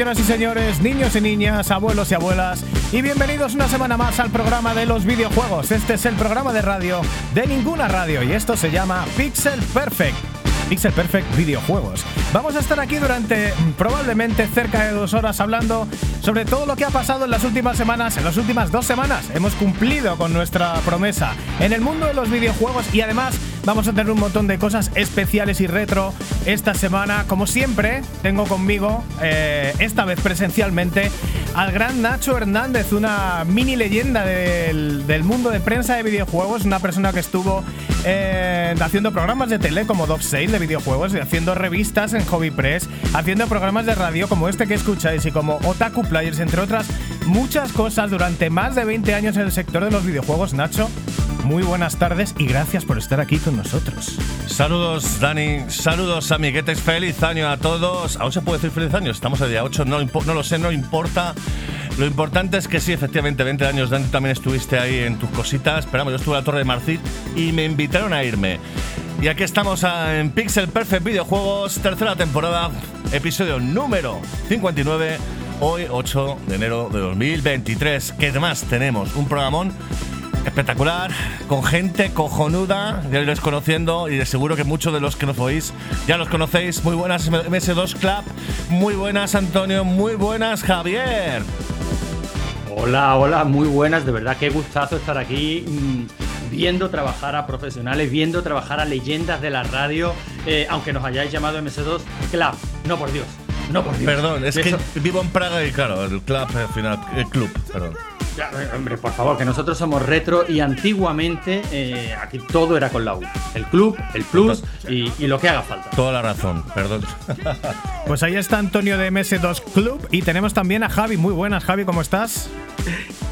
señoras y señores, niños y niñas, abuelos y abuelas, y bienvenidos una semana más al programa de los videojuegos. Este es el programa de radio de ninguna radio y esto se llama Pixel Perfect. Pixel Perfect Videojuegos. Vamos a estar aquí durante mm, probablemente cerca de dos horas hablando sobre todo lo que ha pasado en las últimas semanas, en las últimas dos semanas. Hemos cumplido con nuestra promesa en el mundo de los videojuegos y además vamos a tener un montón de cosas especiales y retro esta semana. Como siempre, tengo conmigo, eh, esta vez presencialmente, al gran Nacho Hernández, una mini leyenda del, del mundo de prensa de videojuegos, una persona que estuvo eh, haciendo programas de tele como Dove Sale de videojuegos, haciendo revistas en Hobby Press, haciendo programas de radio como este que escucháis y como Otaku Players, entre otras muchas cosas durante más de 20 años en el sector de los videojuegos. Nacho, muy buenas tardes y gracias por estar aquí con nosotros. Saludos, Dani. Saludos, amiguetes. Feliz año a todos. ¿Aún se puede decir feliz año? Estamos a día 8, no, lo sé, no importa. Lo importante es que sí, efectivamente, 20 años, Dani, también estuviste ahí en tus cositas. Esperamos, yo estuve en la Torre de Marcit y me invitaron a irme. Y aquí estamos en Pixel Perfect Videojuegos, tercera temporada, episodio número 59. Hoy, 8 de enero de 2023. ¿Qué más tenemos? Un programón espectacular, con gente cojonuda, ya iréis conociendo y de seguro que muchos de los que nos oís ya los conocéis. Muy buenas MS2 Club, muy buenas Antonio, muy buenas Javier. Hola, hola, muy buenas, de verdad qué gustazo estar aquí mm, viendo trabajar a profesionales, viendo trabajar a leyendas de la radio, eh, aunque nos hayáis llamado MS2 Club, no por Dios, no por Dios. Perdón, es que eso- vivo en Praga y claro, el club al final, el club, perdón. Ya, hombre, por favor, que nosotros somos retro y antiguamente eh, aquí todo era con la U. El club, el plus y, y lo que haga falta. Toda la razón, perdón. Pues ahí está Antonio de MS2 Club y tenemos también a Javi. Muy buenas, Javi, ¿cómo estás?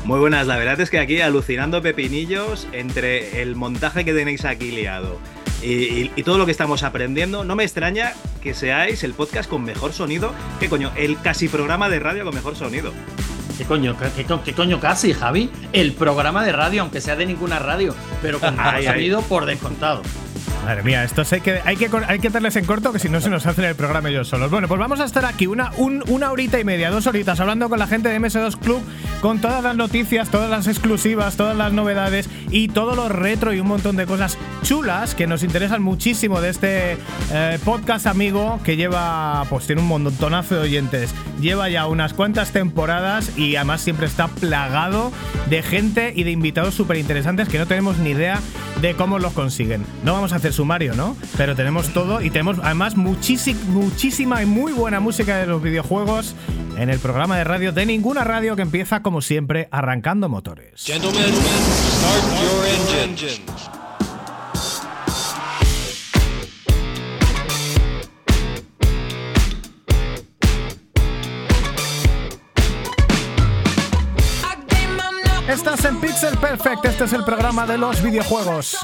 Muy buenas, la verdad es que aquí alucinando pepinillos entre el montaje que tenéis aquí liado y, y- y todo lo que estamos aprendiendo, no me extraña que seáis el podcast con mejor sonido, que coño, el casi programa de radio con mejor sonido. ¿Qué coño, qué, coño casi, Javi? El programa de radio, aunque sea de ninguna radio, pero con ay. sonido por descontado. Madre mía, estos hay que, hay que, hay que darles en corto que si no se nos hacen el programa ellos solos. Bueno, pues vamos a estar aquí una, un- una horita y media, dos horitas, hablando con la gente de MS2 Club, con todas las noticias, todas las exclusivas, todas las novedades y todo lo retro y un montón de cosas chulas que nos interesan muchísimo de este eh, podcast amigo que lleva, pues tiene un montonazo de oyentes. Lleva ya unas cuantas temporadas y además siempre está plagado de gente y de invitados súper interesantes que no tenemos ni idea de cómo los consiguen. No vamos a hacer sumario, ¿no? Pero tenemos todo y tenemos además muchísima, muchísima y muy buena música de los videojuegos en el programa de radio de ninguna radio que empieza como siempre arrancando motores. Gentlemen, start your engines. Estás en Pixel Perfect, este es el programa de los videojuegos.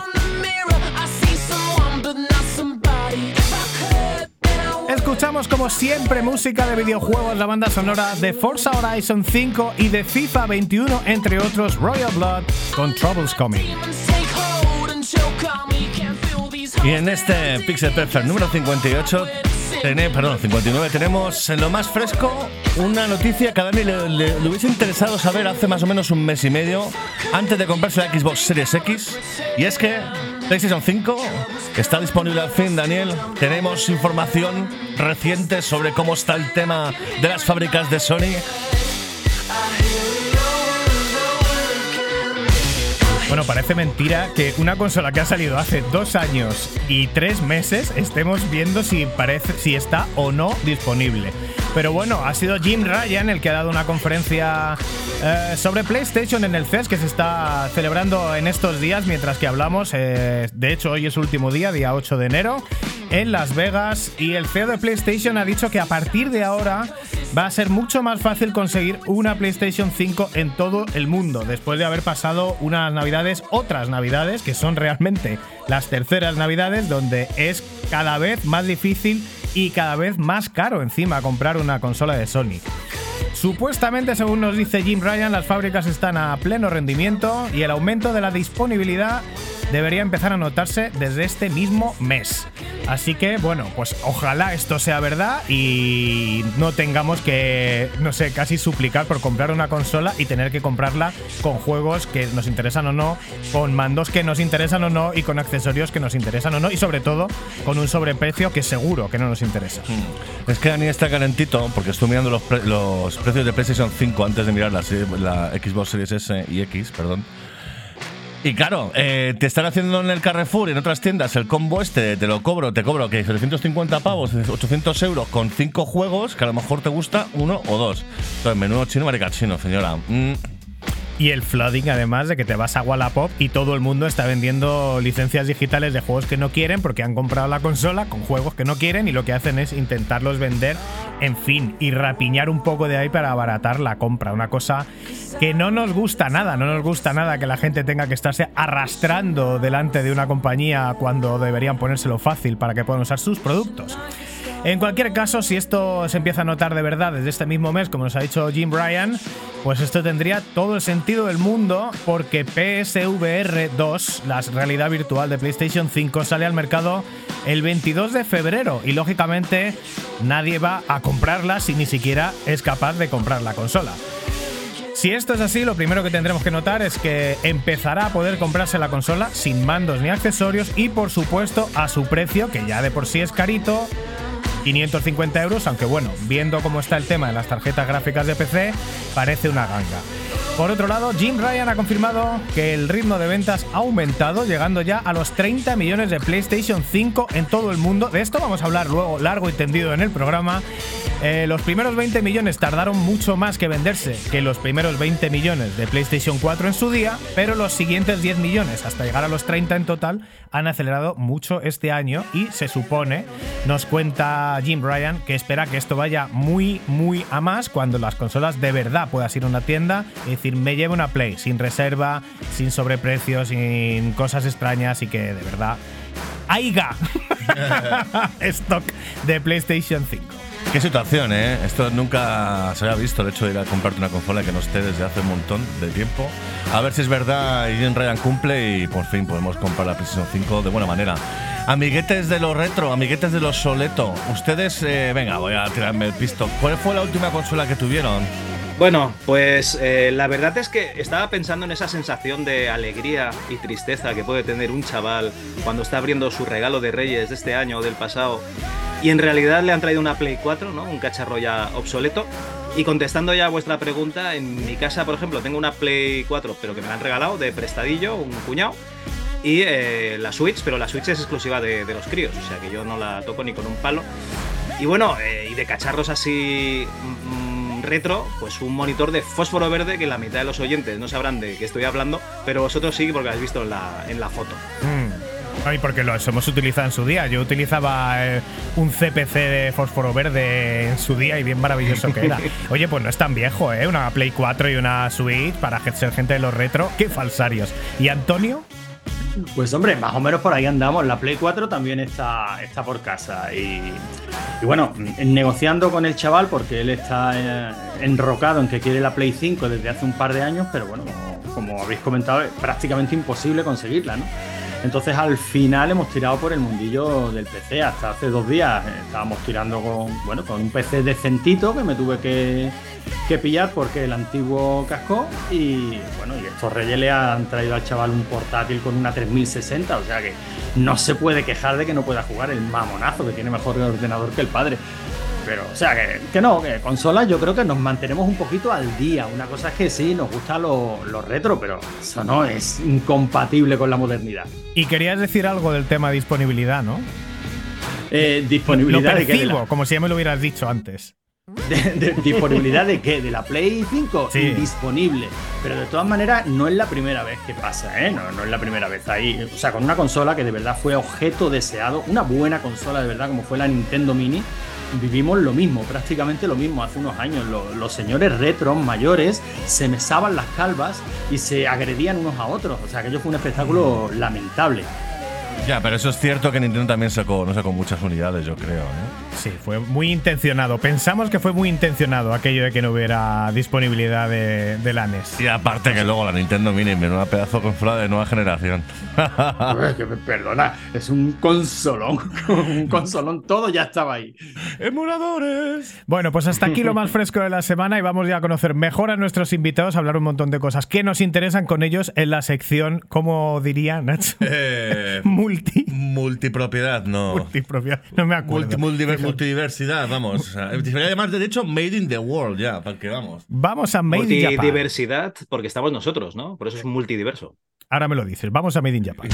Escuchamos como siempre música de videojuegos, la banda sonora de Forza Horizon 5 y de FIFA 21, entre otros Royal Blood con Troubles Coming. Y en este Pixel Perfect número 58, tene- perdón, 59, tenemos en lo más fresco una noticia que a Dani le, le- le hubiese interesado saber hace más o menos un mes y medio, antes de comprarse la Xbox Series X. Y es que PlayStation 5 está disponible al fin, Daniel. Tenemos información reciente sobre cómo está el tema de las fábricas de Sony. Bueno, parece mentira que una consola que ha salido hace dos años y tres meses estemos viendo si, parece, si está o no disponible. Pero bueno, ha sido Jim Ryan el que ha dado una conferencia eh, sobre PlayStation en el CES que se está celebrando en estos días mientras que hablamos. eh, de hecho, hoy es último día, día 8 de enero, en Las Vegas. Y el CEO de PlayStation ha dicho que a partir de ahora va a ser mucho más fácil conseguir una PlayStation 5 en todo el mundo, después de haber pasado unas navidades, otras navidades, que son realmente las terceras navidades, donde es cada vez más difícil y cada vez más caro encima comprar una consola de Sony. Supuestamente, según nos dice Jim Ryan, las fábricas están a pleno rendimiento y el aumento de la disponibilidad debería empezar a notarse desde este mismo mes. Así que, bueno, pues ojalá esto sea verdad y no tengamos que, no sé, casi suplicar por comprar una consola y tener que comprarla con juegos que nos interesan o no, con mandos que nos interesan o no y con accesorios que nos interesan o no y sobre todo con un sobreprecio que seguro que no nos interesa. Es que Dani está calentito porque estoy mirando los, pre- los precios de PlayStation 5 antes de mirar la Xbox Series S y X, perdón. Y claro, eh, te están haciendo en el Carrefour y en otras tiendas el combo este, te lo cobro, te cobro que 750 pavos, 800 euros con 5 juegos que a lo mejor te gusta uno o dos. Entonces, menudo chino, marica chino, señora. Mm, Y el flooding, además de que te vas a Wallapop y todo el mundo está vendiendo licencias digitales de juegos que no quieren porque han comprado la consola con juegos que no quieren y lo que hacen es intentarlos vender, en fin, y rapiñar un poco de ahí para abaratar la compra. Una cosa que no nos gusta nada, no nos gusta nada que la gente tenga que estarse arrastrando delante de una compañía cuando deberían ponérselo fácil para que puedan usar sus productos. En cualquier caso, si esto se empieza a notar de verdad desde este mismo mes, como nos ha dicho Jim Bryan, pues esto tendría todo el sentido del mundo porque PSVR 2, la realidad virtual de PlayStation 5, sale al mercado el 22 de febrero y lógicamente nadie va a comprarla si ni siquiera es capaz de comprar la consola. Si esto es así, lo primero que tendremos que notar es que empezará a poder comprarse la consola sin mandos ni accesorios y por supuesto a su precio, que ya de por sí es carito, 550 euros, aunque bueno, viendo cómo está el tema de las tarjetas gráficas de PC, parece una ganga. Por otro lado, Jim Ryan ha confirmado que el ritmo de ventas ha aumentado, llegando ya a los 30 millones de PlayStation 5 en todo el mundo. De esto vamos a hablar luego largo y tendido en el programa. Eh, los primeros 20 millones tardaron mucho más que venderse que los primeros 20 millones de PlayStation 4 en su día, pero los siguientes 10 millones, hasta llegar a los 30 en total, han acelerado mucho este año y se supone, nos cuenta Jim Ryan, que espera que esto vaya muy, muy a más cuando las consolas de verdad puedas ir a una tienda y decir, me llevo una Play, sin reserva, sin sobreprecio, sin cosas extrañas y que de verdad haya stock de PlayStation 5. Qué situación, ¿eh? Esto nunca se había visto, el hecho de ir a comprarte una consola que no esté desde hace un montón de tiempo. A ver si es verdad y Jim Ryan cumple y por fin podemos comprar la PlayStation 5 de buena manera. Amiguetes de lo retro, amiguetes de lo soleto. Ustedes, eh, venga, voy a tirarme el pisto. ¿Cuál fue la última consola que tuvieron? Bueno, pues eh, la verdad es que estaba pensando en esa sensación de alegría y tristeza que puede tener un chaval cuando está abriendo su regalo de Reyes de este año o del pasado y en realidad le han traído una Play 4, ¿no? Un cacharro ya obsoleto. Y contestando ya a vuestra pregunta, en mi casa, por ejemplo, tengo una Play 4, pero que me la han regalado de prestadillo, un cuñado. Y eh, la Switch, pero la Switch es exclusiva de, los críos, o sea que yo no la toco ni con un palo. Y bueno, eh, y de cacharros así retro, pues un monitor de fósforo verde que la mitad de los oyentes no sabrán de qué estoy hablando, pero vosotros sí porque lo habéis visto en la, en la foto. Mm. Ay, porque los hemos utilizado en su día. Yo utilizaba eh, un CPC de fósforo verde en su día y bien maravilloso que era. Oye, pues no es tan viejo, ¿eh? Una Play 4 y una Switch para ser gente de los retro. ¡Qué falsarios! ¿Y Antonio? Pues hombre, más o menos por ahí andamos. La Play 4 también está, está por casa. Y, bueno, negociando con el chaval, porque él está eh, enrocado en que quiere la Play 5 desde hace un par de años, pero bueno, como, como habéis comentado, es prácticamente imposible conseguirla, ¿no? Entonces al final hemos tirado por el mundillo del PC. Hasta hace dos días eh, estábamos tirando con, bueno, con un PC decentito que me tuve que, que pillar porque el antiguo cascó. Y bueno, y estos reyes le han traído al chaval un portátil con una 3060. O sea que no se puede quejar de que no pueda jugar el mamonazo que tiene mejor ordenador que el padre. Pero, o sea, que, que no, que consolas yo creo que nos mantenemos un poquito al día. Una cosa es que sí, nos gusta lo, lo retro, pero eso no es incompatible con la modernidad. Y querías decir algo del tema disponibilidad, ¿no? Eh, Lo disponibilidad de qué? De percibo, la- como si ya me lo hubieras dicho antes. de- de- disponibilidad de qué? De la Play 5 Sí. disponible. Pero de todas maneras, no es la primera vez que pasa, ¿eh? No, no es la primera vez ahí. O sea, con una consola que de verdad fue objeto deseado, una buena consola de verdad, como fue la Nintendo Mini. Vivimos lo mismo, prácticamente lo mismo hace unos años. Lo- los señores retros mayores se mesaban las calvas y se agredían unos a otros. O sea, aquello fue un espectáculo lamentable. Ya, pero eso es cierto que Nintendo también sacó, no sacó muchas unidades, yo creo. ¿eh? Sí, fue muy intencionado. Pensamos que fue muy intencionado aquello de que no hubiera disponibilidad de, de la NES. Y aparte que luego la Nintendo Mini, menuda pedazo de consola de nueva generación. Perdona, es un consolón. un consolón, todo ya estaba ahí. ¡Emuladores! Bueno, pues hasta aquí lo más fresco de la semana y vamos ya a conocer mejor a nuestros invitados, a hablar un montón de cosas que nos interesan con ellos en la sección, como diría Nacho, Eh, multi. multipropiedad, no. Multipropiedad. No me acuerdo. Multi- multidiversidad, vamos. O sea, debería llamar, de hecho, Made in the World, ya, para que vamos. Vamos a Made in Japan. Multidiversidad, porque estamos nosotros, ¿no? Por eso es multidiverso. Ahora me lo dices. Vamos a Made in Japan.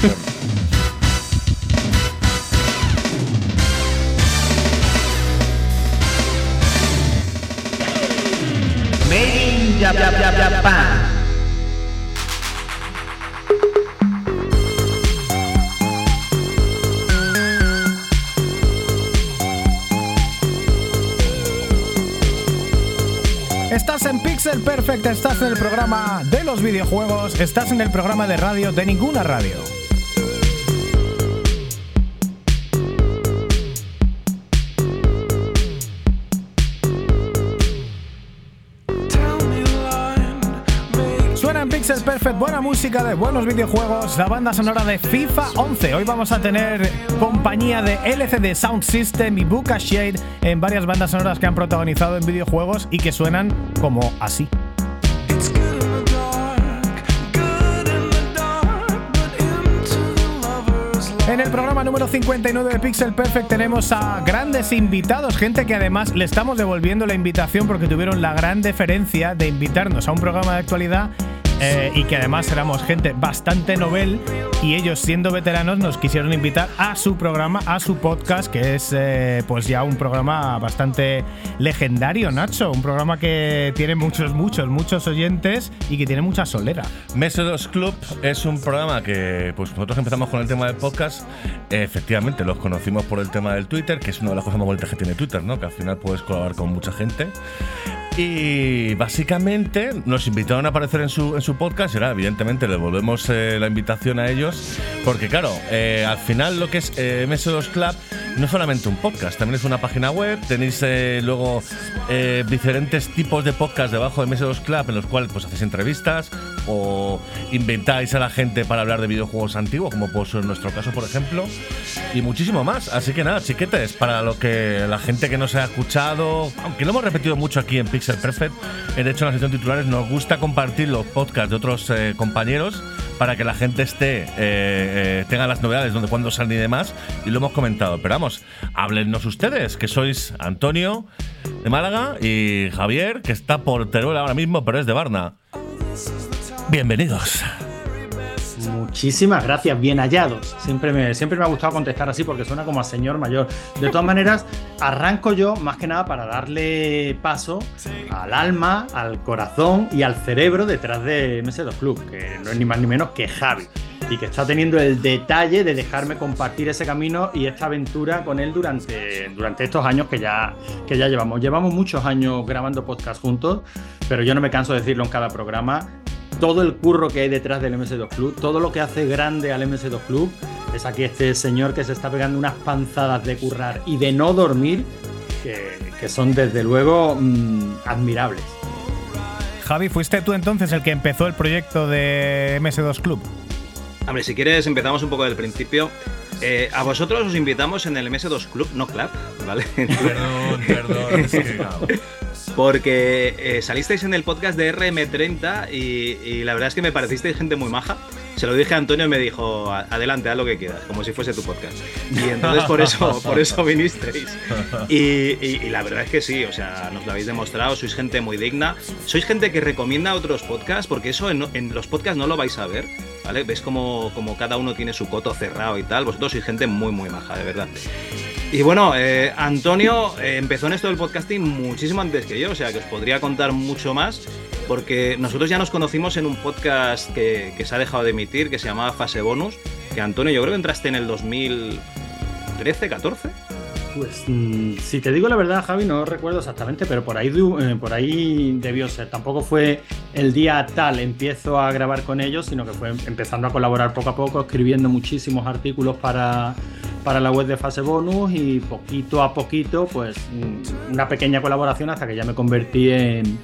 Pixel Perfect, estás en el programa de los videojuegos, estás en el programa de radio de ninguna radio. Perfect buena música de buenos videojuegos, la banda sonora de FIFA 11. Hoy vamos a tener compañía de LCD Sound System y Buka Shade en varias bandas sonoras que han protagonizado en videojuegos y que suenan como así. En el programa número 59 de Pixel Perfect tenemos a grandes invitados, gente que además le estamos devolviendo la invitación porque tuvieron la gran deferencia de invitarnos a un programa de actualidad eh, y que además éramos gente bastante novel y ellos siendo veteranos nos quisieron invitar a su programa, a su podcast, que es eh, pues ya un programa bastante legendario, Nacho, un programa que tiene muchos, muchos, muchos oyentes y que tiene mucha solera. Mesedos Club es un programa que pues nosotros empezamos con el tema del podcast. Efectivamente, los conocimos por el tema del Twitter, que es una de las cosas más bonitas que tiene Twitter, ¿no? Que al final puedes colaborar con mucha gente. Y básicamente nos invitaron a aparecer en su, en su podcast. Y ahora evidentemente le volvemos eh, la invitación a ellos. Porque claro, eh, al final lo que es eh, MS2 Club no es solamente un podcast, también es una página web, tenéis eh, luego eh, diferentes tipos de podcast debajo de MS2 Club en los cuales pues hacéis entrevistas o inventáis a la gente para hablar de videojuegos antiguos como puede ser nuestro caso por ejemplo y muchísimo más, así que nada chiquetes, para lo que la gente que no se ha escuchado, aunque lo hemos repetido mucho aquí en Pixel Perfect, eh, de hecho en la sección titulares nos gusta compartir los podcasts de otros eh, compañeros para que la gente esté, eh, tenga las novedades, donde cuándo salen y demás, y lo hemos comentado. Pero vamos, háblennos ustedes, que sois Antonio de Málaga y Javier, que está por Teruel ahora mismo, pero es de Varna. Bienvenidos. Muchísimas gracias, bien hallados. Siempre me, siempre me ha gustado contestar así porque suena como a señor mayor. De todas maneras, arranco yo más que nada para darle paso al alma, al corazón y al cerebro detrás de MS2 Club, que no es ni más ni menos que Javi. Y que está teniendo el detalle de dejarme compartir ese camino y esta aventura con él durante, durante estos años que ya, que ya llevamos. Llevamos muchos años grabando podcast juntos, pero yo no me canso de decirlo en cada programa todo el curro que hay detrás del MS2 Club, todo lo que hace grande al MS2 Club, es aquí este señor que se está pegando unas panzadas de currar y de no dormir, que, que son desde luego mmm, admirables. Javi, ¿fuiste tú entonces el que empezó el proyecto de MS2 Club? Hombre, si quieres empezamos un poco del principio. Eh, a vosotros os invitamos en el MS2 Club, no Club, ¿vale? Perdón, perdón. es que, claro. Porque eh, salisteis en el podcast de RM30 y, y, la verdad es que me parecisteis gente muy maja. Se lo dije a Antonio y me dijo, adelante, haz lo que quieras, como si fuese tu podcast. Y entonces por eso, por eso vinisteis. Y, y, y, la verdad es que sí, o sea, nos lo habéis demostrado, sois gente muy digna. Sois gente que recomienda otros podcasts, porque eso en, en los podcasts no lo vais a ver, ¿vale? Ves como, como cada uno tiene su coto cerrado y tal. Vosotros sois gente muy, muy maja, de verdad. Y bueno, eh, Antonio eh, empezó en esto del podcasting muchísimo antes que yo, o sea que os podría contar mucho más, porque nosotros ya nos conocimos en un podcast que, que se ha dejado de emitir, que se llamaba Fase Bonus, que Antonio, yo creo que entraste en el 2013, 14. Pues mmm, si te digo la verdad, Javi, no recuerdo exactamente, pero por ahí, eh, por ahí debió ser. Tampoco fue el día tal empiezo a grabar con ellos, sino que fue empezando a colaborar poco a poco, escribiendo muchísimos artículos para, para la web de Fase Bonus y poquito a poquito, pues mm, una pequeña colaboración hasta que ya me convertí en,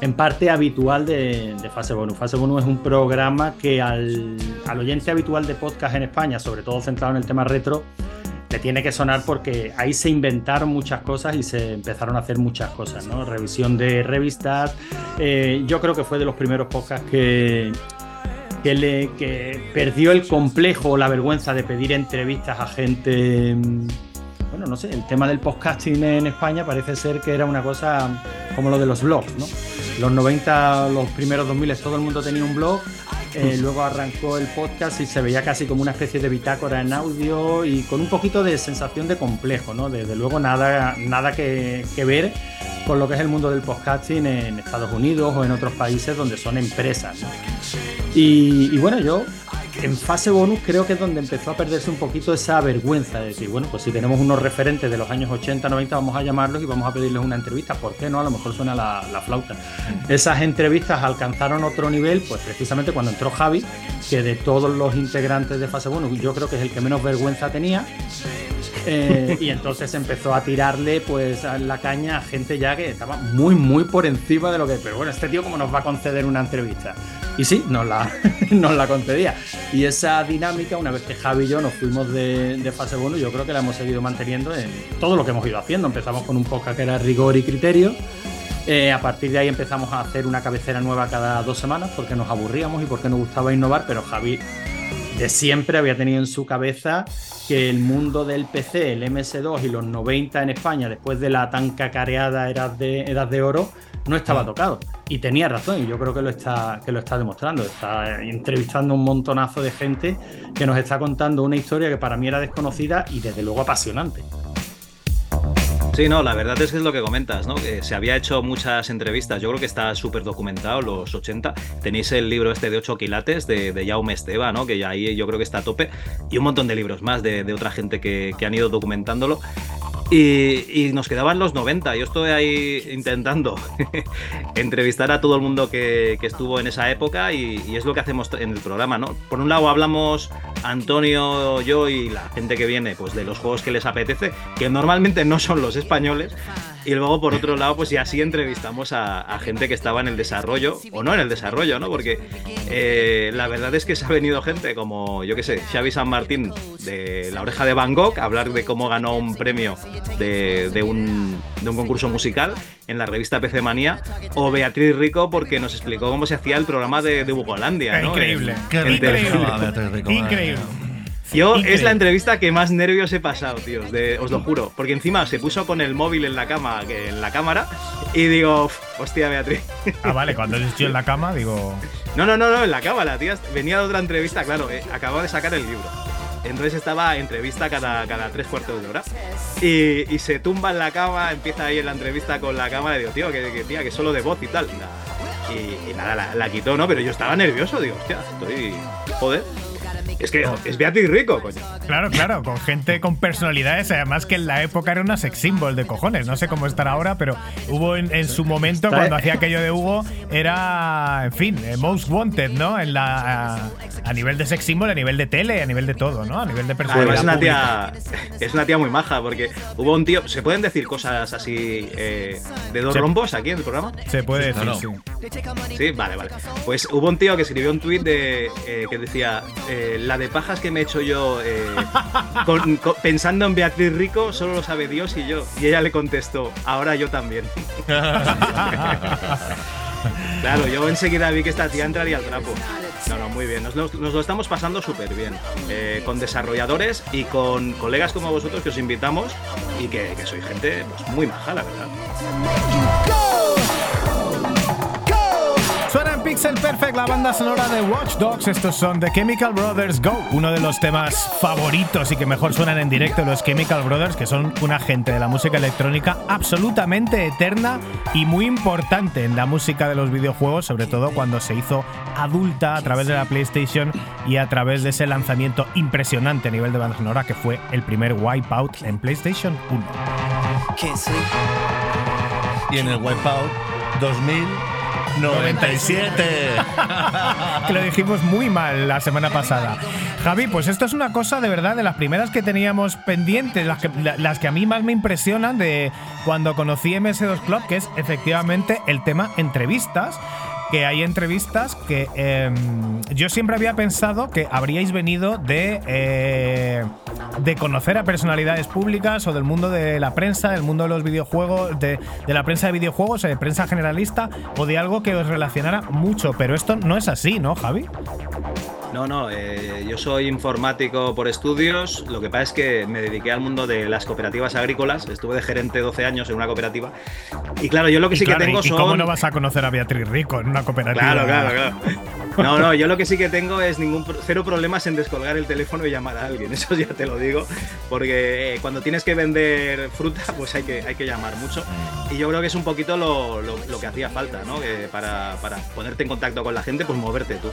en parte habitual de, de, Fase Bonus. Fase Bonus es un programa que al, al oyente habitual de podcast en España, sobre todo centrado en el tema retro, le tiene que sonar porque ahí se inventaron muchas cosas y se empezaron a hacer muchas cosas, ¿no? Revisión de revistas. Eh, yo creo que fue de los primeros podcasts que, le, que perdió el complejo o la vergüenza de pedir entrevistas a gente. Bueno, no sé, el tema del podcasting en España parece ser que era una cosa como lo de los blogs, ¿no? Los 90, los primeros 2000 todo el mundo tenía un blog eh, luego arrancó el podcast y se veía casi como una especie de bitácora en audio y con un poquito de sensación de complejo, ¿no? Desde luego nada, nada que, que ver con lo que es el mundo del podcasting en Estados Unidos o en otros países donde son empresas. ¿no? Y, y, bueno, yo en fase bonus creo que es donde empezó a perderse un poquito esa vergüenza de decir, bueno, pues si tenemos unos referentes de los años 80, 90, vamos a llamarlos y vamos a pedirles una entrevista. ¿Por qué no? A lo mejor suena la, la flauta. Esas entrevistas alcanzaron otro nivel, pues precisamente cuando entró Javi, que de todos los integrantes de fase bonus, yo creo que es el que menos vergüenza tenía. Eh, y entonces empezó a tirarle pues a la caña a gente ya que estaba muy muy por encima de lo que pero bueno este tío cómo nos va a conceder una entrevista y sí nos la, nos la concedía. Y esa dinámica una vez que Javi y yo nos fuimos de, de fase 1 yo creo que la hemos seguido manteniendo en todo lo que hemos ido haciendo. Empezamos con un podcast que era rigor y criterio. Eh, a partir de ahí empezamos a hacer una cabecera nueva cada dos semanas porque nos aburríamos y porque nos gustaba innovar, pero Javi de siempre había tenido en su cabeza que el mundo del PC, el MS2 y los 90 en España, después de la tan cacareada edad de, edad de oro, no estaba tocado. Y tenía razón, y yo creo que lo, está, que lo está demostrando. Está entrevistando un montonazo de gente que nos está contando una historia que para mí era desconocida y desde luego apasionante. Sí, no, la verdad es que es lo que comentas, ¿no? Que se había hecho muchas entrevistas, yo creo que está súper documentado, los 80. Tenéis el libro este de 8 quilates de, de Jaume Esteba, ¿no? Que ya ahí yo creo que está a tope. Y un montón de libros más de, de otra gente que, que, han ido documentándolo. Y, nos quedaban los 90. Yo estoy ahí intentando entrevistar a todo el mundo que, que estuvo en esa época y, y, es lo que hacemos en el programa, ¿no? Por un lado hablamos Antonio, yo y la gente que viene, pues de los juegos que les apetece, que normalmente no son los españoles. Y luego, por otro lado, pues ya sí entrevistamos a, a, gente que estaba en el desarrollo, o no en el desarrollo, ¿no? Porque eh, la verdad es que se ha venido gente como, yo qué sé, Xavi San Martín de La Oreja de Van Gogh, a hablar de cómo ganó un premio de, de, un, de un concurso musical en la revista PC Manía, o Beatriz Rico porque nos explicó cómo se hacía el programa de, de Bucolandia, ¿no? Increíble, en, qué en increíble. Rico, increíble. Yo Increíble. es la entrevista que más nervios he pasado, tíos, de, os lo juro. Porque encima se puso con el móvil en la cama, que en la cámara, y digo, hostia, Beatriz. Ah, vale, cuando estoy en la cama, digo. No, no, no, no, en la cama, la tía venía de otra entrevista, claro, eh, acababa de sacar el libro. Entonces estaba entrevista cada, cada tres cuartos de hora. Y, y, se tumba en la cama, empieza ahí en la entrevista con la cámara y digo, tío, que, que tía, que solo de voz y tal. Y, y nada, la, la, quitó, ¿no? Pero yo estaba nervioso, digo, hostia, estoy. Joder. Es que es Beatriz Rico, coño. Claro, claro, con gente con personalidades, además que en la época era una sex symbol de cojones. No sé cómo estará ahora, pero hubo en, en su momento, cuando hacía aquello de Hugo, era, en fin, Most Wanted, ¿no? En la, a, a, nivel de sex symbol, a nivel de tele, a nivel de todo, ¿no? A nivel de personalidad. Además, es una, tía, es una tía muy maja, porque hubo un tío. ¿Se pueden decir cosas así eh, de dos Se, rombos aquí en el programa? Se puede decir, no, no. sí. Sí, vale, vale. Pues hubo un tío que escribió un tuit de, eh, que decía. Eh, la de pajas que me he hecho yo eh, con, con, pensando en Beatriz Rico solo lo sabe Dios y yo. Y ella le contestó, ahora yo también. claro, yo enseguida vi que esta tía entraría al trapo. No, no, muy bien. Nos, nos, nos lo estamos pasando súper bien. Eh, con desarrolladores y con colegas como vosotros que os invitamos y que, que soy gente pues, muy maja, la verdad. Pixel Perfect la banda sonora de Watch Dogs. Estos son The Chemical Brothers Go, uno de los temas favoritos y que mejor suenan en directo los Chemical Brothers, que son una gente de la música electrónica absolutamente eterna y muy importante en la música de los videojuegos, sobre todo cuando se hizo adulta a través de la PlayStation y a través de ese lanzamiento impresionante a nivel de banda sonora que fue el primer Wipeout en PlayStation 1. Y en el Wipeout 2000 97. que lo dijimos muy mal la semana pasada. Javi, pues esto es una cosa de verdad de las primeras que teníamos pendientes, las que, la- las que a mí más me impresionan de cuando conocí MS2 Club, que es efectivamente el tema entrevistas. Que hay entrevistas que em, yo siempre había pensado que habríais venido de, eh, de conocer a personalidades públicas o del mundo de la prensa, del mundo de los videojuegos, de, de la prensa de videojuegos, de prensa generalista o de algo que os relacionara mucho. Pero esto no es así, ¿no, Javi? No, no, eh, yo soy informático por estudios. Lo que pasa es que me dediqué al mundo de las cooperativas agrícolas. Estuve de gerente 12 años en una cooperativa. Y claro, yo lo que Y sí claro, que tengo ¿y son. cómo no vas a conocer a Beatriz Rico en una cooperativa? Claro, claro, claro. No, no, yo lo que sí que tengo es ningún cero problemas en descolgar el teléfono y llamar a alguien. Eso ya te lo digo. Porque eh, cuando tienes que vender fruta, pues hay que, hay que llamar mucho. Y yo creo que es un poquito lo, lo- lo que hacía falta, ¿no? Que para, para ponerte en contacto con la gente, pues moverte tú.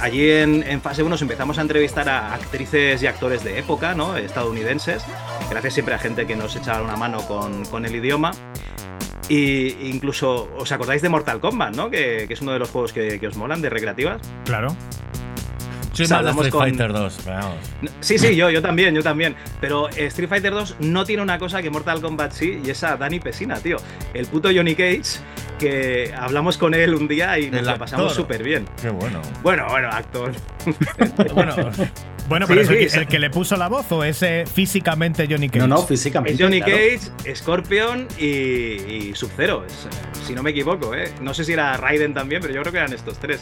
Allí en, en fase 1 empezamos a entrevistar a actrices y actores de época, ¿no? Estadounidenses. Gracias siempre a gente que nos echaba una mano con, el idioma. Y incluso, ¿os acordáis de Mortal Kombat, no? Que, es uno de los juegos que os molan, de recreativas. Claro. Soy O sea, más de hablamos Street con- Fighter 2. Vamos. Sí, sí, yo, yo también, yo también. Pero Street Fighter 2 no tiene una cosa que Mortal Kombat sí, y es a Danny Pesina, tío. El puto Johnny Cage, que hablamos con él un día y nos lo pasamos súper bien. Qué bueno. Bueno, bueno, actor. bueno, Bueno, Sí, pero es sí, el, que- sí. el que le puso la voz o ese físicamente Johnny Cage. No, no, Es físicamente. Johnny claro. Cage, Scorpion y, y Sub-Zero, es, si no me equivoco, ¿eh? No sé si era Raiden también, pero yo creo que eran estos tres.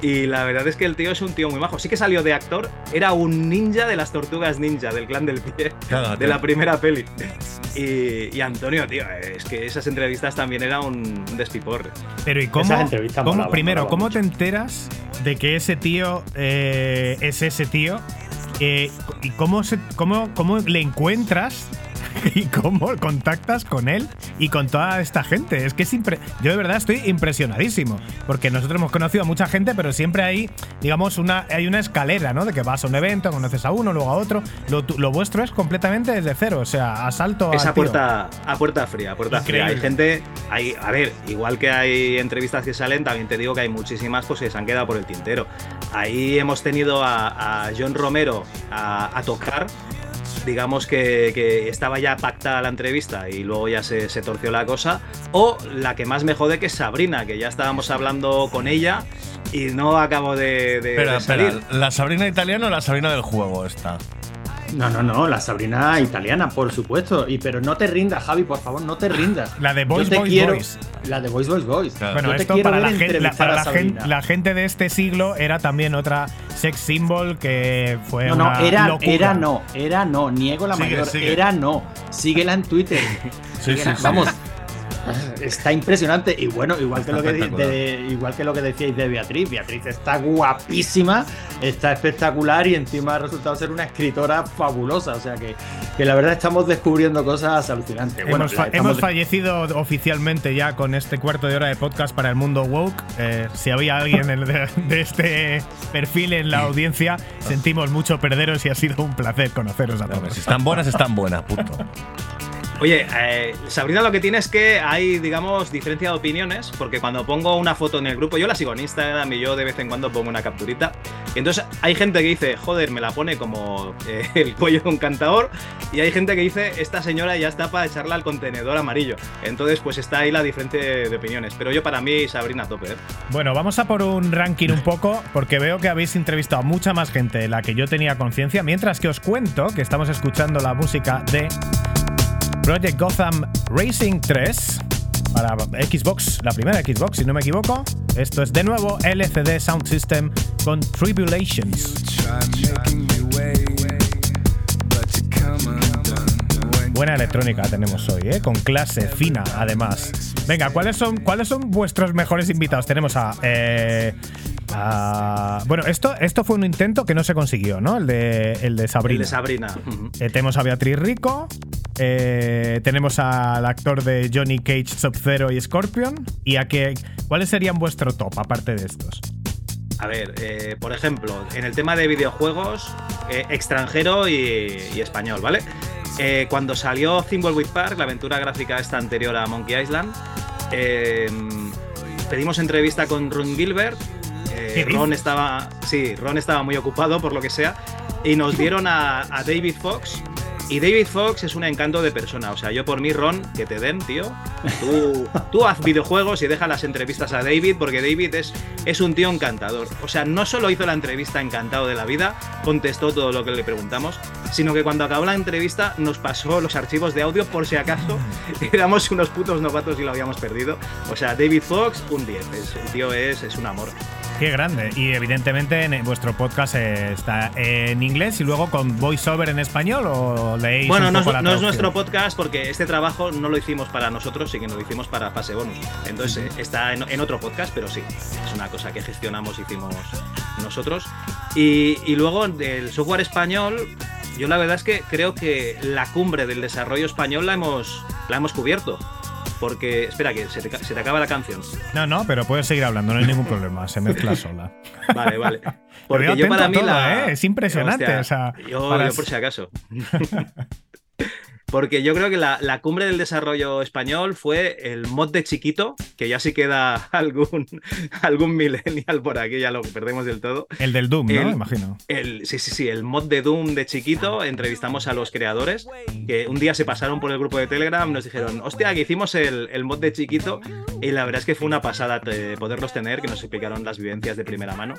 Y la verdad es que el tío es un tío muy majo. Sí que salió de actor, era un ninja de las tortugas ninja, del clan del pie, Cágate. de la primera peli. Y, y Antonio, tío, es que esas entrevistas también era un despiporre. Pero ¿y cómo? Esas entrevistas cómo- molaban, primero, molaban ¿cómo mucho. te enteras de que ese tío eh, es ese tío? Eh, ¿Y cómo, se, cómo, cómo le encuentras? ¿Y cómo contactas con él y con toda esta gente? Es que es impre- yo de verdad estoy impresionadísimo. Porque nosotros hemos conocido a mucha gente, pero siempre hay, digamos, una, hay una escalera, ¿no? De que vas a un evento, conoces a uno, luego a otro. Lo, vuestro es completamente desde cero, o sea, asalto a tío. puerta, a puerta fría, a puerta fría. Hay gente, hay, a ver, igual que hay entrevistas que salen, también te digo que hay muchísimas pues, que se han quedado por el tintero. Ahí hemos tenido a, a John Romero a, a tocar. Digamos que, que estaba ya pactada la entrevista y luego ya se, se torció la cosa. O la que más me jode que es Sabrina, que ya estábamos hablando con ella y no acabo de, de- espera, de salir. espera. ¿La Sabrina italiana o la Sabrina del juego esta? No, no, no, la Sabrina italiana, por supuesto. Y pero no te rindas, Javi, por favor, no te rindas. La de te Boys, quiero- Boys. La de Boys, Boys, Boys. Claro. Bueno, Yo te esto quiero para, la gente, la, para la, gen- Sabrina. la gente de este siglo era también otra sex symbol que fue No, una no, era, locura. era no, era no, niego la Sigue, mayor, sigue. era no. Síguela en Twitter. Sí, Síguela- sí, sí. Vamos. Está impresionante. Y bueno, igual que, lo que, de- igual que lo que decíais de Beatriz. Beatriz está guapísima, está espectacular y encima ha resultado ser una escritora fabulosa. O sea que, que la verdad estamos descubriendo cosas alucinantes. Bueno, hemos, fa- estamos hemos de- fallecido oficialmente ya con este cuarto de hora de podcast para el mundo woke. Eh, si había alguien en- de, de este perfil en la audiencia, sentimos mucho perderos y ha sido un placer conoceros a todos. si están buenas, están buenas, punto. Oye, eh, Sabrina lo que tiene es que hay, digamos, diferencia de opiniones, porque cuando pongo una foto en el grupo, yo la sigo en Instagram y yo de vez en cuando pongo una capturita, entonces hay gente que dice, joder, me la pone como eh, el cuello de un cantador, y hay gente que dice, esta señora ya está para echarla al contenedor amarillo. Entonces, pues está ahí la diferencia de opiniones, pero yo para mí, Sabrina tope. ¿eh? Bueno, vamos a por un ranking un poco, porque veo que habéis entrevistado a mucha más gente de la que yo tenía conciencia, mientras que os cuento que estamos escuchando la música de Project Gotham Racing 3 para Xbox, la primera Xbox, si no me equivoco. Esto es de nuevo LCD Sound System con Tribulations. Buena electrónica tenemos hoy, ¿eh? con clase fina además. Venga, ¿cuáles son, ¿cuáles son vuestros mejores invitados? Tenemos a... eh, a- bueno, esto, esto fue un intento que no se consiguió, ¿no? El de, el de El Sabrina. de Sabrina. Eh, tenemos a Beatriz Rico, eh, tenemos al actor de Johnny Cage, Sub-Zero y Scorpion. ¿Y a qué, cuáles serían vuestro top, aparte de estos? A ver, eh, por ejemplo, en el tema de videojuegos, eh, extranjero y, y español, ¿vale? Eh, cuando salió Thimbleweed Park, la aventura gráfica esta anterior a Monkey Island, pedimos entrevista con Ron Gilbert. Eh, ¿Qué Ron estaba, sí, Ron estaba muy ocupado por lo que sea y nos dieron a, a David Fox. Y David Fox es un encanto de persona. O sea, yo por mí, Ron, que te den, tío. Tú, tú haz videojuegos y deja las entrevistas a David, porque David es, es un tío encantador. O sea, no solo hizo la entrevista encantado de la vida, contestó todo lo que le preguntamos, sino que cuando acabó la entrevista nos pasó los archivos de audio por si acaso éramos unos putos novatos y lo habíamos perdido. O sea, David Fox, un 10. Es- el tío es, es un amor. Qué grande. Y evidentemente en vuestro podcast eh, está en inglés y luego con voiceover en español o leéis Bueno, un no es, poco la no es nuestro podcast porque este trabajo no lo hicimos para nosotros, sí que lo hicimos para Pase Bonus. Entonces eh, está en, en otro podcast, pero sí, es una cosa que gestionamos, hicimos nosotros. Y, y luego del software español, yo la verdad es que creo que la cumbre del desarrollo español la hemos, la hemos cubierto. Porque, espera, que se te, ca- se te acaba la canción. No, no, pero puedes seguir hablando, no hay ningún problema, se mezcla sola. Vale, vale. Porque yo para mí todo, la. ¿eh? Es impresionante, o sea, yo, para- yo por si acaso. Porque yo creo que la, la cumbre del desarrollo español fue el mod de chiquito, que ya sí queda algún, algún millennial por aquí, ya lo perdemos del todo. El del Doom, ¿no? El- Imagino. El, sí, sí, sí, el mod de Doom de chiquito, entrevistamos a los creadores, que un día se pasaron por el grupo de Telegram, nos dijeron, hostia, que hicimos el, el mod de chiquito, y la verdad es que fue una pasada poderlos tener, que nos explicaron las vivencias de primera mano,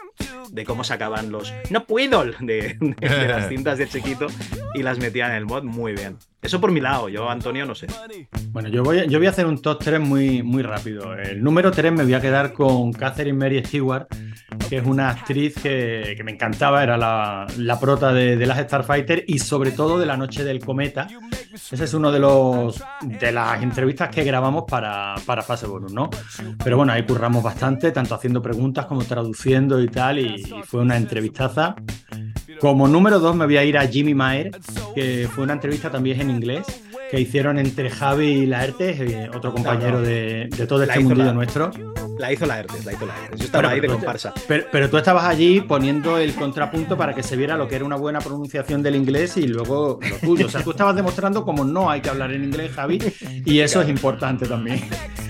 de cómo sacaban los no puedo de, de- de las cintas de chiquito y las metían en el mod muy bien. Eso por mi lado, yo, Antonio, no sé. Bueno, yo voy, yo a hacer un top 3 muy, muy rápido. El número 3 me voy a quedar con Catherine Mary Stewart, que es una actriz que, que me encantaba, era la, la prota de, de las Starfighter y sobre todo de La Noche del Cometa. Ese es uno de los de las entrevistas que grabamos para, para Fase Bonus, ¿no? Pero bueno, ahí curramos bastante, tanto haciendo preguntas como traduciendo y tal, y, y fue una entrevistaza. Como número 2 me voy a ir a Jimmy Mayer, que fue una entrevista también en inglés que hicieron entre Javi y Laertes, eh, otro compañero de, de todo este mundillo la- nuestro. La hizo la ERTES, la hizo la ERTES. Yo estaba Bueno, ahí de pero- comparsa. Pero, pero tú estabas allí poniendo el contrapunto para que se viera lo que era una buena pronunciación del inglés y luego lo tuyo. O sea, tú estabas demostrando cómo no hay que hablar en inglés, Javi, y eso es importante también.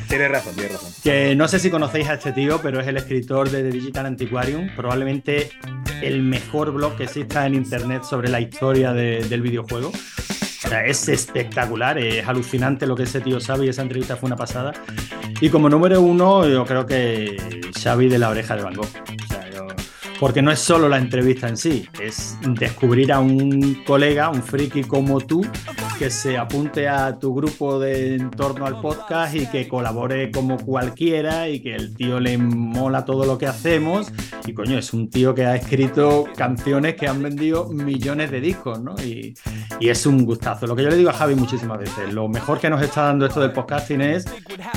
Tienes razón, tienes razón. Que no sé si conocéis a este tío, pero es el escritor de The Digital Antiquarium, probablemente el mejor blog que exista en internet sobre la historia de- del videojuego. O sea, es espectacular, es alucinante lo que ese tío sabe y esa entrevista fue una pasada. Y como número uno, yo creo que Xavi de la oreja de Van Gogh. O sea, yo- porque no es solo la entrevista en sí, es descubrir a un colega, un friki como tú, que se apunte a tu grupo de en torno al podcast y que colabore como cualquiera y que el tío le mola todo lo que hacemos. Y coño, es un tío que ha escrito canciones que han vendido millones de discos, ¿no? Y, y es un gustazo. Lo que yo le digo a Javi muchísimas veces, lo mejor que nos está dando esto del podcasting es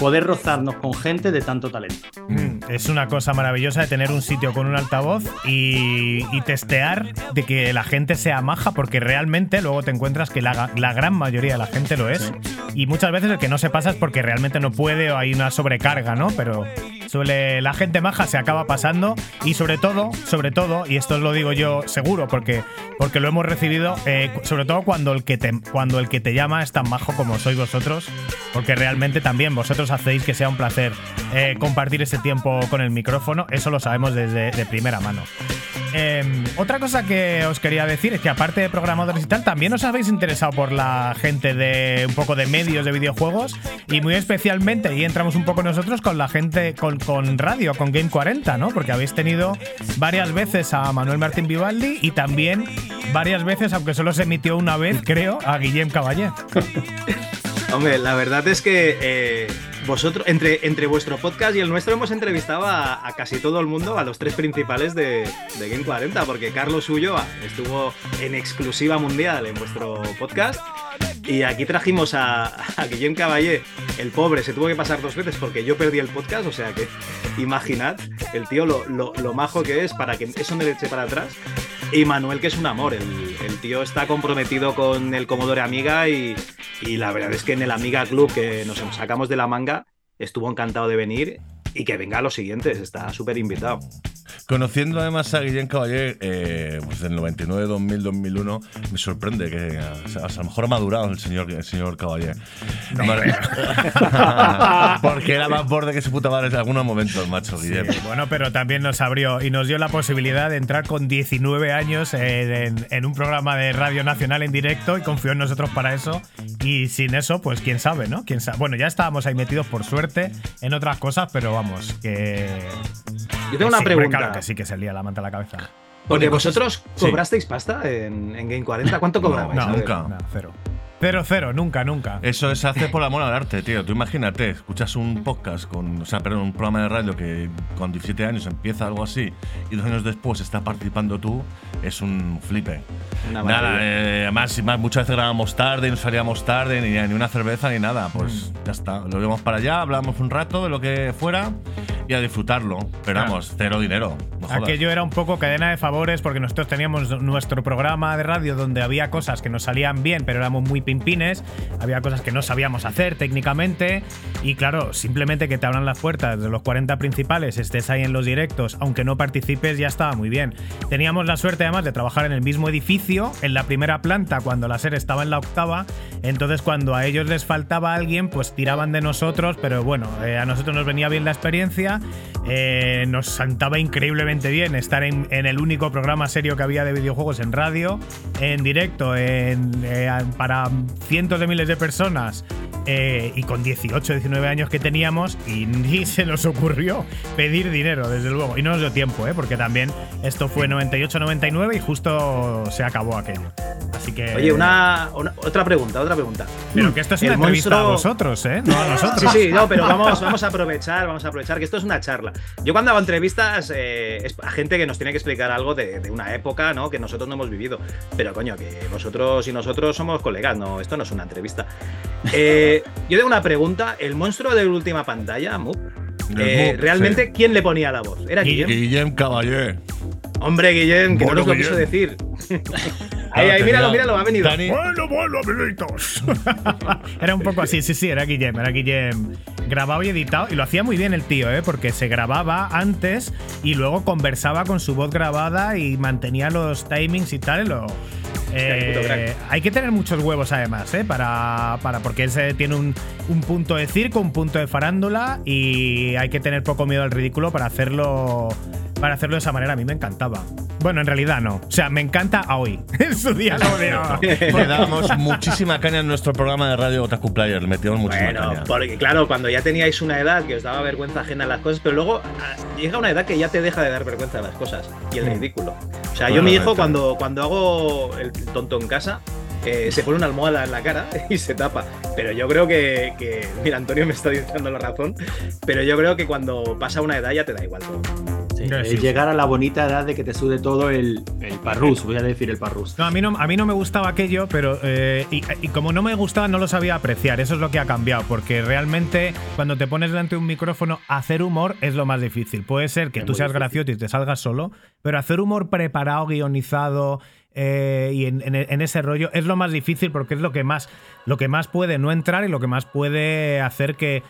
poder rozarnos con gente de tanto talento. Mm, Es una cosa maravillosa de tener un sitio con un altavoz y, y testear de que la gente sea maja, porque realmente luego te encuentras que la, la gran mayoría de la gente lo es. Y muchas veces el que no se pasa es porque realmente no puede o hay una sobrecarga, ¿no? Pero suele la gente maja se acaba pasando y sobre todo, sobre todo, y esto lo digo yo seguro porque, porque lo hemos recibido, eh, sobre todo cuando el, que te, cuando el que te llama es tan majo como sois vosotros, porque realmente también vosotros hacéis que sea un placer eh, compartir ese tiempo con el micrófono, eso lo sabemos desde de primera mano. Eh, otra cosa que os quería decir es que aparte de programadores y tal, también os habéis interesado por la gente de un poco de medios de videojuegos y muy especialmente, y entramos un poco nosotros con la gente, con, con radio, con Game 40, ¿no? Porque habéis tenido varias veces a Manuel Martín Vivaldi y también varias veces, aunque solo se emitió una vez, creo, a Guillem Caballé. Hombre, la verdad es que eh, vosotros, entre, entre vuestro podcast y el nuestro, hemos entrevistado a, casi todo el mundo, a los tres principales de, de Game 40, porque Carlos Ulloa estuvo en exclusiva mundial en vuestro podcast. Y aquí trajimos a, a Guillem Caballé, el pobre, se tuvo que pasar dos veces porque yo perdí el podcast, o sea que imaginad el tío lo, lo- lo majo que es para que eso me le eche para atrás. Y Manuel, que es un amor, el, el tío está comprometido con el Commodore Amiga y, y la verdad es que en el Amiga Club que nos sacamos de la manga, estuvo encantado de venir y que venga a los siguientes, está súper invitado. Conociendo además a Guillén Caballé, eh, pues del 99, 2000, 2001, me sorprende que o sea, a lo mejor ha madurado el señor, el señor Caballé. Vale. Porque era más borde que su puta madre en algunos momentos, macho, Guillén. Bueno, pero también nos abrió y nos dio la posibilidad de entrar con 19 años en, en- en un programa de Radio Nacional en directo y confió en nosotros para eso. Y sin eso, pues quién sabe, ¿no? ¿Quién sabe? Bueno, ya estábamos ahí metidos por suerte en otras cosas, pero vamos, que. Yo tengo una Sí, hombre, pregunta. Claro que sí que se lía la manta a la cabeza. Porque Oye, pues es- vosotros sí. cobrasteis pasta en, en Game 40. ¿Cuánto cobrabais? No, nunca. No, cero. Cero, cero, nunca, nunca. Eso se hace por amor al arte, tío. Tú imagínate, escuchas un podcast con, o sea, perdón, un programa de radio que con 17 años empieza algo así y dos años después estás participando tú, es un flipe. Una nada, eh, además, más, muchas veces grabábamos tarde y nos salíamos tarde, ni, ni una cerveza ni nada. Pues ya está, lo llevamos para allá, hablamos un rato de lo que fuera y a disfrutarlo. Pero Claro. vamos, cero dinero. no. Aquello era un poco cadena de favores porque nosotros teníamos nuestro programa de radio donde había cosas que nos salían bien, pero éramos muy pimpines, había cosas que no sabíamos hacer técnicamente y claro, simplemente que te abran las puertas de los 40 principales, estés ahí en los directos, aunque no participes, ya estaba muy bien. Teníamos la suerte además de trabajar en el mismo edificio, en la primera planta, cuando la SER estaba en la octava, entonces cuando a ellos les faltaba alguien, pues tiraban de nosotros, pero bueno, eh, a nosotros nos venía bien la experiencia, eh, nos sentaba increíblemente bien estar en, en el único programa serio que había de videojuegos en radio, en directo, en, eh, para cientos de miles de personas. eh, y con 18, 19 años que teníamos, y ni se nos ocurrió pedir dinero, desde luego. Y no nos dio tiempo, ¿eh? porque también esto fue 98-99 y justo se acabó aquello. Así que. Oye, una, una- otra pregunta, otra pregunta. Pero que esto es una entrevista a monstruo- vosotros, ¿eh? No a Sí, nosotros. sí, no, pero vamos, vamos a aprovechar, vamos a aprovechar que esto es una charla. Yo cuando hago entrevistas eh, es a gente que nos tiene que explicar algo de, de una época, ¿no? Que nosotros no hemos vivido. Pero coño, que vosotros y nosotros somos colegas, no, esto no es una entrevista. Eh, yo tengo una pregunta. El monstruo de la última pantalla, Mup, eh, Mup, realmente, sí. ¿quién le ponía la voz? ¿Era Guille- Guillem? Guillem Caballé. Hombre, Guillem, que Bueno, no nos lo quiso decir. ahí, ahí, míralo, míralo, ha venido. Dani- Bueno, bueno, amiguitos. era un poco así, sí, sí, era Guillem, era Guillem grabado y editado. Y lo hacía muy bien el tío, ¿eh? Porque se grababa antes y luego conversaba con su voz grabada y mantenía los timings y tal. y Lo, eh, hay que tener muchos huevos además, ¿eh? Para, para porque ese tiene un, un punto de circo, un punto de farándula y hay que tener poco miedo al ridículo para hacerlo para hacerlo de esa manera. A mí me encantaba. Bueno, en realidad no. O sea, me encanta a hoy. en su día lo odiaba. Le dábamos muchísima caña en nuestro programa de radio Otaku Player. Le metíamos muchísima Bueno, caña. porque claro, cuando ya teníais una edad que os daba vergüenza ajena a las cosas, pero luego ah, llega una edad que ya te deja de dar vergüenza a las cosas y el ridículo. O sea, yo Bueno, mi hijo cuando, cuando hago el tonto en casa, eh, se pone una almohada en la cara y se tapa. Pero yo creo que, que- mira, Antonio me está diciendo la razón, pero yo creo que cuando pasa una edad ya te da igual todo. Sí. llegar a la bonita edad de que te sude todo el, el parrus, voy a decir el parrus. No, a mí no, a mí no me gustaba aquello, pero eh, y, y como no me gustaba, no lo sabía apreciar. Eso es lo que ha cambiado, porque realmente cuando te pones delante de un micrófono, hacer humor es lo más difícil. Puede ser que Es tú seas gracioso y te salgas solo, pero hacer humor preparado, guionizado eh, y en, en- en ese rollo es lo más difícil porque es lo que más, lo que más puede no entrar y lo que más puede hacer que,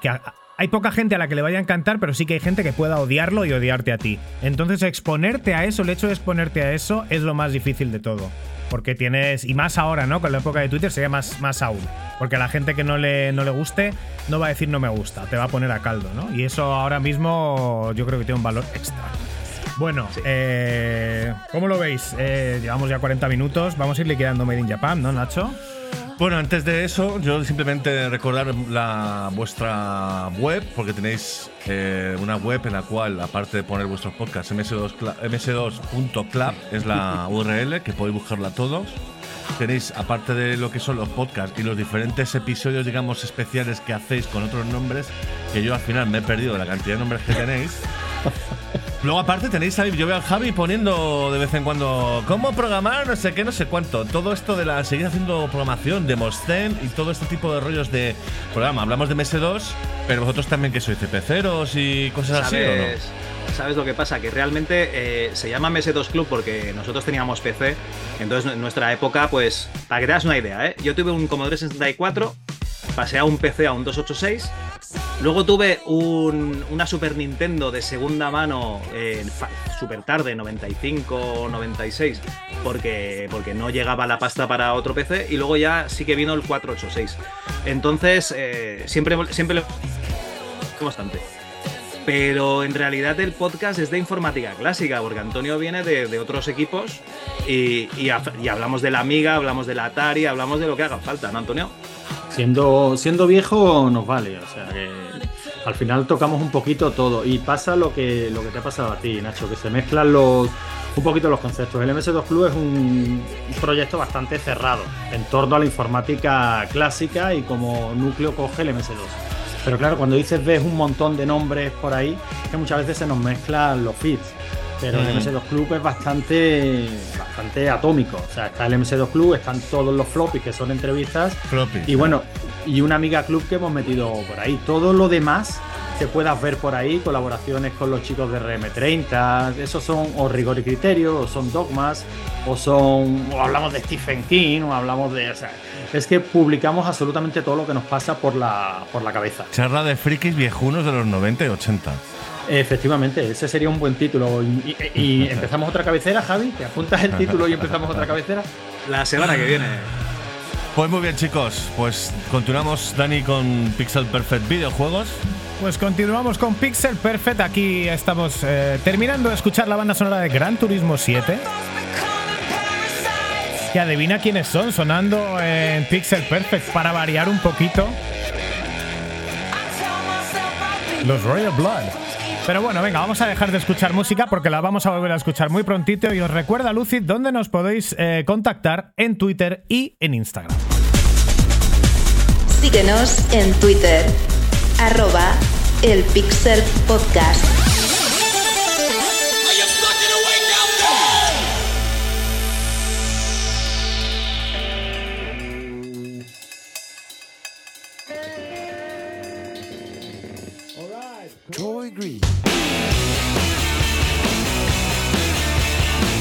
que a- hay poca gente a la que le vaya a encantar, pero sí que hay gente que pueda odiarlo y odiarte a ti. Entonces, exponerte a eso, el hecho de exponerte a eso, es lo más difícil de todo. Porque tienes, y más ahora, ¿no? Con la época de Twitter sería más, más aún. Porque a la gente que no le, no le guste no va a decir no me gusta, te va a poner a caldo, ¿no? Y eso ahora mismo yo creo que tiene un valor extra. Bueno, eh, ¿cómo lo veis? Eh, llevamos ya 40 minutos, vamos a ir liquidando Made in Japan, ¿no, Nacho? Bueno, antes de eso, yo simplemente recordar la, vuestra web, porque tenéis eh, una web en la cual, aparte de poner vuestros podcasts, ms2, cla- ms2.club es la URL, que podéis buscarla todos. Tenéis, aparte de lo que son los podcasts y los diferentes episodios, digamos, especiales que hacéis con otros nombres, que yo al final me he perdido de la cantidad de nombres que tenéis. Luego, aparte, tenéis ahí, yo veo al Javi poniendo de vez en cuando cómo programar, no sé qué, no sé cuánto. Todo esto de la seguir haciendo programación, de Mosten y todo este tipo de rollos de programa. Hablamos de MS2, pero vosotros también que sois CP0s y cosas así, ¿o no? ¿Sabes, ¿Sabes lo que pasa? Que realmente eh, se llama MS2 Club porque nosotros teníamos PC. Entonces, en nuestra época, pues, para que te das una idea, ¿eh? yo tuve un Commodore 64, pasé a un PC a un 286 Luego tuve un- una Super Nintendo de segunda mano eh, super tarde, 95 o 96, porque, porque no llegaba la pasta para otro PC. Y luego ya sí que vino el 486. Entonces, eh, siempre, siempre le bastante. Pero en realidad el podcast es de informática clásica, porque Antonio viene de, otros equipos y, y y hablamos de la Amiga, hablamos de la Atari, hablamos de lo que haga falta, ¿no, Antonio? Siendo, siendo viejo nos vale, o sea que al final tocamos un poquito todo y pasa lo que, lo que te ha pasado a ti, Nacho, que se mezclan los, un poquito los conceptos. El MS2 Club es un, proyecto bastante cerrado en torno a la informática clásica y como núcleo coge el MS2. Pero claro, cuando dices ves un montón de nombres por ahí, que muchas veces se nos mezclan los feeds. Pero el Mm. MS2 Club es bastante, bastante atómico. O sea, está el MS2 Club, están todos los floppies que son entrevistas Floppy. y bueno, y una amiga club que hemos metido por ahí. Todo lo demás que puedas ver por ahí, colaboraciones con los chicos de RM30, esos son o rigor y criterio, o son dogmas, o son. o hablamos de Stephen King, o hablamos de. O sea, es que publicamos absolutamente todo lo que nos pasa por la, por la cabeza. Charla de frikis viejunos de los 90 y 80. Efectivamente, ese sería un buen título. Y, y- y empezamos otra cabecera, Javi. ¿Te apuntas el título y empezamos otra cabecera? La semana que viene. Pues muy bien, chicos. Pues continuamos, Dani, con Pixel Perfect Videojuegos. Pues continuamos con Pixel Perfect. Aquí estamos eh, terminando de escuchar la banda sonora de Gran Turismo 7. Que adivina quiénes son sonando en Pixel Perfect para variar un poquito. Los Royal Blood. Pero bueno, venga, vamos a dejar de escuchar música porque la vamos a volver a escuchar muy prontito. Y os recuerda, Lucid, dónde nos podéis eh, contactar en Twitter y en Instagram. Síguenos en Twitter, arroba Podcast.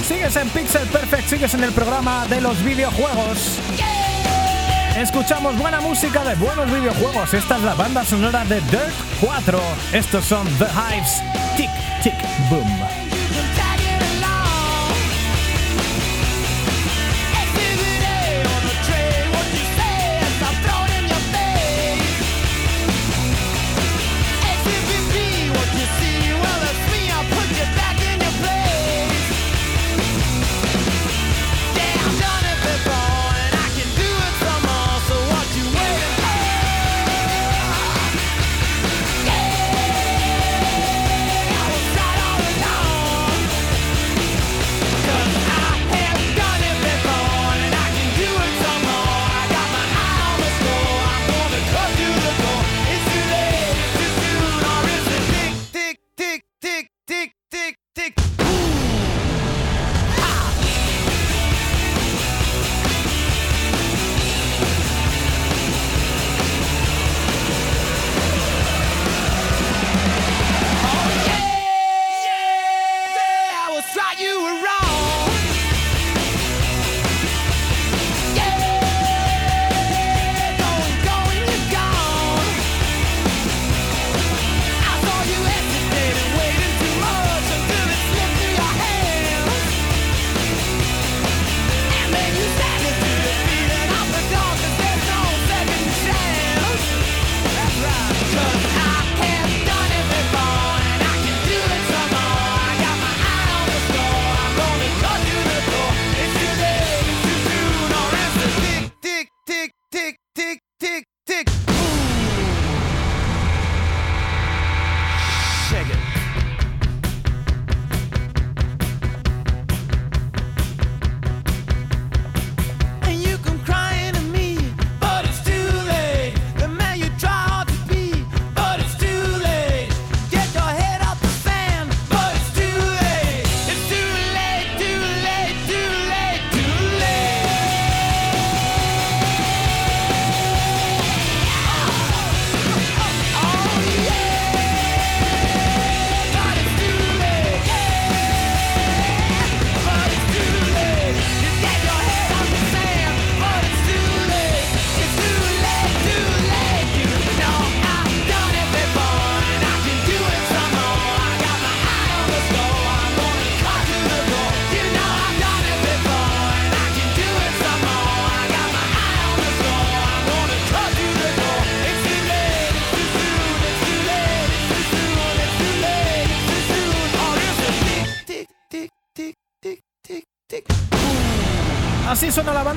Sigues en Pixel Perfect, sigues en el programa de los videojuegos. Escuchamos buena música de buenos videojuegos. Esta es la banda sonora de Dirt 4. Estos son The Hives. Tic, tic, boom.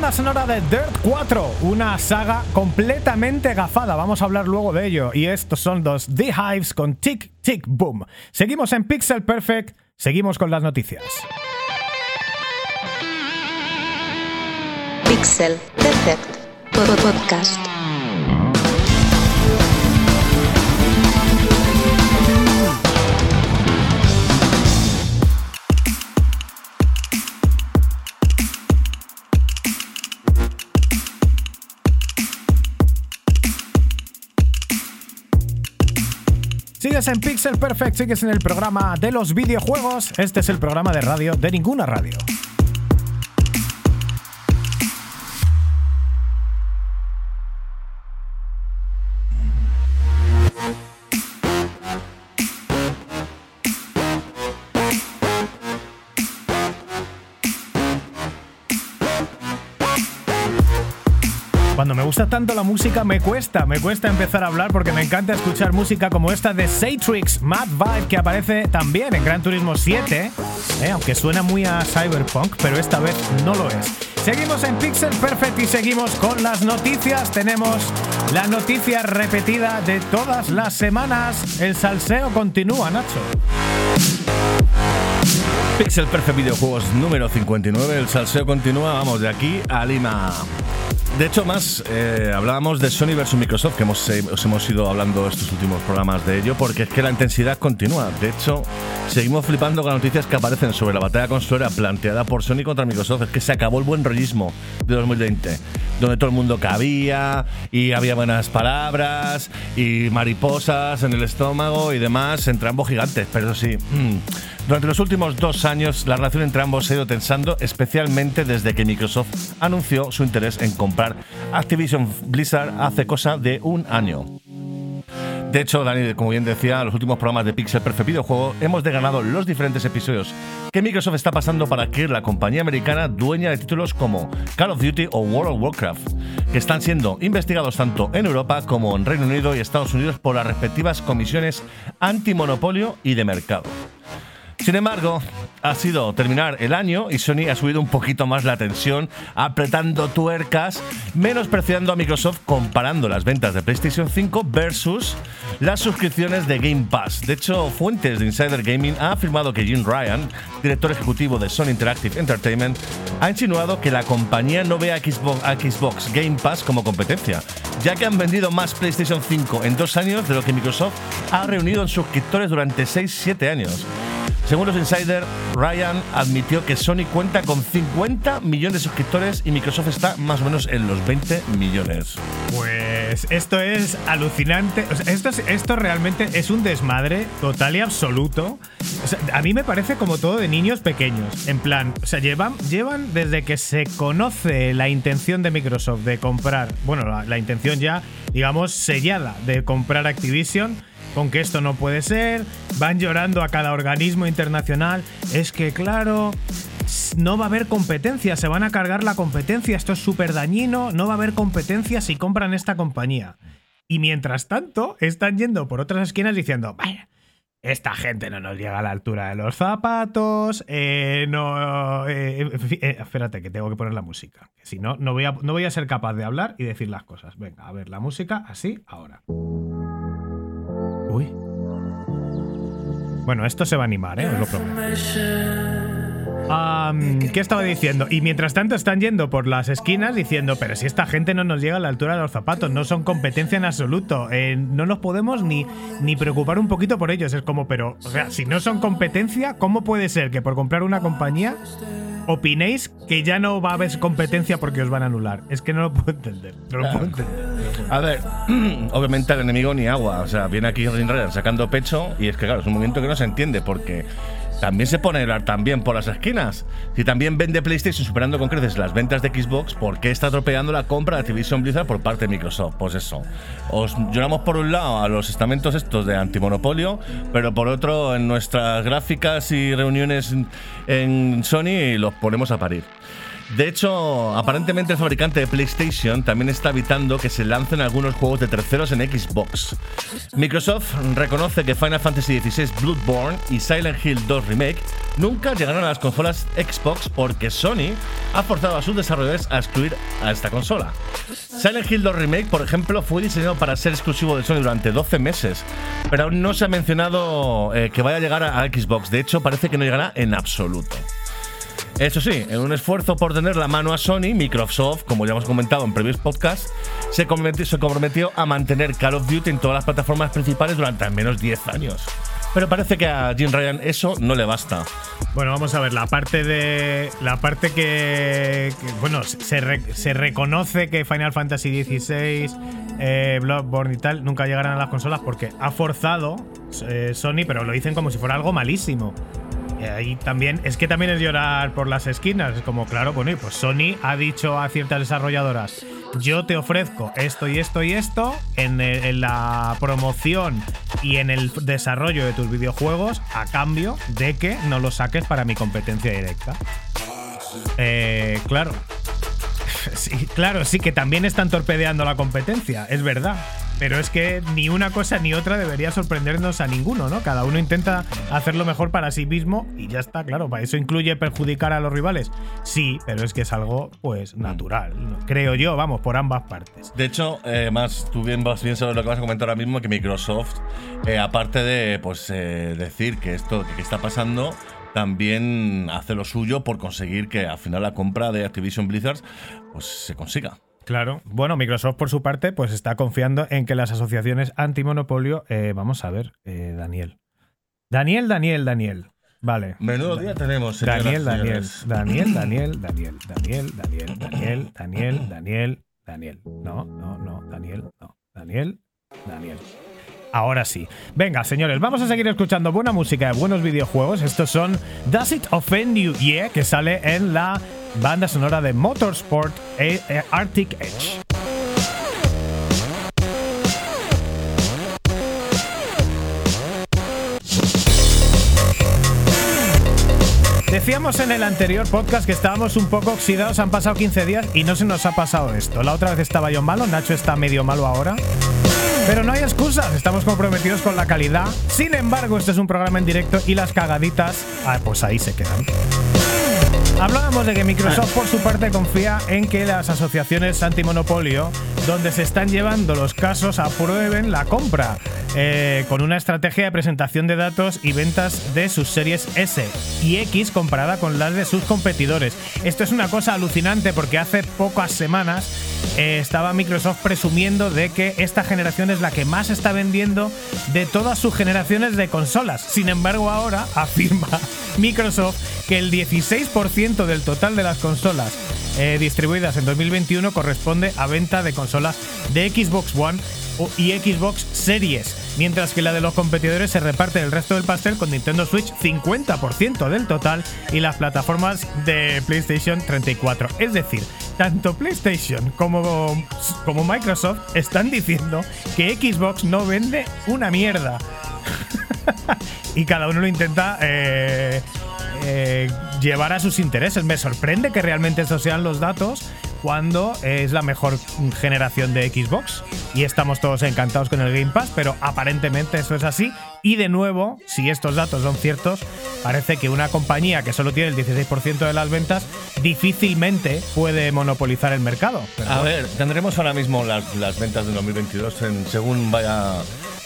Banda sonora de Dirt 4, una saga completamente gafada. Vamos a hablar luego de ello. Y estos son los The Hives con Tick Tick Boom. Seguimos en Pixel Perfect, seguimos con las noticias. Pixel Perfect Pod- Podcast. Sigues en Pixel Perfect, sigues en el programa de los videojuegos. Este es el programa de radio de ninguna radio. Gusta tanto la música me cuesta, me cuesta empezar a hablar porque me encanta escuchar música como esta de Satrix Mad Vibe que aparece también en Gran Turismo 7, eh, aunque suena muy a Cyberpunk, pero esta vez no lo es. Seguimos en Pixel Perfect y seguimos con las noticias. Tenemos la noticia repetida de todas las semanas. El salseo continúa, Nacho. Pixel Perfect Videojuegos número 59. El salseo continúa, vamos, de aquí a Lima. De hecho, más eh, hablábamos de Sony versus Microsoft, que hemos, eh, os hemos ido hablando estos últimos programas de ello, porque es que la intensidad continúa. De hecho, seguimos flipando con las noticias que aparecen sobre la batalla consolera planteada por Sony contra Microsoft. Es que se acabó el buen rollismo de 2020, donde todo el mundo cabía y había buenas palabras y mariposas en el estómago y demás entre ambos gigantes. Pero sí, durante los últimos dos años, la relación entre ambos se ha ido tensando, especialmente desde que Microsoft anunció su interés en comprar Activision Blizzard hace cosa de un año. De hecho, Dani, como bien decía, en los últimos programas de Pixel Perfect Videojuego hemos deganado los diferentes episodios que Microsoft está pasando para adquirir la compañía americana dueña de títulos como Call of Duty o World of Warcraft, que están siendo investigados tanto en Europa como en Reino Unido y Estados Unidos por las respectivas comisiones antimonopolio y de mercado. Sin embargo, ha sido terminar el año y Sony ha subido un poquito más la tensión, apretando tuercas, menospreciando a Microsoft comparando las ventas de PlayStation 5 versus las suscripciones de Game Pass. De hecho, fuentes de Insider Gaming han afirmado que Jim Ryan, director ejecutivo de Sony Interactive Entertainment, ha insinuado que la compañía no ve a Xbox, a Xbox Game Pass como competencia, ya que han vendido más PlayStation 5 en dos años de lo que Microsoft ha reunido en suscriptores durante 6-7 años. Según los insiders, Ryan admitió que Sony cuenta con 50 millones de suscriptores y Microsoft está más o menos en los 20 millones. Pues esto es alucinante. Esto, es- esto realmente es un desmadre total y absoluto. A mí me parece como todo de niños pequeños. En plan, o sea, llevan, llevan desde que se conoce la intención de Microsoft de comprar, bueno, la intención ya, digamos, sellada de comprar Activision. Con que esto no puede ser, van llorando a cada organismo internacional. Es que, claro, no va a haber competencia, se van a cargar la competencia, esto es súper dañino, no va a haber competencia si compran esta compañía. Y mientras tanto, están yendo por otras esquinas diciendo, vaya, esta gente no nos llega a la altura de los zapatos, eh, no... eh, eh, espérate, que tengo que poner la música, si no, no voy, a, no voy a ser capaz de hablar y decir las cosas. Venga, a ver, la música así, ahora. Bueno, esto se va a animar, ¿eh? Os lo prometo. Am, ¿Qué estaba diciendo? Y mientras tanto están yendo por las esquinas diciendo, pero si esta gente no nos llega a la altura de los zapatos, no son competencia en absoluto, eh, no nos podemos ni, ni preocupar un poquito por ellos. Es como, pero, o sea, si no son competencia, ¿cómo puede ser que por comprar una compañía opinéis que ya no va a haber competencia porque os van a anular? Es que no lo puedo entender. No lo puedo entender. A ver, obviamente al enemigo ni agua. O sea, viene aquí Ryan sacando pecho y es que, claro, es un movimiento que no se entiende porque también se pone a hablar también por las esquinas. Si también vende PlayStation superando con creces las ventas de Xbox, ¿por qué está atropellando la compra de Activision Blizzard por parte de Microsoft? Pues eso. Os lloramos por un lado a los estamentos estos de antimonopolio, pero por otro en nuestras gráficas y reuniones en- Sony los ponemos a parir. De hecho, aparentemente el fabricante de PlayStation también está evitando que se lancen algunos juegos de terceros en Xbox. Microsoft reconoce que Final Fantasy XVI Bloodborne y Silent Hill 2 Remake nunca llegaron a las consolas Xbox porque Sony ha forzado a sus desarrolladores a excluir a esta consola. Silent Hill 2 Remake, por ejemplo, fue diseñado para ser exclusivo de Sony durante 12 meses, pero aún no se ha mencionado eh, que vaya a llegar a Xbox. De hecho, parece que no llegará en absoluto. Eso sí, en un esfuerzo por tener la mano a Sony, Microsoft, como ya hemos comentado en previos podcasts, se comprometió, se comprometió a mantener Call of Duty en todas las plataformas principales durante al menos 10 años. Pero parece que a Jim Ryan eso no le basta. Bueno, vamos a ver, la parte de. La parte que. bueno, se, se reconoce que Final Fantasy XVI, eh, Bloodborne y tal nunca llegarán a las consolas porque ha forzado eh, Sony, pero lo dicen como si fuera algo malísimo. Y ahí también. Es que también es llorar por las esquinas. Es como, claro, bueno, pues Sony ha dicho a ciertas desarrolladoras. Yo te ofrezco esto y esto y esto en, el- en la promoción y en el desarrollo de tus videojuegos a cambio de que no lo saques para mi competencia directa. Eh, claro. Sí, claro, sí, que también están torpedeando la competencia, es verdad. Pero es que ni una cosa ni otra debería sorprendernos a ninguno, ¿no? Cada uno intenta hacerlo mejor para sí mismo y ya está, claro. ¿Para eso incluye perjudicar a los rivales? Sí, pero es que es algo, pues, natural. ¿no? Creo yo, vamos, por ambas partes. De hecho, eh, más tú bien, vas bien sabes lo que vas a comentar ahora mismo, que Microsoft, eh, aparte de pues eh, decir que esto que está pasando, también hace lo suyo por conseguir que al final la compra de Activision Blizzard pues se consiga. Claro. Bueno, Microsoft, por su parte, pues está confiando en que las asociaciones antimonopolio. eh, vamos a ver, eh, Daniel. Daniel, Daniel, Daniel. Vale. Menudo día tenemos, Daniel, Daniel. Daniel, Daniel, Daniel, Daniel, Daniel, Daniel, Daniel, Daniel, Daniel. No, no, no, Daniel, no. Daniel, Daniel. Ahora sí. Venga, señores, vamos a seguir escuchando buena música de buenos videojuegos. Estos son Does It Offend You Yeah, que sale en la banda sonora de Motorsport eh, eh, Arctic Edge. Decíamos en el anterior podcast que estábamos un poco oxidados, han pasado 15 días y no se nos ha pasado esto. La otra vez estaba yo malo, Nacho está medio malo ahora. Pero no hay excusas, estamos comprometidos con la calidad. Sin embargo, este es un programa en directo y las cagaditas, ah, pues ahí se quedan. Hablábamos de que Microsoft por su parte confía en que las asociaciones antimonopolio, donde se están llevando los casos, aprueben la compra, eh, con una estrategia de presentación de datos y ventas de sus series S y X comparada con las de sus competidores. Esto es una cosa alucinante porque hace pocas semanas eh, estaba Microsoft presumiendo de que esta generación es la que más está vendiendo de todas sus generaciones de consolas. Sin embargo, ahora afirma Microsoft que el 16% del total de las consolas eh, distribuidas en 2021 corresponde a venta de consolas de Xbox One y Xbox Series, mientras que la de los competidores se reparte el resto del pastel con Nintendo Switch 50% del total y las plataformas de PlayStation 34. Es decir, tanto PlayStation como, como Microsoft están diciendo que Xbox no vende una mierda. y cada uno lo intenta eh, eh, llevar a sus intereses. Me sorprende que realmente esos sean los datos cuando es la mejor generación de Xbox y estamos todos encantados con el Game Pass, pero aparentemente eso es así. Y de nuevo, si estos datos son ciertos, parece que una compañía que solo tiene el 16% de las ventas difícilmente puede monopolizar el mercado. Pero A bueno. ver, tendremos ahora mismo las, las ventas de 2022 en- según vaya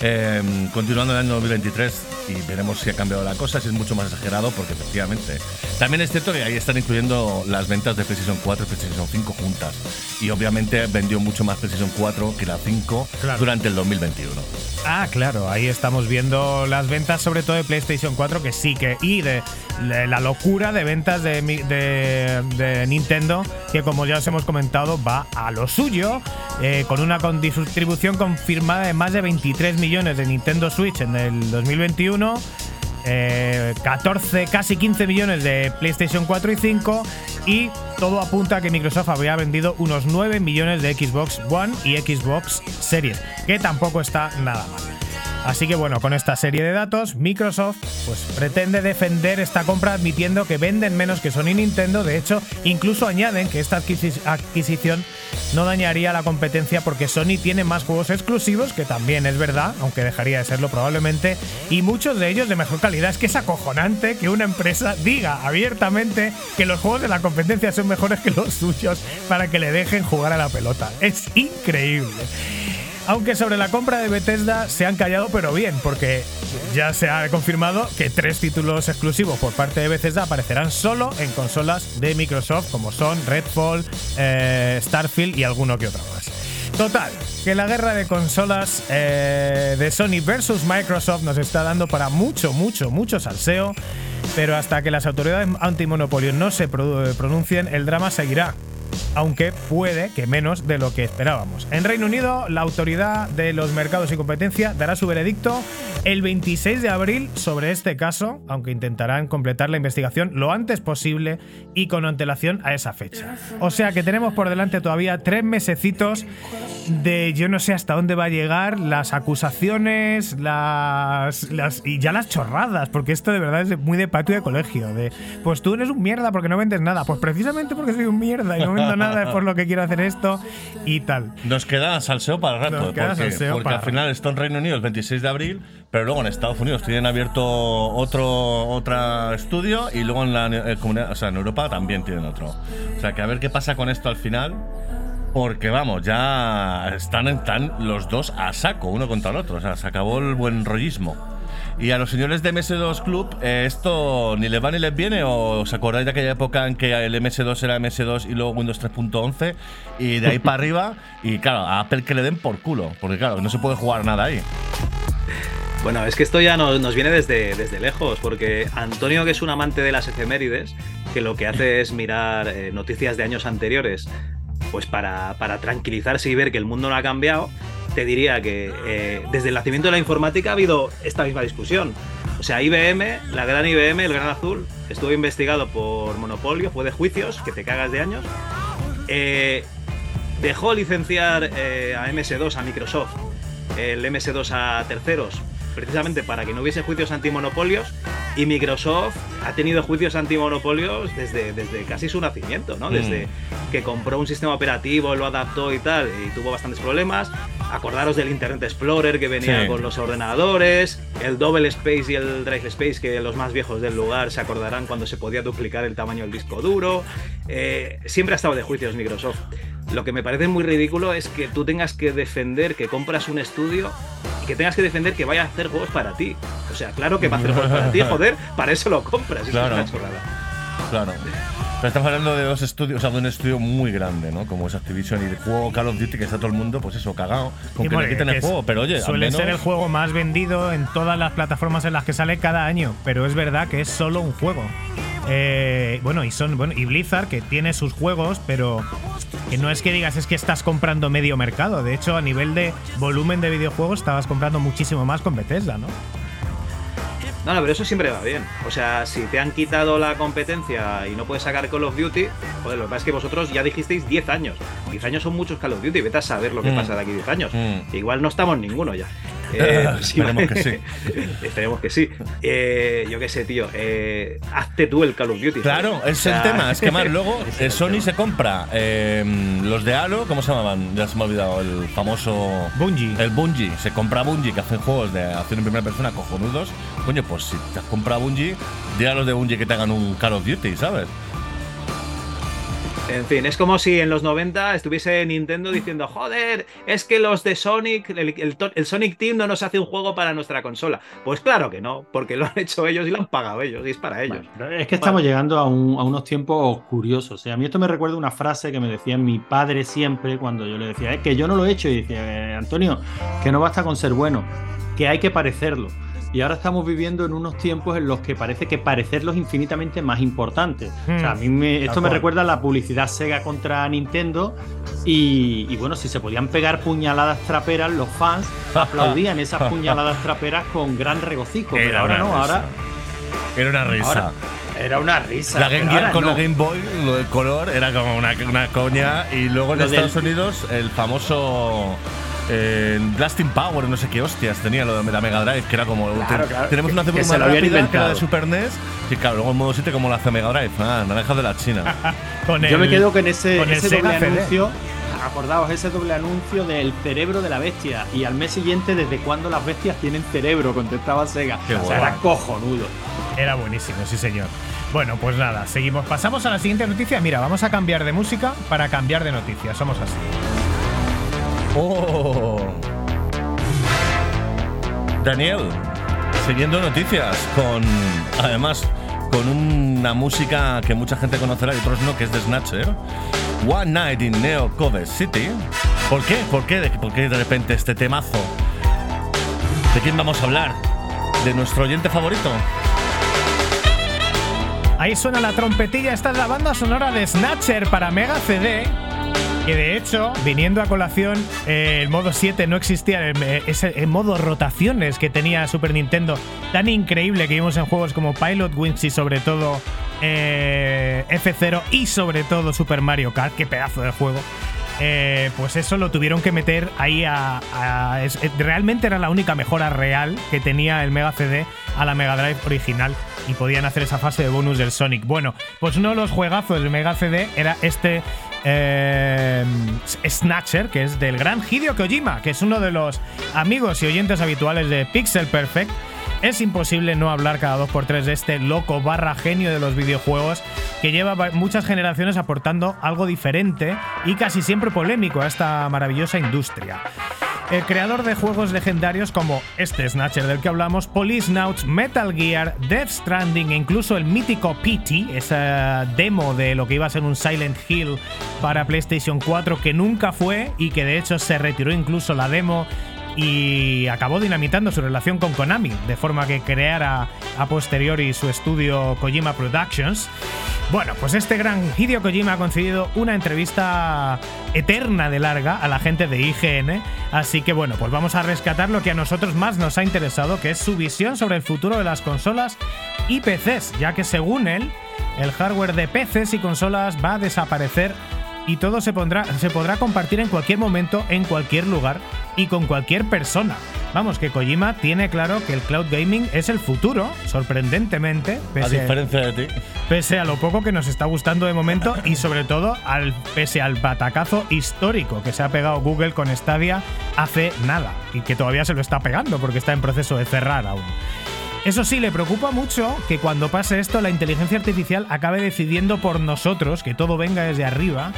eh, continuando el año 2023 y veremos si ha cambiado la cosa, si es mucho más exagerado, porque efectivamente. También es cierto que ahí están incluyendo las ventas de PlayStation 4 y PlayStation 5 juntas. Y obviamente vendió mucho más PlayStation 4 que la 5 Claro. durante el 2021. Ah, claro, ahí estamos viendo las ventas, sobre todo de PlayStation 4, que sí que. Y de, la locura de ventas de, Nintendo, que como ya os hemos comentado, va a lo suyo, eh, con una con distribución confirmada de más de 23 millones de Nintendo Switch en el 2021. eh, 14, casi 15 millones de PlayStation 4 y 5 y todo apunta a que Microsoft habría vendido unos 9 millones de Xbox One y Xbox Series, que tampoco está nada mal. Así que bueno, con esta serie de datos, Microsoft pues pretende defender esta compra admitiendo que venden menos que Sony y Nintendo. De hecho, incluso añaden que esta adquisi- adquisición no dañaría la competencia porque Sony tiene más juegos exclusivos, que también es verdad, aunque dejaría de serlo probablemente, y muchos de ellos de mejor calidad. Es que es acojonante que una empresa diga abiertamente que los juegos de la competencia son mejores que los suyos para que le dejen jugar a la pelota. Es increíble. Aunque sobre la compra de Bethesda se han callado, pero bien, porque ya se ha confirmado que tres títulos exclusivos por parte de Bethesda aparecerán solo en consolas de Microsoft, como son Redfall, eh, Starfield y alguno que otro más. Total, que la guerra de consolas eh, de Sony versus Microsoft nos está dando para mucho, mucho, mucho salseo, pero hasta que las autoridades antimonopolio no se pronuncien, el drama seguirá aunque puede que menos de lo que esperábamos. En Reino Unido, la Autoridad de los Mercados y Competencia dará su veredicto el 26 de abril sobre este caso, aunque intentarán completar la investigación lo antes posible y con antelación a esa fecha. O sea que tenemos por delante todavía tres mesecitos de yo no sé hasta dónde va a llegar las acusaciones, las, las y ya las chorradas, porque esto de verdad es muy de patio de colegio, de pues tú eres un mierda porque no vendes nada, pues precisamente porque soy un mierda y no vendo nada es por lo que quiero hacer esto y tal. Nos queda salseo para rato. Nos queda porque salseo porque para al final esto en Reino Unido el 26 de abril, pero luego en Estados Unidos tienen abierto otro otro estudio y luego en la comunidad, o sea, en Europa también tienen otro. O sea, que a ver qué pasa con esto al final. Porque vamos, ya están, están los dos a saco, uno contra el otro. O sea, se acabó el buen rollismo. Y a los señores de MS2 Club, eh, ¿esto ni les va ni les viene? ¿O os acordáis de aquella época en que el MS2 era MS2 y luego Windows 3.11? Y de ahí para arriba, y claro, a Apple que le den por culo, porque claro, no se puede jugar nada ahí. Bueno, es que esto ya nos, viene desde, desde lejos, porque Antonio, que es un amante de las efemérides, que lo que hace es mirar eh, noticias de años anteriores, pues para, para tranquilizarse y ver que el mundo no ha cambiado, te diría que eh, desde el nacimiento de la informática ha habido esta misma discusión. O sea, IBM, la gran IBM, el gran azul, estuvo investigado por monopolio, fue de juicios, que te cagas de años. Eh, dejó licenciar eh, a MS2, a Microsoft, el MS2 a terceros, precisamente para que no hubiese juicios antimonopolios. Y Microsoft ha tenido juicios antimonopolios desde, desde casi su nacimiento, ¿no? Desde que compró un sistema operativo, lo adaptó y tal, y tuvo bastantes problemas. Acordaros del Internet Explorer que venía Sí. con los ordenadores, el Double Space y el Drive Space, que los más viejos del lugar se acordarán cuando se podía duplicar el tamaño del disco duro. Eh, siempre ha estado de juicios Microsoft. Lo que me parece muy ridículo es que tú tengas que defender que compras un estudio que tengas que defender que vaya a hacer juegos para ti. O sea, claro que va a hacer juegos para ti, joder, para eso lo compras. Es Claro. una chorrada. Claro. Pero estamos hablando de dos estudios, o sea, de un estudio muy grande, ¿no? Como es Activision y el juego Call of Duty, que está todo el mundo, pues eso, cagado, con Y que le quiten el juego. Pero oye, al suele menos- ser el juego más vendido en todas las plataformas en las que sale cada año, pero es verdad que es solo un juego. Eh, bueno, y son bueno, y Blizzard que tiene sus juegos, pero que no es que digas es que estás comprando medio mercado. De hecho, a nivel de volumen de videojuegos estabas comprando muchísimo más con Bethesda, ¿no? No, no, pero eso siempre va bien. O sea, si te han quitado la competencia y no puedes sacar Call of Duty, joder, lo que pasa es que vosotros ya dijisteis 10 años. 10 años son muchos Call of Duty, vete a saber lo que Mm. pasa de aquí 10 años. Mm. Igual no estamos ninguno ya. Eh, sí, Esperemos que sí. Esperemos que sí. Eh, yo qué sé, tío. eh, hazte tú el Call of Duty. Claro, ¿sabes? es O sea, el tema. Es que más luego eh, Sony se compra eh, los de Halo, ¿cómo se llamaban? Ya se me ha olvidado, el famoso. Bungie. El Bungie. Se compra Bungie, que hacen juegos de acción en primera persona cojonudos. Coño, pues si te has comprado Bungie, di a los de Bungie que te hagan un Call of Duty, ¿sabes? En fin, es como si en los 90 estuviese Nintendo diciendo, joder, es que los de Sonic, el, el to- el Sonic Team no nos hace un juego para nuestra consola. Pues claro que no, porque lo han hecho ellos y lo han pagado ellos, y es para ellos. Bueno, es que estamos llegando a, un- a unos tiempos curiosos. A mí esto me recuerda una frase que me decía mi padre siempre cuando yo le decía, es que yo no lo he hecho. Y decía, "Eh, Antonio, que no basta con ser bueno, que hay que parecerlo. Y ahora estamos viviendo en unos tiempos en los que parece que parecerlo es infinitamente más importante. O sea, a mí me- esto me recuerda a la publicidad Sega contra Nintendo. Y, y bueno, si se podían pegar puñaladas traperas, los fans aplaudían esas puñaladas traperas con gran regocijo. Pero ahora no, risa. ahora Era una risa. Ahora, era una risa. La Game Gear con no. la Game Boy, lo del color, era como una, una coña. Y luego en Lo Estados del- Unidos, el famoso eh, Blasting Power, no sé qué hostias tenía lo de la Mega Drive, que era como. Claro, te- claro, Tenemos que- una CPU más rápida que la de Super NES. Y claro, luego el modo 7 como la hace Mega Drive. Ah, naranjas de la China. Con Yo me el- quedo con ese, con el ese doble CD. anuncio. Acordaos, ese doble anuncio del cerebro de la bestia. Y al mes siguiente, ¿desde cuándo las bestias tienen cerebro? Contestaba Sega. Qué o sea, guay. era cojonudo. Era buenísimo, sí señor. Bueno, pues nada, seguimos. Pasamos a la siguiente noticia. Mira, vamos a cambiar de música para cambiar de noticia. Somos así. Oh. Daniel, siguiendo noticias con. Además, con una música que mucha gente conocerá y otros no, que es de Snatcher. One Night in Neo Cove City. ¿Por qué? ¿Por qué? ¿De, ¿Por qué de repente este temazo? ¿De quién vamos a hablar? ¿De nuestro oyente favorito? Ahí suena la trompetilla. Esta es la banda sonora de Snatcher para Mega CD. Que de hecho, viniendo a colación, eh, el modo 7 no existía, el, eh, ese el modo rotaciones que tenía Super Nintendo, tan increíble que vimos en juegos como Pilot Wings y sobre todo eh, F0 y sobre todo Super Mario Kart, qué pedazo de juego. Eh, pues eso lo tuvieron que meter ahí a. eh, realmente era la única mejora real que tenía el Mega CD a la Mega Drive original y podían hacer esa fase de bonus del Sonic. Bueno, pues uno de los juegazos del Mega CD era este eh, Snatcher, que es del gran Hideo Kojima, que es uno de los amigos y oyentes habituales de Pixel Perfect. Es imposible no hablar cada dos por tres de este loco barra genio de los videojuegos que lleva va- muchas generaciones aportando algo diferente y casi siempre polémico a esta maravillosa industria. El creador de juegos legendarios como este Snatcher del que hablamos, Policenauts, Metal Gear, Death Stranding e incluso el mítico PT, esa demo de lo que iba a ser un Silent Hill para PlayStation 4 que nunca fue y que de hecho se retiró incluso la demo y acabó dinamitando su relación con Konami, de forma que creara a posteriori su estudio Kojima Productions. Bueno, pues este gran Hideo Kojima ha concedido una entrevista eterna de larga a la gente de IGN, así que bueno, pues vamos a rescatar lo que a nosotros más nos ha interesado, que es su visión sobre el futuro de las consolas y PCs, ya que según él, el hardware de PCs y consolas va a desaparecer y todo se, pondrá, se podrá compartir en cualquier momento, en cualquier lugar y con cualquier persona. Vamos, que Kojima tiene claro que el cloud gaming es el futuro, sorprendentemente, A pese, diferencia de ti. pese a lo poco que nos está gustando de momento y sobre todo al, pese al batacazo histórico que se ha pegado Google con Stadia hace nada y que todavía se lo está pegando porque está en proceso de cerrar aún. Eso sí, le preocupa mucho que cuando pase esto la inteligencia artificial acabe decidiendo por nosotros, que todo venga desde arriba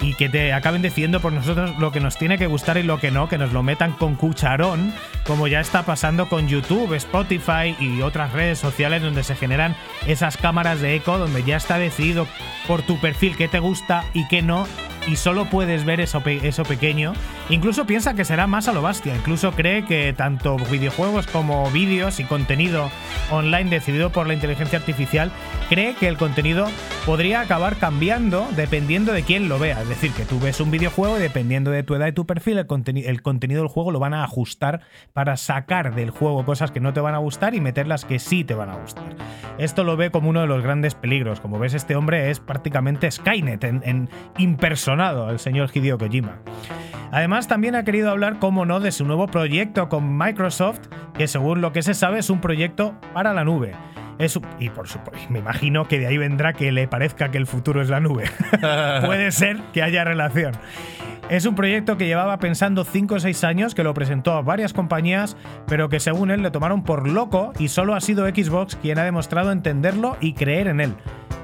y que te acaben decidiendo por nosotros lo que nos tiene que gustar y lo que no, que nos lo metan con cucharón, como ya está pasando con YouTube, Spotify y otras redes sociales donde se generan esas cámaras de eco, donde ya está decidido por tu perfil qué te gusta y qué no, y solo puedes ver eso, eso pequeño. Incluso piensa que será más a lo bastia. Incluso cree que tanto videojuegos como vídeos y contenido online decidido por la inteligencia artificial, cree que el contenido podría acabar cambiando dependiendo de quién lo vea. Es decir, que tú ves un videojuego y dependiendo de tu edad y tu perfil, el, el contenido del juego lo van a ajustar para sacar del juego cosas que no te van a gustar y meter las que sí te van a gustar. Esto lo ve como uno de los grandes peligros. Como ves, este hombre es prácticamente Skynet en, en impersonado, el señor Hideo Kojima. Además, también ha querido hablar, como no, de su nuevo proyecto con Microsoft, que según lo que se sabe es un proyecto para la nube. Es y por supuesto, me imagino que de ahí vendrá que le parezca que el futuro es la nube. Puede ser que haya relación. Es un proyecto que llevaba pensando 5 o 6 años, que lo presentó a varias compañías, pero que según él le tomaron por loco y solo ha sido Xbox quien ha demostrado entenderlo y creer en él.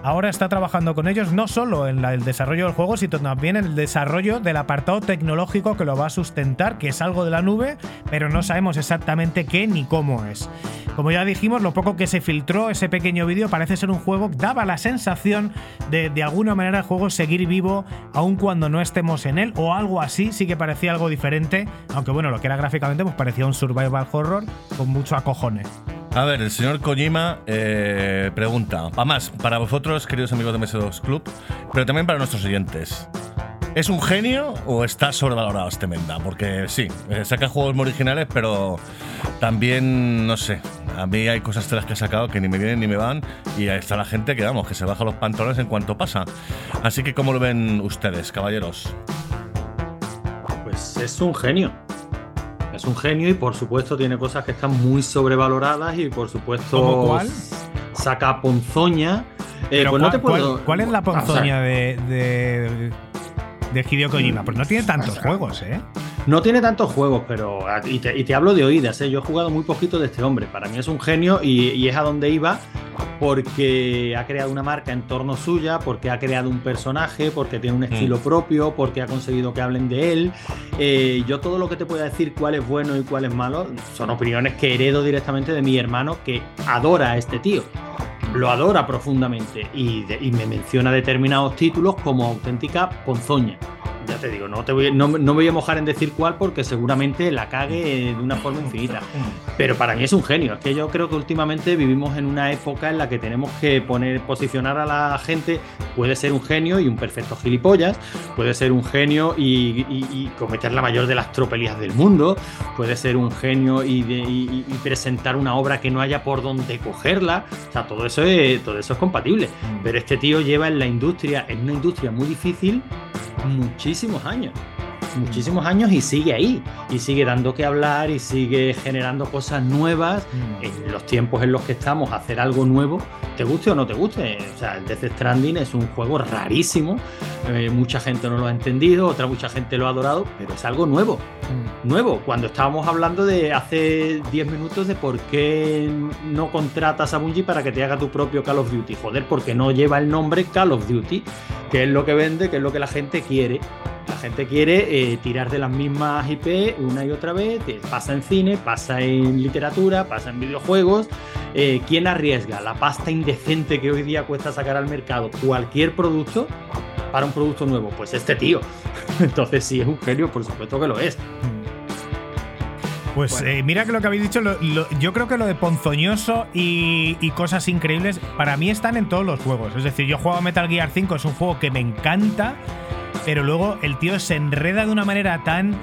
Ahora está trabajando con ellos no solo en la- el desarrollo del juego, sino también en el desarrollo del apartado tecnológico que lo va a sustentar, que es algo de la nube, pero no sabemos exactamente qué ni cómo es. Como ya dijimos, lo poco que se filtró ese pequeño vídeo parece ser un juego que daba la sensación de de alguna manera el juego seguir vivo aun cuando no estemos en él o algo así, sí que parecía algo diferente, aunque bueno, lo que era gráficamente pues parecía un survival horror con mucho acojone. A ver, el señor Kojima eh, pregunta, además, para vosotros, queridos amigos de MS2 Club, pero también para nuestros oyentes. ¿Es un genio o está sobrevalorado este Menda? Porque sí, eh, saca juegos muy originales, pero también, no sé, a mí hay cosas de las que ha sacado que ni me vienen ni me van y ahí está la gente que, vamos, que se baja los pantalones en cuanto pasa. Así que, ¿cómo lo ven ustedes, caballeros? Pues es un genio. Es un genio y por supuesto tiene cosas que están muy sobrevaloradas y por supuesto ¿Cómo cuál? saca ponzoña. Eh, pues no te ¿cuál, puedo. cuál- cuál es la o sea, ponzoña de, de, de Hideo Kojima? Pues no tiene tantos juegos, ¿eh? No tiene tantos juegos, pero. Y te, y te hablo de oídas, ¿eh? Yo he jugado muy poquito de este hombre. Para mí es un genio y, y es a donde iba porque ha creado una marca en torno suya, porque ha creado un personaje, porque tiene un estilo propio, porque ha conseguido que hablen de él. Eh, yo todo lo que te pueda decir cuál es bueno y cuál es malo son opiniones que heredo directamente de mi hermano que adora a este tío. Lo adora profundamente y, me menciona determinados títulos como auténtica ponzoña. Te digo, no, te voy, no, no me voy a mojar en decir cuál porque seguramente la cague de una forma infinita. Pero para mí es un genio. Es que yo creo que últimamente vivimos en una época en la que tenemos que poner, posicionar a la gente. Puede ser un genio y un perfecto gilipollas. Puede ser un genio y, y- y cometer la mayor de las tropelías del mundo. Puede ser un genio y, de- y- y presentar una obra que no haya por dónde cogerla. O sea, todo eso es, todo eso es compatible. Pero este tío lleva en la industria, en una industria muy difícil, muchísimos años. Muchísimos años y sigue ahí. Y sigue dando que hablar y sigue generando cosas nuevas en los tiempos en los que estamos, hacer algo nuevo, te guste o no te guste. O sea, el Death Stranding es un juego rarísimo. eh, mucha gente no lo ha entendido, otra mucha gente lo ha adorado, pero es algo nuevo. Nuevo. Cuando estábamos hablando de hace 10 minutos de por qué no contratas a Bungie para que te haga tu propio Call of Duty. Joder, porque no lleva el nombre Call of Duty, que es lo que vende, que es lo que la gente quiere. Gente quiere eh, tirar de las mismas IP una y otra vez. eh, Pasa en cine, pasa en literatura, pasa en videojuegos. Eh, ¿Quién arriesga la pasta indecente que hoy día cuesta sacar al mercado cualquier producto para un producto nuevo? Pues este tío. Entonces, si es un genio, por supuesto que lo es. Pues Bueno. eh, mira que lo que habéis dicho, lo- lo- yo creo que lo de ponzoñoso y, y cosas increíbles para mí están en todos los juegos. Es decir, yo juego a Metal Gear 5, es un juego que me encanta, pero luego el tío se enreda de una manera tan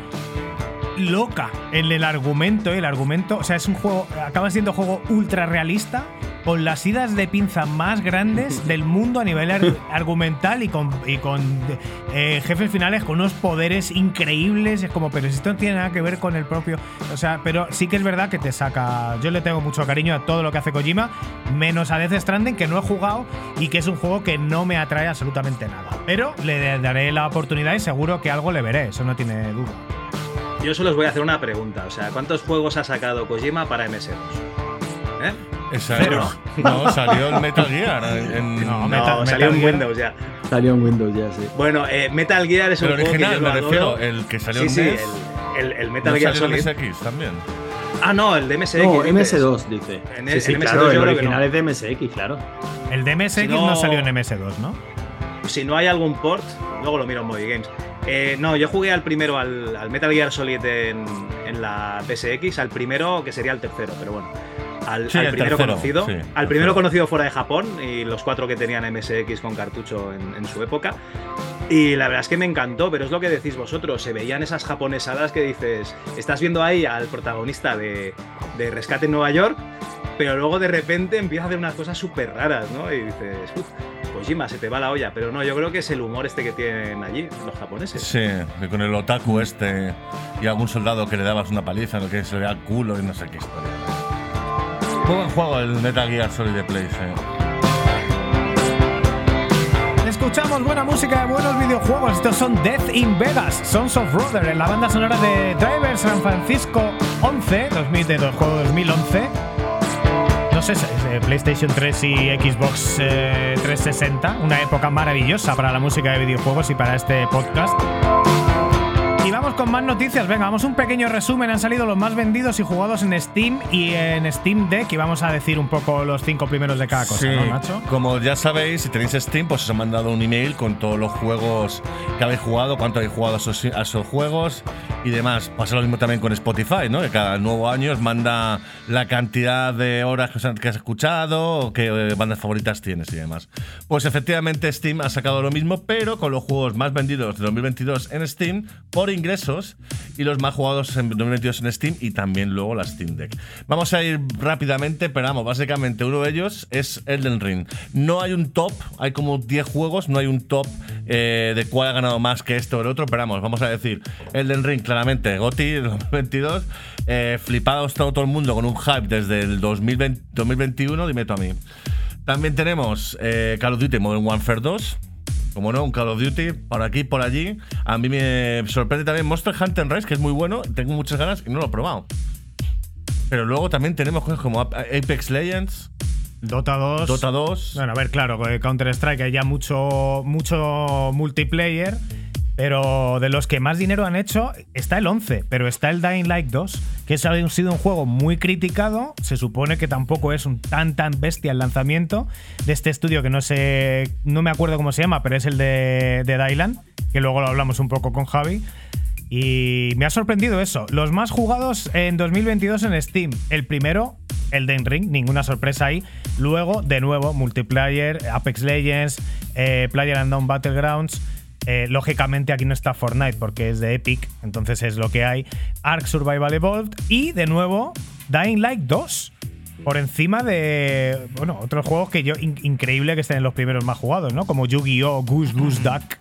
loca en el argumento. El argumento, o sea, es un juego, acaba siendo un juego ultra realista con las idas de pinza más grandes del mundo a nivel ar- argumental y con, y con eh, jefes finales con unos poderes increíbles. Es como, pero si esto no tiene nada que ver con el propio. O sea, pero sí que es verdad que te saca. Yo le tengo mucho cariño a todo lo que hace Kojima, menos a Death Stranding, que no he jugado y que es un juego que no me atrae absolutamente nada. Pero le daré la oportunidad y seguro que algo le veré, eso no tiene duda. Yo solo os voy a hacer una pregunta. O sea, ¿cuántos juegos ha sacado Kojima para MS2? ¿Eh? Exacto. No, salió el Metal Gear. En, en- No, No, salió Metal en Gear. Windows ya. Salió en Windows ya, sí. Bueno, eh, Metal Gear es un el juego que original, yo me refiero. El que salió Sí, en sí, NES. el, el- el Metal ¿no Gear salió en Solid. MSX también. Ah, no, el de MSX. No, dices. MS2 dice. En sí, el- sí, en claro, MS2 el yo creo que original no. es de MSX, claro. El de MSX Si no, no- salió en MS2, ¿no? Si no hay algún port, luego lo miro en Movie Games. Eh, no, yo jugué al primero, al, al Metal Gear Solid en, en la PSX, al primero, que sería el tercero, pero bueno. Al, Sí, al primero tercero, conocido. sí, al tercero. primero conocido fuera de Japón y los cuatro que tenían MSX con cartucho en, en su época. Y la verdad es que me encantó, pero es lo que decís vosotros. Se veían esas japonesadas que dices, estás viendo ahí al protagonista de, de Rescate en Nueva York, pero luego de repente empieza a hacer unas cosas súper raras, ¿no? Y dices, uff, Kojima, se te va la olla. Pero no, yo creo que es el humor este que tienen allí, los japoneses. Sí, que con el otaku este y algún soldado que le dabas una paliza, lo que se le da el culo y no sé qué historia. Muy buen juego el Metal Gear Solid de. Escuchamos buena música de buenos videojuegos. Estos son Death in Vegas, Sons of Brother, en la banda sonora de Driver San Francisco 11, 2000, de juego 2011. No sé, PlayStation 3 y Xbox eh, 360. Una época maravillosa para la música de videojuegos y para este podcast. Con más noticias. Venga, vamos un pequeño resumen. Han salido los más vendidos y jugados en Steam y en Steam Deck. Y vamos a decir un poco los cinco primeros de cada cosa, Sí, ¿no, Nacho? como ya sabéis, si tenéis Steam, pues os he mandado un email con todos los juegos que habéis jugado, cuánto habéis jugado a esos, a esos juegos y demás. Pasa lo mismo también con Spotify, ¿no? Que cada nuevo año os manda la cantidad de horas han- que has escuchado o qué eh, bandas favoritas tienes y demás. Pues efectivamente Steam ha sacado lo mismo, pero con los juegos más vendidos de 2022 en Steam por ingresos y los más jugados en 2022 en Steam y también luego la Steam Deck. Vamos a ir rápidamente, pero vamos, básicamente uno de ellos es Elden Ring. No hay un top, hay como 10 juegos, no hay un top eh, de cuál ha ganado más que esto o el otro, pero vamos, vamos a decir Elden Ring claramente, GOTY 2022, eh, flipado estado todo el mundo con un hype desde el 2020, 2021, dime tú a mí. También tenemos eh, Call of Duty Modern Warfare 2. Como no, un Call of Duty por aquí, por allí. A mí me sorprende también Monster Hunter Rise, que es muy bueno. Tengo muchas ganas y no lo he probado. Pero luego también tenemos cosas como Apex Legends, Dota 2. Dota 2. Bueno, a ver, claro, Counter-Strike hay ya mucho, mucho multiplayer. Pero de los que más dinero han hecho está el 11, pero está el Dying Light 2, que ha sido un juego muy criticado. Se supone que tampoco es un tan tan bestia el lanzamiento de este estudio que no sé, no me acuerdo cómo se llama, pero es el de, de Dylan, que luego lo hablamos un poco con Javi. Y me ha sorprendido eso. Los más jugados en 2022 en Steam. El primero, el Den Ring, ninguna sorpresa ahí. Luego, de nuevo, multiplayer, Apex Legends, eh, Player Unknown Battlegrounds. Eh, lógicamente aquí no está Fortnite porque es de Epic, entonces es lo que hay. Ark Survival Evolved y de nuevo Dying Light 2. Por encima de, bueno, otros juegos que yo, increíble que estén en los primeros más jugados, ¿no? Como Yu-Gi-Oh! Goose Goose Duck.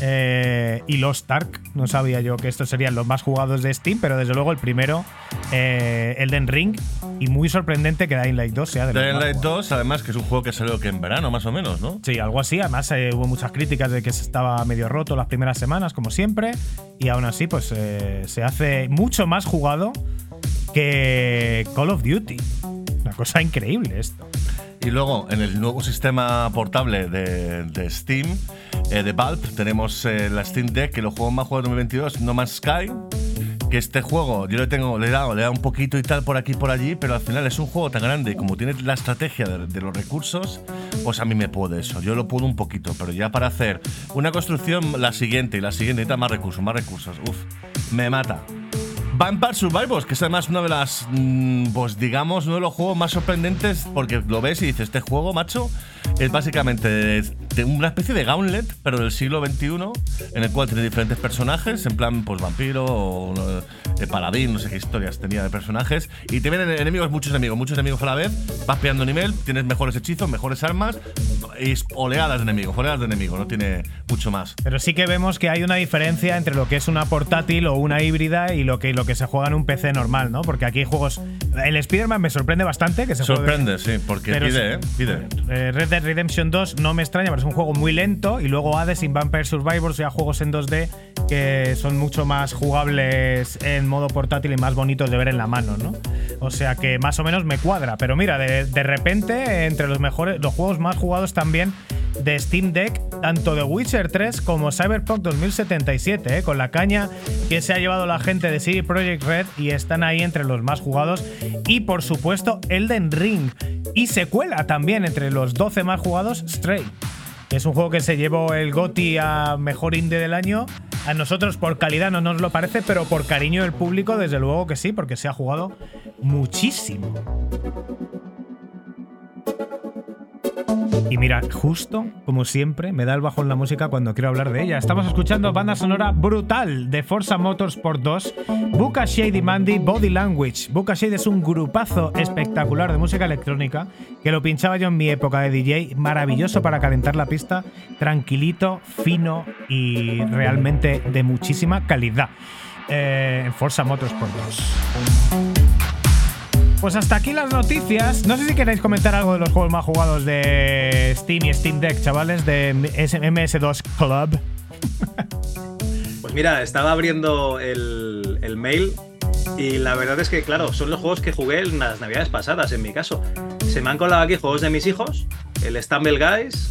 Eh, y los Stark. No sabía yo que estos serían los más jugados de Steam, pero desde luego el primero, eh, Elden Ring. Y muy sorprendente que Dying Light 2 sea de Dying Light 2, además, que es un juego que salió que en verano, más o menos, ¿no? Sí, algo así. Además, eh, hubo muchas críticas de que se estaba medio roto las primeras semanas, como siempre. Y aún así, pues se hace mucho más jugado que Call of Duty. Una cosa increíble esto. Y luego, en el nuevo sistema portable de, Steam, eh, de Valve, tenemos eh, la Steam Deck, que lo juego más juego de 2022, No Man's Sky. Que este juego, yo le tengo, le he dado, le he un poquito y tal por aquí por allí, pero al final es un juego tan grande y como tiene la estrategia de, los recursos, pues a mí me puede eso. Yo lo puedo un poquito, pero ya para hacer una construcción, la siguiente y la siguiente, necesita más recursos, más recursos. Uf, me mata. Vampire Survivors, que es además una de las, mm, pues digamos, uno de los juegos más sorprendentes porque lo ves y dices, este juego, macho, es básicamente una especie de gauntlet, pero del siglo XXI, en el cual tiene diferentes personajes, en plan, pues vampiro o eh, paladín, no sé qué historias tenía de personajes, y te vienen enemigos, muchos enemigos, muchos enemigos a la vez, vas pillando nivel, tienes mejores hechizos, mejores armas, y oleadas de enemigos, oleadas de enemigos, no tiene mucho más. Pero sí que vemos que hay una diferencia entre lo que es una portátil o una híbrida y lo que, lo que se juega en un PC normal, ¿no? Porque aquí hay juegos. El Spider-Man me sorprende bastante que se Sorprende, sí, porque pide, ¿eh? Pide. Eh, Red Dead Redemption 2 no me extraña, pero es un juego muy lento. Y luego Hades y Vampire Survivors, ya juegos en 2D que son mucho más jugables en modo portátil y más bonitos de ver en la mano, ¿no? O sea que más o menos me cuadra. Pero mira, de, de repente, entre los mejores, los juegos más jugados también de Steam Deck, tanto de Witcher 3 como Cyberpunk 2077, ¿eh? con la caña que se ha llevado la gente de CD Projekt Red y están ahí entre los más jugados. Y por supuesto, Elden Ring. Y secuela también entre los 12 más jugados, Stray. Es un juego que se llevó el GOTI a mejor indie del año. A nosotros por calidad no nos lo parece, pero por cariño del público, desde luego que sí, porque se ha jugado muchísimo. Y mira, justo como siempre, me da el bajo en la música cuando quiero hablar de ella. Estamos escuchando banda sonora brutal de Forza Motorsport 2, Buka Shady Mandy, Body Language. Buka Shade es un grupazo espectacular de música electrónica que lo pinchaba yo en mi época de DJ, maravilloso para calentar la pista, tranquilito, fino y realmente de muchísima calidad. Eh, Forza Motorsport 2. Pues hasta aquí las noticias. No sé si queréis comentar algo de los juegos más jugados de Steam y Steam Deck, chavales, de MS2 Club. Pues mira, estaba abriendo el, mail y la verdad es que, claro, son los juegos que jugué en las navidades pasadas, en mi caso. Se me han colado aquí juegos de mis hijos, el Stumble Guys,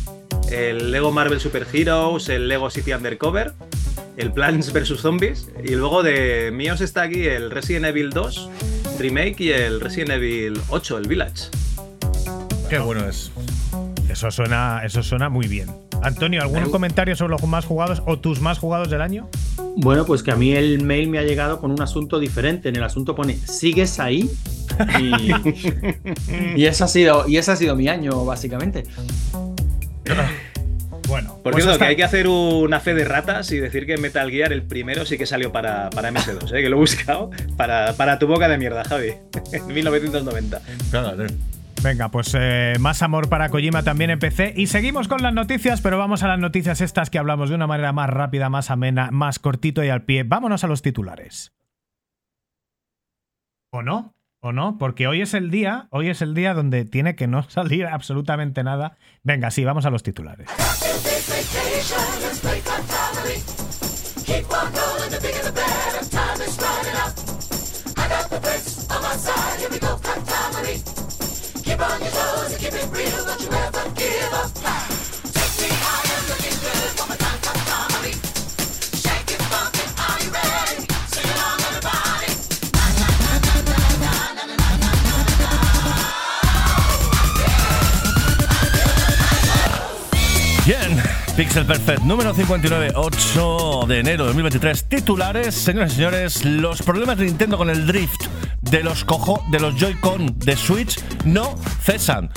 el Lego Marvel Super Heroes, el Lego City Undercover, el Plants vs. Zombies, y luego de míos está aquí el Resident Evil 2 Remake y el Resident Evil 8, el Village. Qué bueno es. Eso suena, eso suena muy bien. Antonio, ¿algún comentario sobre los más jugados o tus más jugados del año? Bueno, pues que a mí el mail me ha llegado con un asunto diferente. En el asunto pone, ¿sigues ahí? Y, ese, ha sido, y ese ha sido mi año, básicamente. Bueno, Por pues cierto, hasta- que hay que hacer una fe de ratas y decir que Metal Gear el primero sí que salió para, para MS2, ¿eh? que lo he buscado para, para tu boca de mierda, Javi, en 1990. Cágate. Venga, pues eh, más amor para Kojima también en PC. Y seguimos con las noticias, pero vamos a las noticias estas que hablamos de una manera más rápida, más amena, más cortito y al pie. Vámonos a los titulares. ¿O no? ¿O no? Porque hoy es el día, hoy es el día donde tiene que no salir absolutamente nada. Venga, sí, vamos a los titulares. Bien, Pixel Perfect número 59, 8 de enero de 2023. Titulares, señores y señores, los problemas de Nintendo con el drift de los cojo de los Joy-Con de Switch no cesan.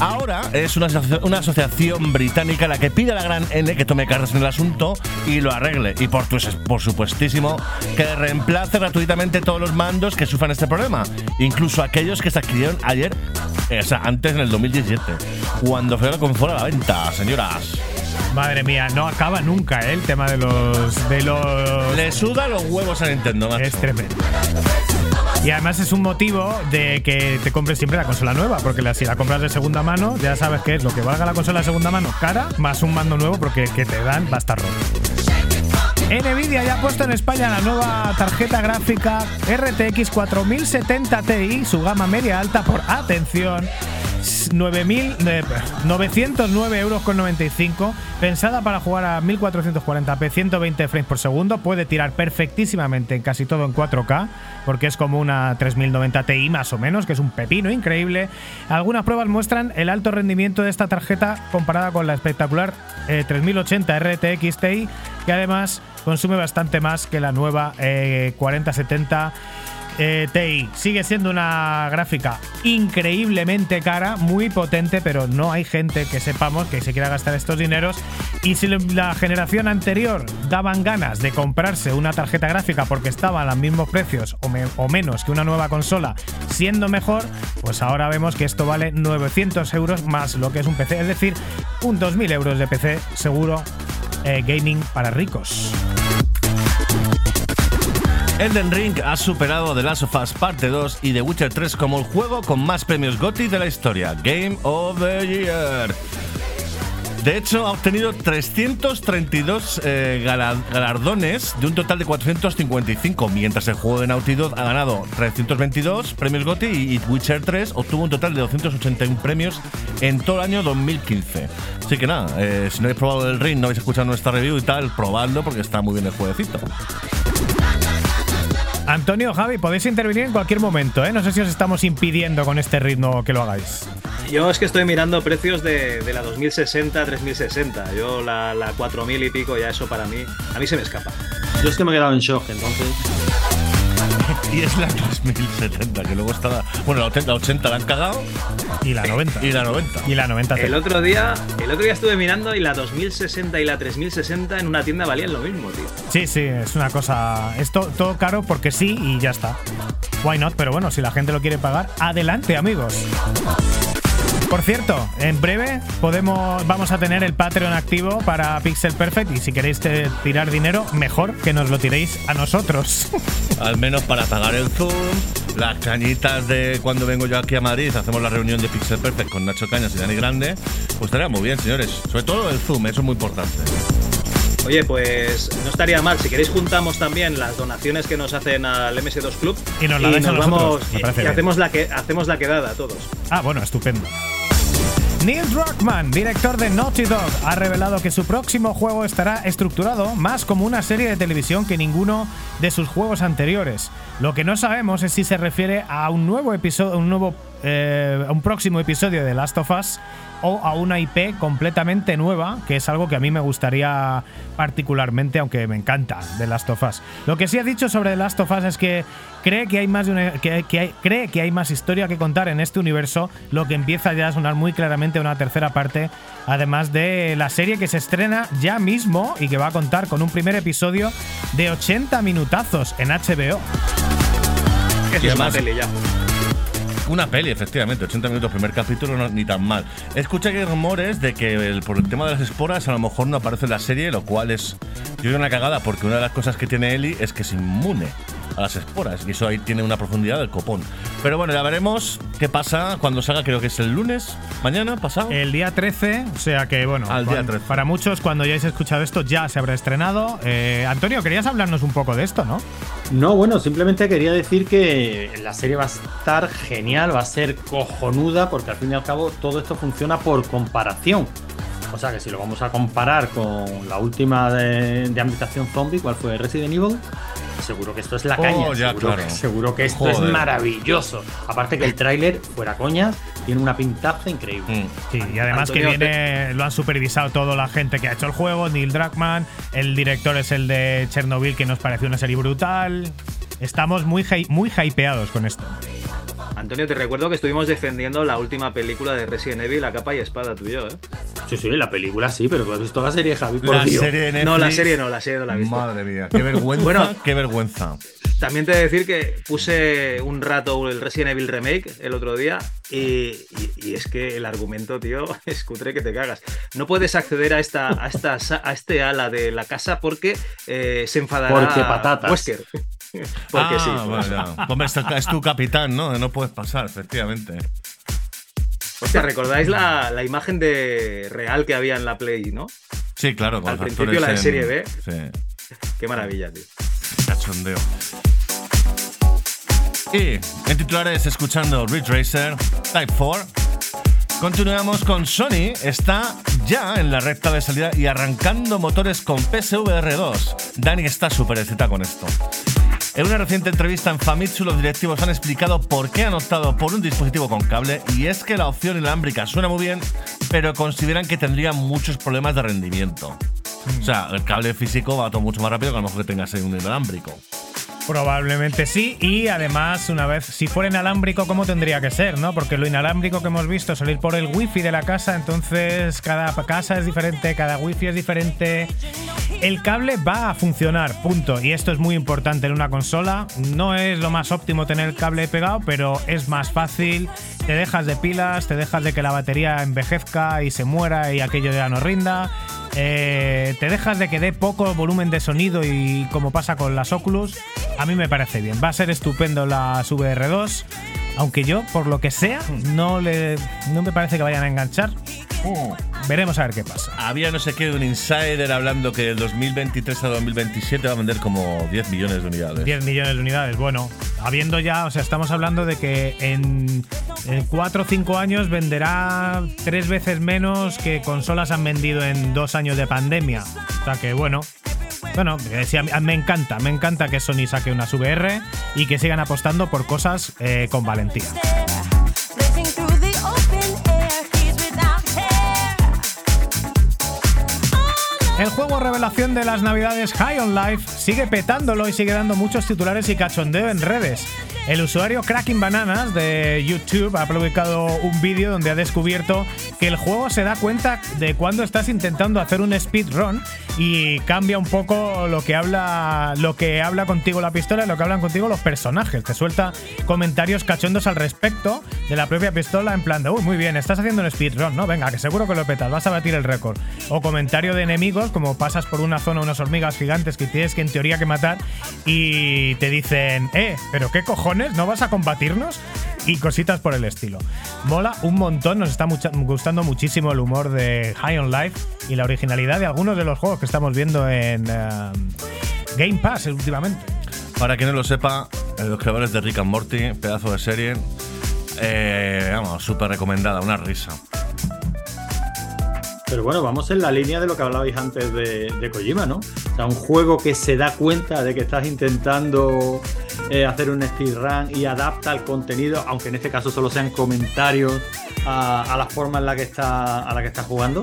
Ahora es una, una asociación británica la que pide a la gran N que tome cartas en el asunto y lo arregle. Y por, por supuestísimo, que reemplace gratuitamente todos los mandos que sufran este problema, incluso aquellos que se adquirieron ayer, antes en el 2017, cuando fue la consola a la venta, señoras. Madre mía, no acaba nunca ¿eh? el tema de los. de los. Le suda los huevos a Nintendo, macho. Es tremendo. Y además es un motivo de que te compres siempre la consola nueva, porque la- si la compras de segunda mano, ya sabes que es lo que valga la consola de segunda mano cara, más un mando nuevo, porque que te dan va a estar roto. Nvidia ya ha puesto en España la nueva tarjeta gráfica RTX 4070 Ti, su gama media alta por atención. 9.000, eh, 909 euros con 95 pensada para jugar a 1440p 120 frames por segundo. Puede tirar perfectísimamente en casi todo en 4K porque es como una 3090 Ti más o menos que es un pepino increíble. Algunas pruebas muestran el alto rendimiento de esta tarjeta comparada con la espectacular eh, 3080 RTX Ti que además consume bastante más que la nueva eh, 4070 eh, TI sigue siendo una gráfica increíblemente cara, muy potente, pero no hay gente que sepamos que se quiera gastar estos dineros. Y si la generación anterior daban ganas de comprarse una tarjeta gráfica porque estaba a los mismos precios o, me- o menos que una nueva consola, siendo mejor, pues ahora vemos que esto vale 900 euros más lo que es un PC, es decir, un 2.000 euros de PC seguro eh, gaming para ricos. Elden Ring ha superado The Last of Us Parte 2 y The Witcher 3 como el juego con más premios GOTY de la historia, Game of the Year. De hecho, ha obtenido 332 eh, gala- galardones de un total de 455, mientras el juego de Naughty Dog ha ganado 322 premios GOTY y y Witcher 3 obtuvo un total de 281 premios en todo el año 2015. Así que nada, eh, si no habéis probado el Ring, no habéis escuchado nuestra review y tal, probadlo porque está muy bien el jueguecito. Antonio, Javi, podéis intervenir en cualquier momento, ¿eh? No sé si os estamos impidiendo con este ritmo que lo hagáis. Yo es que estoy mirando precios de, de la 2060, 3060. Yo la, la 4000 y pico, ya eso para mí, a mí se me escapa. Yo es que me he quedado en shock, entonces. Y es la 2070, que luego está la. Bueno, la 80, la 80 la han cagado Y la 90. y la 90. Y la 90. El otro día, el otro día estuve mirando y la 2060 y la 3060 en una tienda valían lo mismo, tío. Sí, sí, es una cosa. Esto todo caro porque sí y ya está. Why not? Pero bueno, si la gente lo quiere pagar, adelante, amigos. Por cierto, en breve podemos, vamos a tener el Patreon activo para Pixel Perfect y si queréis tirar dinero, mejor que nos lo tiréis a nosotros. Al menos para pagar el Zoom, las cañitas de cuando vengo yo aquí a Madrid, hacemos la reunión de Pixel Perfect con Nacho Cañas y Dani Grande. Pues estaría muy bien, señores. Sobre todo el Zoom, eso es muy importante. Oye, pues no estaría mal. Si queréis juntamos también las donaciones que nos hacen al MS2 Club Y nos la a nosotros, vamos y- y hacemos la que hacemos la quedada todos. Ah, bueno, estupendo. Neil Druckmann, director de Naughty Dog, ha revelado que su próximo juego estará estructurado más como una serie de televisión que ninguno de sus juegos anteriores. Lo que no sabemos es si se refiere a un nuevo episodio, un nuevo eh, un próximo episodio de Last of Us o a una IP completamente nueva, que es algo que a mí me gustaría particularmente, aunque me encanta de Last of Us. Lo que sí ha dicho sobre The Last of Us es que cree que hay más de una- que, que hay, cree que hay más historia que contar en este universo, lo que empieza ya a sonar muy claramente una tercera parte, además de la serie que se estrena ya mismo y que va a contar con un primer episodio de 80 minutazos en HBO. Eso Y es una tele ya. Una peli, efectivamente, 80 minutos, primer capítulo, no, ni tan mal. Escucha que hay rumores de que el- por el tema de las esporas a lo mejor no aparece en la serie, lo cual es, yo creo, una cagada, porque una de las cosas que tiene Ellie es que es inmune a las esporas, y eso ahí tiene una profundidad del copón. Pero bueno, ya veremos qué pasa cuando salga, creo que es el lunes, mañana, pasado. El día 13, o sea que bueno, Al día cuan- 13. para muchos cuando hayáis escuchado esto ya se habrá estrenado. Eh, Antonio, querías hablarnos un poco de esto, ¿no? No, bueno, simplemente quería decir que la serie va a estar genial, va a ser cojonuda, porque al fin y al cabo todo esto funciona por comparación. O sea que si lo vamos a comparar con la última de, de ambientación zombie, ¿cuál fue? Resident Evil. Seguro que esto es la Oh, caña. ya, seguro, claro. seguro que esto es maravilloso. Aparte que el tráiler, fuera coña, tiene una pintaza increíble. Mm. Sí, y además Antonio, que viene, lo han supervisado toda la gente que ha hecho el juego, Neil Druckmann, el director es el de Chernobyl, que nos pareció una serie brutal. Estamos muy, muy hypeados con esto. Antonio, te recuerdo que estuvimos defendiendo la última película de Resident Evil, a capa y espada, tú y yo, ¿eh? Sí, sí, la película sí, pero tú has visto la serie, Javi, por La Dios. serie de Netflix. No, la serie no, la serie no la he visto. Madre mía, qué vergüenza, Bueno. qué vergüenza. También te he de decir que puse un rato el Resident Evil Remake el otro día y, y- y es que el argumento, tío, es cutre que te cagas. No puedes acceder a esta, a esta a este ala de la casa porque eh, se enfadará Porque patatas. Wesker. porque ah, sí. vale. Hombre, es tu- capitán, ¿no? No puedes pasar, efectivamente. Hostia, ¿recordáis la, la imagen de real que había en la Play, no? Sí, claro, con Al principio la de en- serie B. Sí. Qué maravilla, tío. Cachondeo. Y en titulares escuchando Ridge Racer Type 4. Continuamos con Sony, está ya en la recta de salida y arrancando motores con PSVR 2. Dani está súper excitado con esto. En una reciente entrevista en Famitsu, los directivos han explicado por qué han optado por un dispositivo con cable y es que la opción inalámbrica suena muy bien, pero consideran que tendría muchos problemas de rendimiento. O sea, el cable físico va todo mucho más rápido que a lo mejor que tengas un inalámbrico. Probablemente sí, y además, una vez, si fuera inalámbrico, ¿cómo tendría que ser, no? Porque lo inalámbrico que hemos visto salir por el wifi de la casa, entonces cada casa es diferente, cada wifi es diferente. El cable va a funcionar, punto. Y esto es muy importante en una consola. No es lo más óptimo tener el cable pegado, pero es más fácil. Te dejas de pilas, te dejas de que la batería envejezca y se muera y aquello ya no rinda. Eh, te dejas de que dé poco volumen de sonido y como pasa con las Oculus, a mí me parece bien. Va a ser estupendo las VR2, aunque yo, por lo que sea, no, le, no me parece que vayan a enganchar. Veremos a ver qué pasa. Había no sé qué, un insider hablando que del 2023 a 2027 va a vender como 10 millones de unidades. 10 millones de unidades. Bueno, habiendo ya, o sea, estamos hablando de que en, 4 o 5 años venderá tres veces menos que consolas han vendido en dos años de pandemia. O sea que bueno. Bueno, eh, me encanta, me encanta que Sony saque unas VR y que sigan apostando por cosas eh, con valentía. Revelación de las navidades High on Life sigue petándolo y sigue dando muchos titulares y cachondeo en redes. El usuario Cracking Bananas de YouTube ha publicado un vídeo donde ha descubierto que el juego se da cuenta de cuando estás intentando hacer un speedrun y cambia un poco lo que habla lo que habla contigo la pistola y lo que hablan contigo los personajes. Te suelta comentarios cachondos al respecto de la propia pistola en plan de, uy, muy bien, estás haciendo un speedrun, ¿no? Venga, que seguro que lo petas, vas a batir el récord. O comentario de enemigos, como pasas por una zona, unas hormigas gigantes que tienes que en teoría que matar y te dicen, eh, pero qué cojones, ¿no vas a combatirnos? Y cositas por el estilo. Mola un montón, nos está mucha- gustando muchísimo el humor de High on Life y la originalidad de algunos de los juegos que estamos viendo en eh, Game Pass últimamente. Para quien no lo sepa, los creadores de Rick and Morty, pedazo de serie, eh, vamos, súper recomendada, una risa. Pero bueno, vamos en la línea de lo que hablabais antes de, de Kojima, ¿no? O sea, un juego que se da cuenta de que estás intentando eh, hacer un speedrun y adapta el contenido, aunque en este caso solo sean comentarios a, a la forma en la que está a la que estás jugando.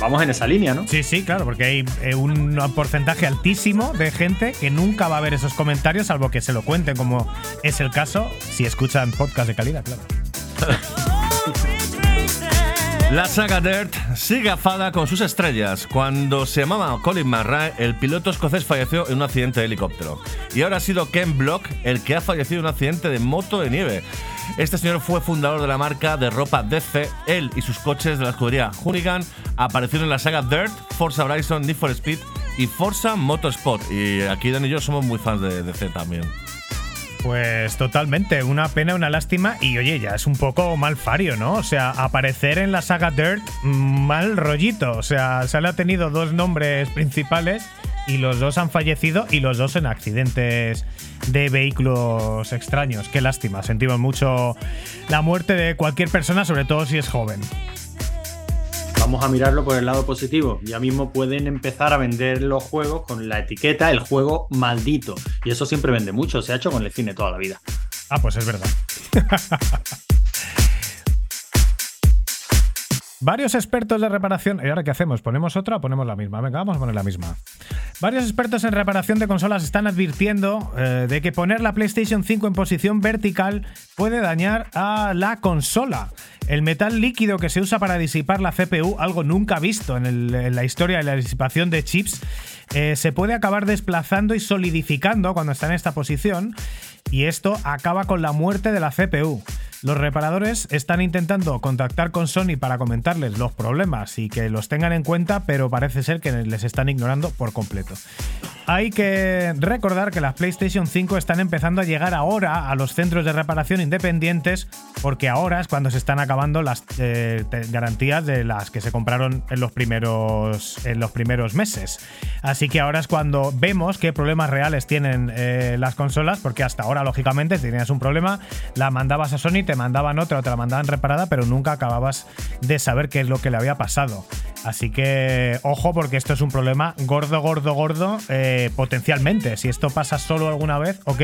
Vamos en esa línea, ¿no? Sí, sí, claro, porque hay eh, un porcentaje altísimo de gente que nunca va a ver esos comentarios, salvo que se lo cuenten, como es el caso si escuchan podcast de calidad, claro. La saga Dirt sigue afada con sus estrellas. Cuando se llamaba Colin McRae, el piloto escocés falleció en un accidente de helicóptero. Y ahora ha sido Ken Block el que ha fallecido en un accidente de moto de nieve. Este señor fue fundador de la marca de ropa DC. Él y sus coches de la escudería Hoonigan aparecieron en la saga Dirt, Forza Horizon, Need for Speed y Forza Motorsport. Y aquí Dan y yo somos muy fans de DC también. Pues totalmente, una pena, una lástima y oye, ya es un poco mal fario, ¿no? O sea, aparecer en la saga Dirt, mm, mal rollito. O sea, se le ha tenido dos nombres principales y los dos han fallecido y los dos en accidentes de vehículos extraños. Qué lástima, sentimos mucho la muerte de cualquier persona, sobre todo si es joven. Vamos a mirarlo por el lado positivo. Ya mismo pueden empezar a vender los juegos con la etiqueta el juego maldito. Y eso siempre vende mucho. Se ha hecho con el cine toda la vida. Ah, pues es verdad. Varios expertos de reparación. ¿Y ahora qué hacemos? ¿Ponemos otra o ponemos la misma? Venga, vamos a poner la misma. Varios expertos en reparación de consolas están advirtiendo eh, de que poner la PlayStation 5 en posición vertical puede dañar a la consola. El metal líquido que se usa para disipar la CPU, algo nunca visto en, la historia de la disipación de chips, eh, se puede acabar desplazando y solidificando cuando está en esta posición. Y esto acaba con la muerte de la CPU. Los reparadores están intentando contactar con Sony para comentarles los problemas y que los tengan en cuenta, pero parece ser que les están ignorando por completo. Hay que recordar que las PlayStation 5 están empezando a llegar ahora a los centros de reparación independientes, porque ahora es cuando se están acabando las eh, garantías de las que se compraron en los primeros, en los primeros meses. Así que ahora es cuando vemos qué problemas reales tienen eh, las consolas, porque hasta ahora, lógicamente, tenías un problema, la mandabas a Sony, te mandaban otra o te la mandaban reparada, pero nunca acababas de saber qué es lo que le había pasado. Así que ojo, porque esto es un problema gordo, gordo, gordo, eh, potencialmente. Si esto pasa solo alguna vez, ok.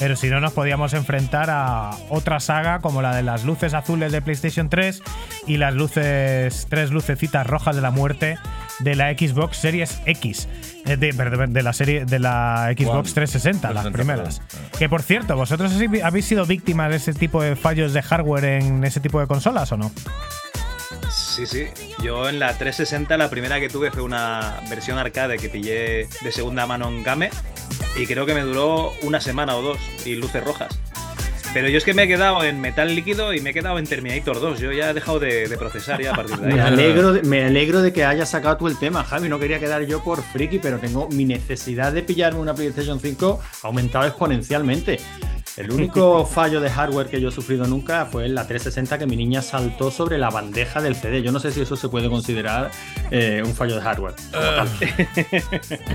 Pero si no, nos podíamos enfrentar a otra saga como la de las luces azules de PlayStation 3 y las luces, tres lucecitas rojas de la muerte de la Xbox Series X. eh, De, de la serie de la Xbox One. 360, las 360, primeras. perdón. Que por cierto, ¿vosotros habéis sido víctimas de ese tipo de fallos de hardware en ese tipo de consolas o no? Sí, sí. Yo en la 360 la primera que tuve fue una versión arcade que pillé de segunda mano en Game y creo que me duró una semana o dos y luces rojas. Pero yo es que me he quedado en metal líquido y me he quedado en Terminator 2. Yo ya he dejado de, de procesar ya a partir de Me ahí. alegro, de, me alegro de que hayas sacado tú el tema, Javi. No quería quedar yo por friki, pero tengo mi necesidad de pillarme una PlayStation 5 ha aumentado exponencialmente. El único fallo de hardware que yo he sufrido nunca fue en la 360 que mi niña saltó sobre la bandeja del CD. Yo no sé si eso se puede considerar eh, un fallo de hardware. tal.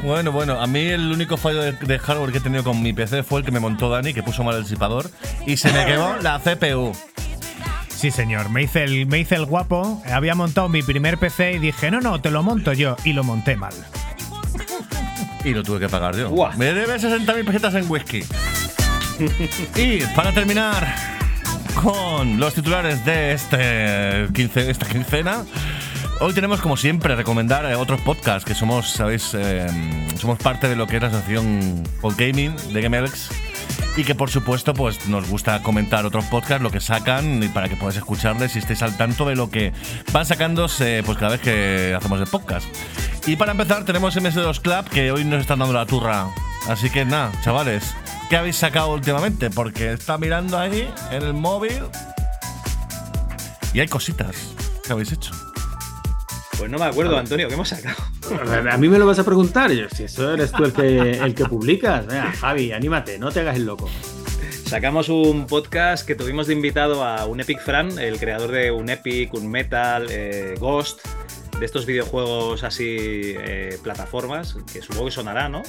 Bueno, bueno, a mí el único fallo de, de hardware que he tenido con mi PC fue el que me montó Dani, que puso mal el disipador y se me quemó la CPU. Sí, señor. Me hice, el, me hice el guapo. Había montado mi primer PC y dije, no, no, te lo monto yo. Y lo monté mal. Y lo tuve que pagar yo. Me debe 60.000 pesetas en whisky. y para terminar con los titulares de este quince- esta quincena, hoy tenemos como siempre recomendar eh, otros podcasts que somos, sabéis, eh, somos parte de lo que es la asociación Podgaming de GameLX y que por supuesto pues nos gusta comentar otros podcasts, lo que sacan y para que podáis escucharles y estéis al tanto de lo que van sacándose pues cada vez que hacemos el podcast. Y para empezar tenemos MS2 Club que hoy nos están dando la turra. Así que nada, chavales, ¿qué habéis sacado últimamente? Porque está mirando ahí en el móvil y hay cositas que habéis hecho. Pues no me acuerdo, Antonio, ¿qué hemos sacado? A mí me lo vas a preguntar. Yo, si eso eres tú el que, el que publicas. Venga, Javi, anímate, no te hagas el loco. Sacamos un podcast que tuvimos de invitado a un Epic Fran, el creador de un Epic, un Metal, eh, Ghost, de estos videojuegos así, eh, plataformas, que supongo que sonará, ¿no?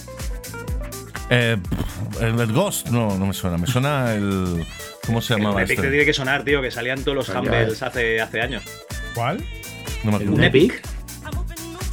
Eh, el, el Ghost, no, no me suena. Me suena el. ¿Cómo se El llamaba Epic te este? tiene que sonar, tío, que salían todos los Humbles hace, hace años. ¿Cuál? No me ¿El acuerdo. un Epic?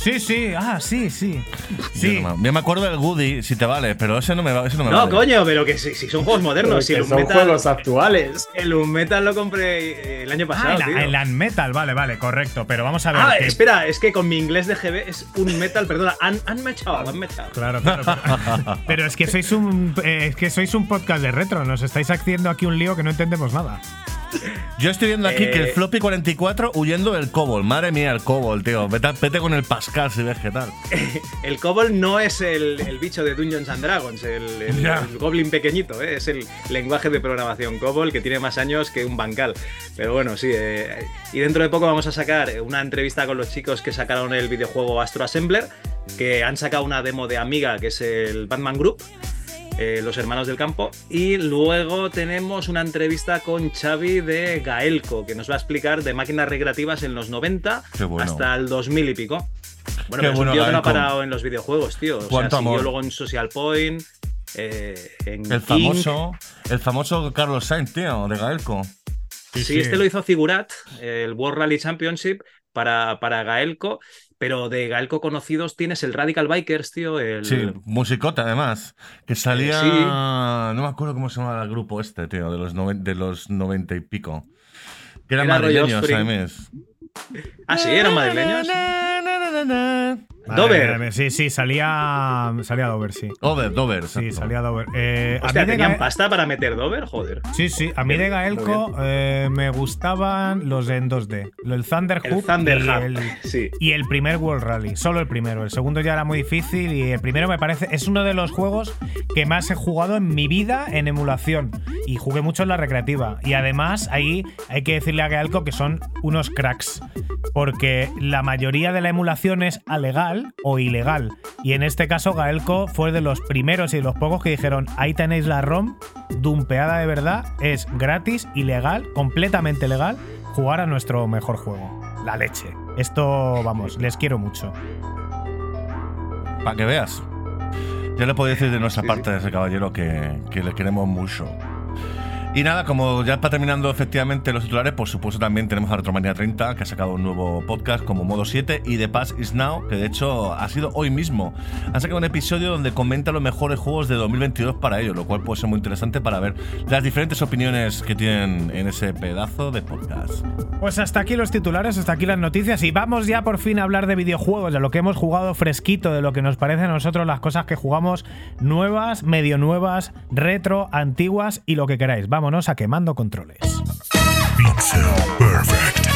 Sí, sí, ah, sí, sí. Yo, Sí. no me- yo me acuerdo del Goody, si te vale, pero ese no me, va- ese no me No, vale. coño, pero que si, si son juegos modernos. Si el son Unmetal, juegos actuales. el Unmetal lo compré eh, el año pasado. Ah, el, tío. el Unmetal, vale, vale, correcto. Pero vamos a ver. Ah, que- espera, es que con mi inglés de GB es un metal, perdona, un, unmetal, unmetal. Claro, claro. Pero, pero es que sois un eh, es que sois un podcast de retro. Nos estáis haciendo aquí un lío que no entendemos nada. Yo estoy viendo aquí Eh, que el floppy 44 huyendo del Cobol. Madre mía, el Cobol, tío. Vete, vete con el Pascal si ves qué tal. El Cobol no es el, el bicho de Dungeons and Dragons, el, el- Ya. el Goblin pequeñito, ¿eh? es el lenguaje de programación Cobol que tiene más años que un bancal. Pero bueno, sí. eh, y dentro de poco vamos a sacar una entrevista con los chicos que sacaron el videojuego Astro Assembler, que han sacado una demo de Amiga, que es el Batman Group. Eh, los hermanos del campo. Y luego tenemos una entrevista con Xavi de Gaelco, que nos va a explicar de máquinas recreativas en los 90 Qué bueno. hasta el 2000 y pico. Bueno, pero es un tío que no ha parado en los videojuegos, tío. O sea, siguió luego en Social Point, eh, en El King. famoso, el famoso Carlos Sainz, tío, de Gaelco. Sí, este lo hizo Figurat, el World Rally Championship, para, para Gaelco. Pero de Gaelco conocidos tienes el Radical Bikers, tío. El, Sí, musicota además. Que salía. Eh, sí. No me acuerdo cómo se llamaba el grupo este, tío, de los, noven- de los 90 y pico. Que eran Era madrileños, además. Ah, sí, eran madrileños. Dover. Sí, sí, salía. Salía Dover, sí. Dover, Dover. Sí, exacto. salía Dover. Eh, a Hostia, mí de ¿tenían Gae- pasta para meter Dover? Joder. Sí, sí, a mí de Gaelco eh, me gustaban los en 2D. El Thunder El Hoop Thunder y, el, sí. y el primer World Rally. Solo el primero. El segundo ya era muy difícil y el primero me parece. Es uno de los juegos que más he jugado en mi vida en emulación. Y jugué mucho en la recreativa. Y además, ahí hay que decirle a Gaelco que son unos cracks. Porque la mayoría de la emulación es alegal o ilegal. Y en este caso, Gaelco fue de los primeros y de los pocos que dijeron: ahí tenéis la ROM, dumpeada de verdad, es gratis, ilegal, completamente legal, jugar a nuestro mejor juego. La leche. Esto, vamos, les quiero mucho. Para que veas. Ya le puedo decir de nuestra Sí, parte a ese caballero que, que le queremos mucho. Y nada, como ya está terminando efectivamente los titulares, por supuesto también tenemos a Retromanía 30, que ha sacado un nuevo podcast como Modo 7, y The Pass is Now, que de hecho ha sido hoy mismo. Han sacado un episodio donde comenta los mejores juegos de 2022 para ellos, lo cual puede ser muy interesante para ver las diferentes opiniones que tienen en ese pedazo de podcast. Pues hasta aquí los titulares, hasta aquí las noticias y vamos ya por fin a hablar de videojuegos, de lo que hemos jugado fresquito, de lo que nos parece a nosotros las cosas que jugamos nuevas, medio nuevas, retro, antiguas y lo que queráis. Vámonos a quemando controles. Pixel Perfect.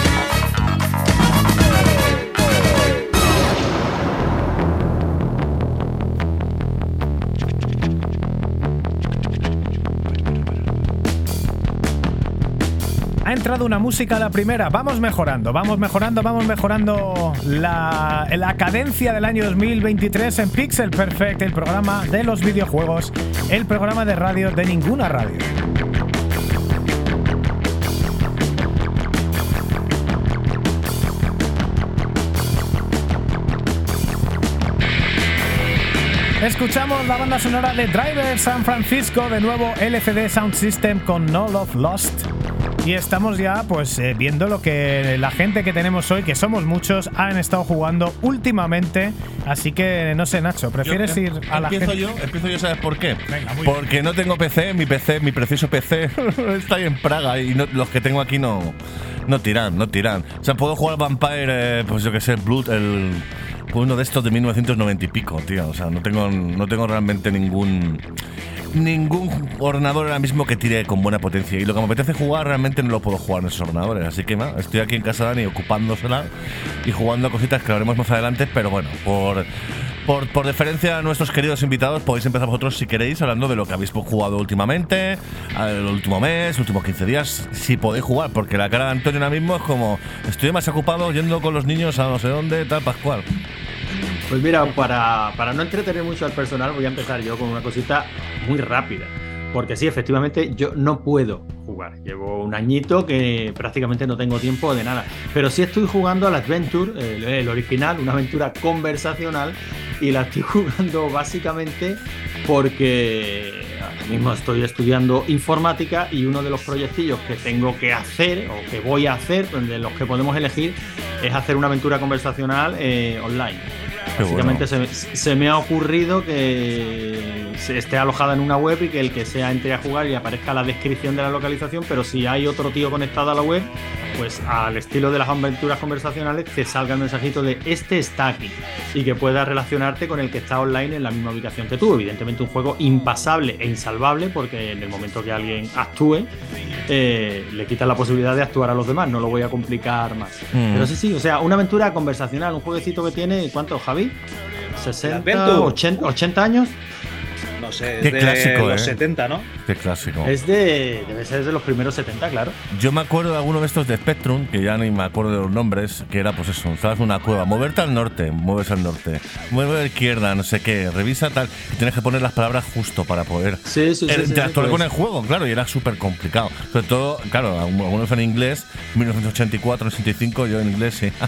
Ha entrado una música a la primera, vamos mejorando, vamos mejorando, vamos mejorando la, la cadencia del año 2023 en Pixel Perfect, el programa de los videojuegos, el programa de radio de ninguna radio. Escuchamos la banda sonora de Driver San Francisco, de nuevo LCD Sound System con No Love Lost. Y estamos ya pues eh, viendo lo que la gente que tenemos hoy, que somos muchos, han estado jugando últimamente. Así que no sé, Nacho, ¿prefieres Yo, ir a la empiezo gente? yo, empiezo yo, ¿sabes por qué? Venga, muy bien. Porque no tengo PC, mi PC, mi precioso PC está ahí en Praga y no- los que tengo aquí no, no tiran, no tiran. O sea, puedo jugar Vampire, eh, pues yo que sé, Blood, el uno de estos de 1990 y pico, tío. O sea, no tengo, no tengo realmente ningún ningún ordenador ahora mismo que tire con buena potencia. Y lo que me apetece jugar realmente no lo puedo jugar en esos ordenadores. Así que nada, estoy aquí en casa de Dani ocupándosela y jugando cositas que haremos más adelante. Pero bueno, por, por, por deferencia a nuestros queridos invitados, podéis empezar vosotros si queréis, hablando de lo que habéis jugado últimamente, el último mes, últimos 15 días, si podéis jugar. Porque la cara de Antonio ahora mismo es como, estoy más ocupado yendo con los niños a no sé dónde, tal, Pascual. Pues mira, para, para no entretener mucho al personal, voy a empezar yo con una cosita muy rápida. Porque sí, efectivamente, yo no puedo jugar. Llevo un añito que prácticamente no tengo tiempo de nada. Pero sí estoy jugando al Adventure, el, original, una aventura conversacional. Y la estoy jugando básicamente porque ahora mismo estoy estudiando informática y uno de los proyectillos que tengo que hacer o que voy a hacer, de los que podemos elegir, es hacer una aventura conversacional eh, online. Qué bueno. Básicamente se, se me ha ocurrido que se esté alojada en una web y que el que sea entre a jugar y aparezca la descripción de la localización, pero si hay otro tío conectado a la web, pues al estilo de las aventuras conversacionales te salga el mensajito de este está aquí y que puedas relacionarte con el que está online en la misma ubicación que tú. Evidentemente un juego impasable e insalvable porque en el momento que alguien actúe eh, le quitas la posibilidad de actuar a los demás, no lo voy a complicar más. Mm. Pero sí, sí, o sea, una aventura conversacional, un jueguecito que tiene, ¿cuánto, Javi? 60, Adventure. 80, 80 años. Sé, Qué es de clásico, los ¿eh? 70, ¿no? Qué clásico. Es de. Debe ser de los primeros 70, claro. Yo me acuerdo de alguno de estos de Spectrum, que ya ni me acuerdo de los nombres, que era pues eso, estabas en una cueva, moverte al norte, mueves al norte, mueve a la izquierda, no sé qué, revisa tal, y tienes que poner las palabras justo para poder Sí, sí, sí. eh, sí, sí, interactuar con pues. el juego, claro, y era súper complicado. Sobre todo, claro, algunos en inglés, 1984, 85, yo en inglés sí.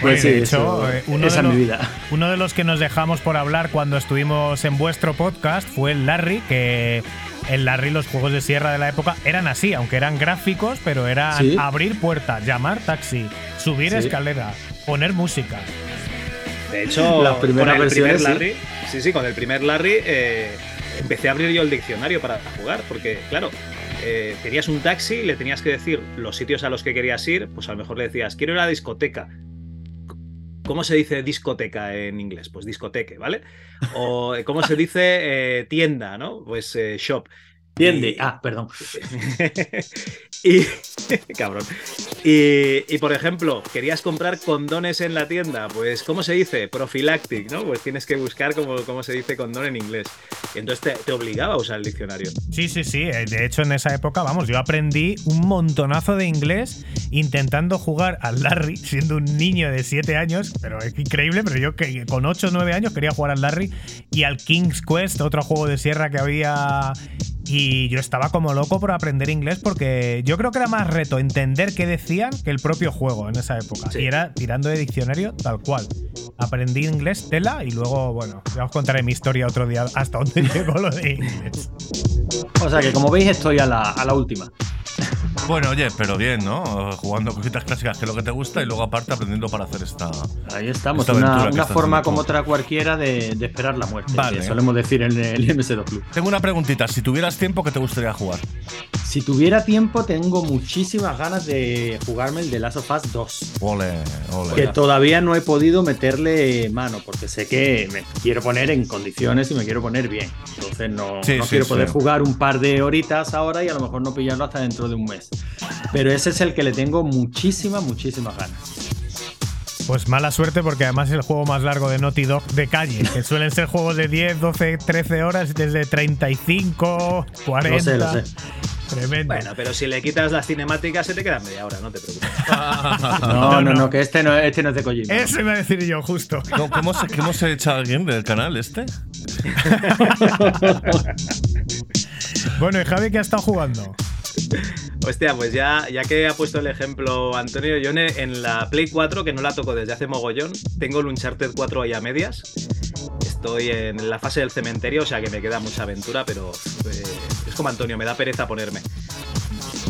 Pues sí, de hecho, eso- eh, uno, esa de mi vida. uno de los que nos dejamos por hablar cuando estuvimos en vuestro podcast fue el Larry, que en Larry los juegos de sierra de la época eran así, aunque eran gráficos, pero eran Sí. abrir puertas, llamar taxi, subir Sí. escalera, poner música. De hecho, Las primeras con el primer. Larry, sí, sí, con el primer Larry eh, empecé a abrir yo el diccionario para jugar, porque claro, eh, tenías un taxi, le tenías que decir los sitios a los que querías ir, pues a lo mejor le decías, quiero ir a la discoteca. ¿Cómo se dice discoteca en inglés? Pues discoteque, ¿vale? O eh, ¿cómo se dice eh, tienda, ¿no? Pues eh, shop. Entiende. Y- Ah, perdón. y cabrón. Y, y, por ejemplo, querías comprar condones en la tienda, pues ¿cómo se dice? Prophylactic, ¿no? Pues tienes que buscar cómo, cómo se dice condón en inglés. Y entonces te, te obligaba a usar el diccionario. Sí, sí, sí. eh, De hecho, en esa época, vamos, yo aprendí un montonazo de inglés intentando jugar al Larry, siendo un niño de 7 años, pero es increíble, pero yo que con 8 o 9 años quería jugar al Larry y al King's Quest, otro juego de sierra que había. Y yo estaba como loco por aprender inglés porque yo creo que era más reto entender qué decían que el propio juego en esa época. Sí. Y era tirando de diccionario tal cual. Aprendí inglés tela y luego, bueno, ya os contaré mi historia otro día hasta dónde llegó lo de inglés. O sea que como veis estoy a la, a la última. Bueno, oye, pero bien, ¿no? Jugando cositas clásicas que es lo que te gusta y luego aparte aprendiendo para hacer esta. Ahí estamos, Esta una, una forma como otra cualquiera de, de esperar la muerte. Vale. que solemos decir en el MS2 Club. Tengo una preguntita. Si tuvieras tiempo, ¿qué te gustaría jugar? Si tuviera tiempo, tengo muchísimas ganas de jugarme el de Last of Us 2. Ole, ole. Que todavía no he podido meterle mano, porque sé que me quiero poner en condiciones y me quiero poner bien. Entonces no, Sí, no sí, quiero sí. poder jugar un par de horitas ahora y a lo mejor no pillarlo hasta dentro de un mes. Pero ese es el que le tengo muchísimas, muchísimas ganas. Pues mala suerte porque además es el juego más largo de Naughty Dog de calle, que suelen ser juegos de 10, 12, 13 horas, desde 35, 40. Lo sé, lo sé. Tremendo. Bueno, pero si le quitas las cinemáticas se te queda media hora, no te preocupes. No, no, no, no. que este no, este no es de Kojima. Eso iba a decir yo, justo. ¿Cómo, cómo se, cómo se echa alguien del canal este? Bueno, y Javi, ¿qué ha estado jugando? Hostia, pues ya, ya que ha puesto el ejemplo Antonio, yo en, la Play 4, que no la toco desde hace mogollón, tengo el Uncharted 4 ahí a medias. Estoy en la fase del cementerio, o sea que me queda mucha aventura, pero eh, es como Antonio, me da pereza ponerme.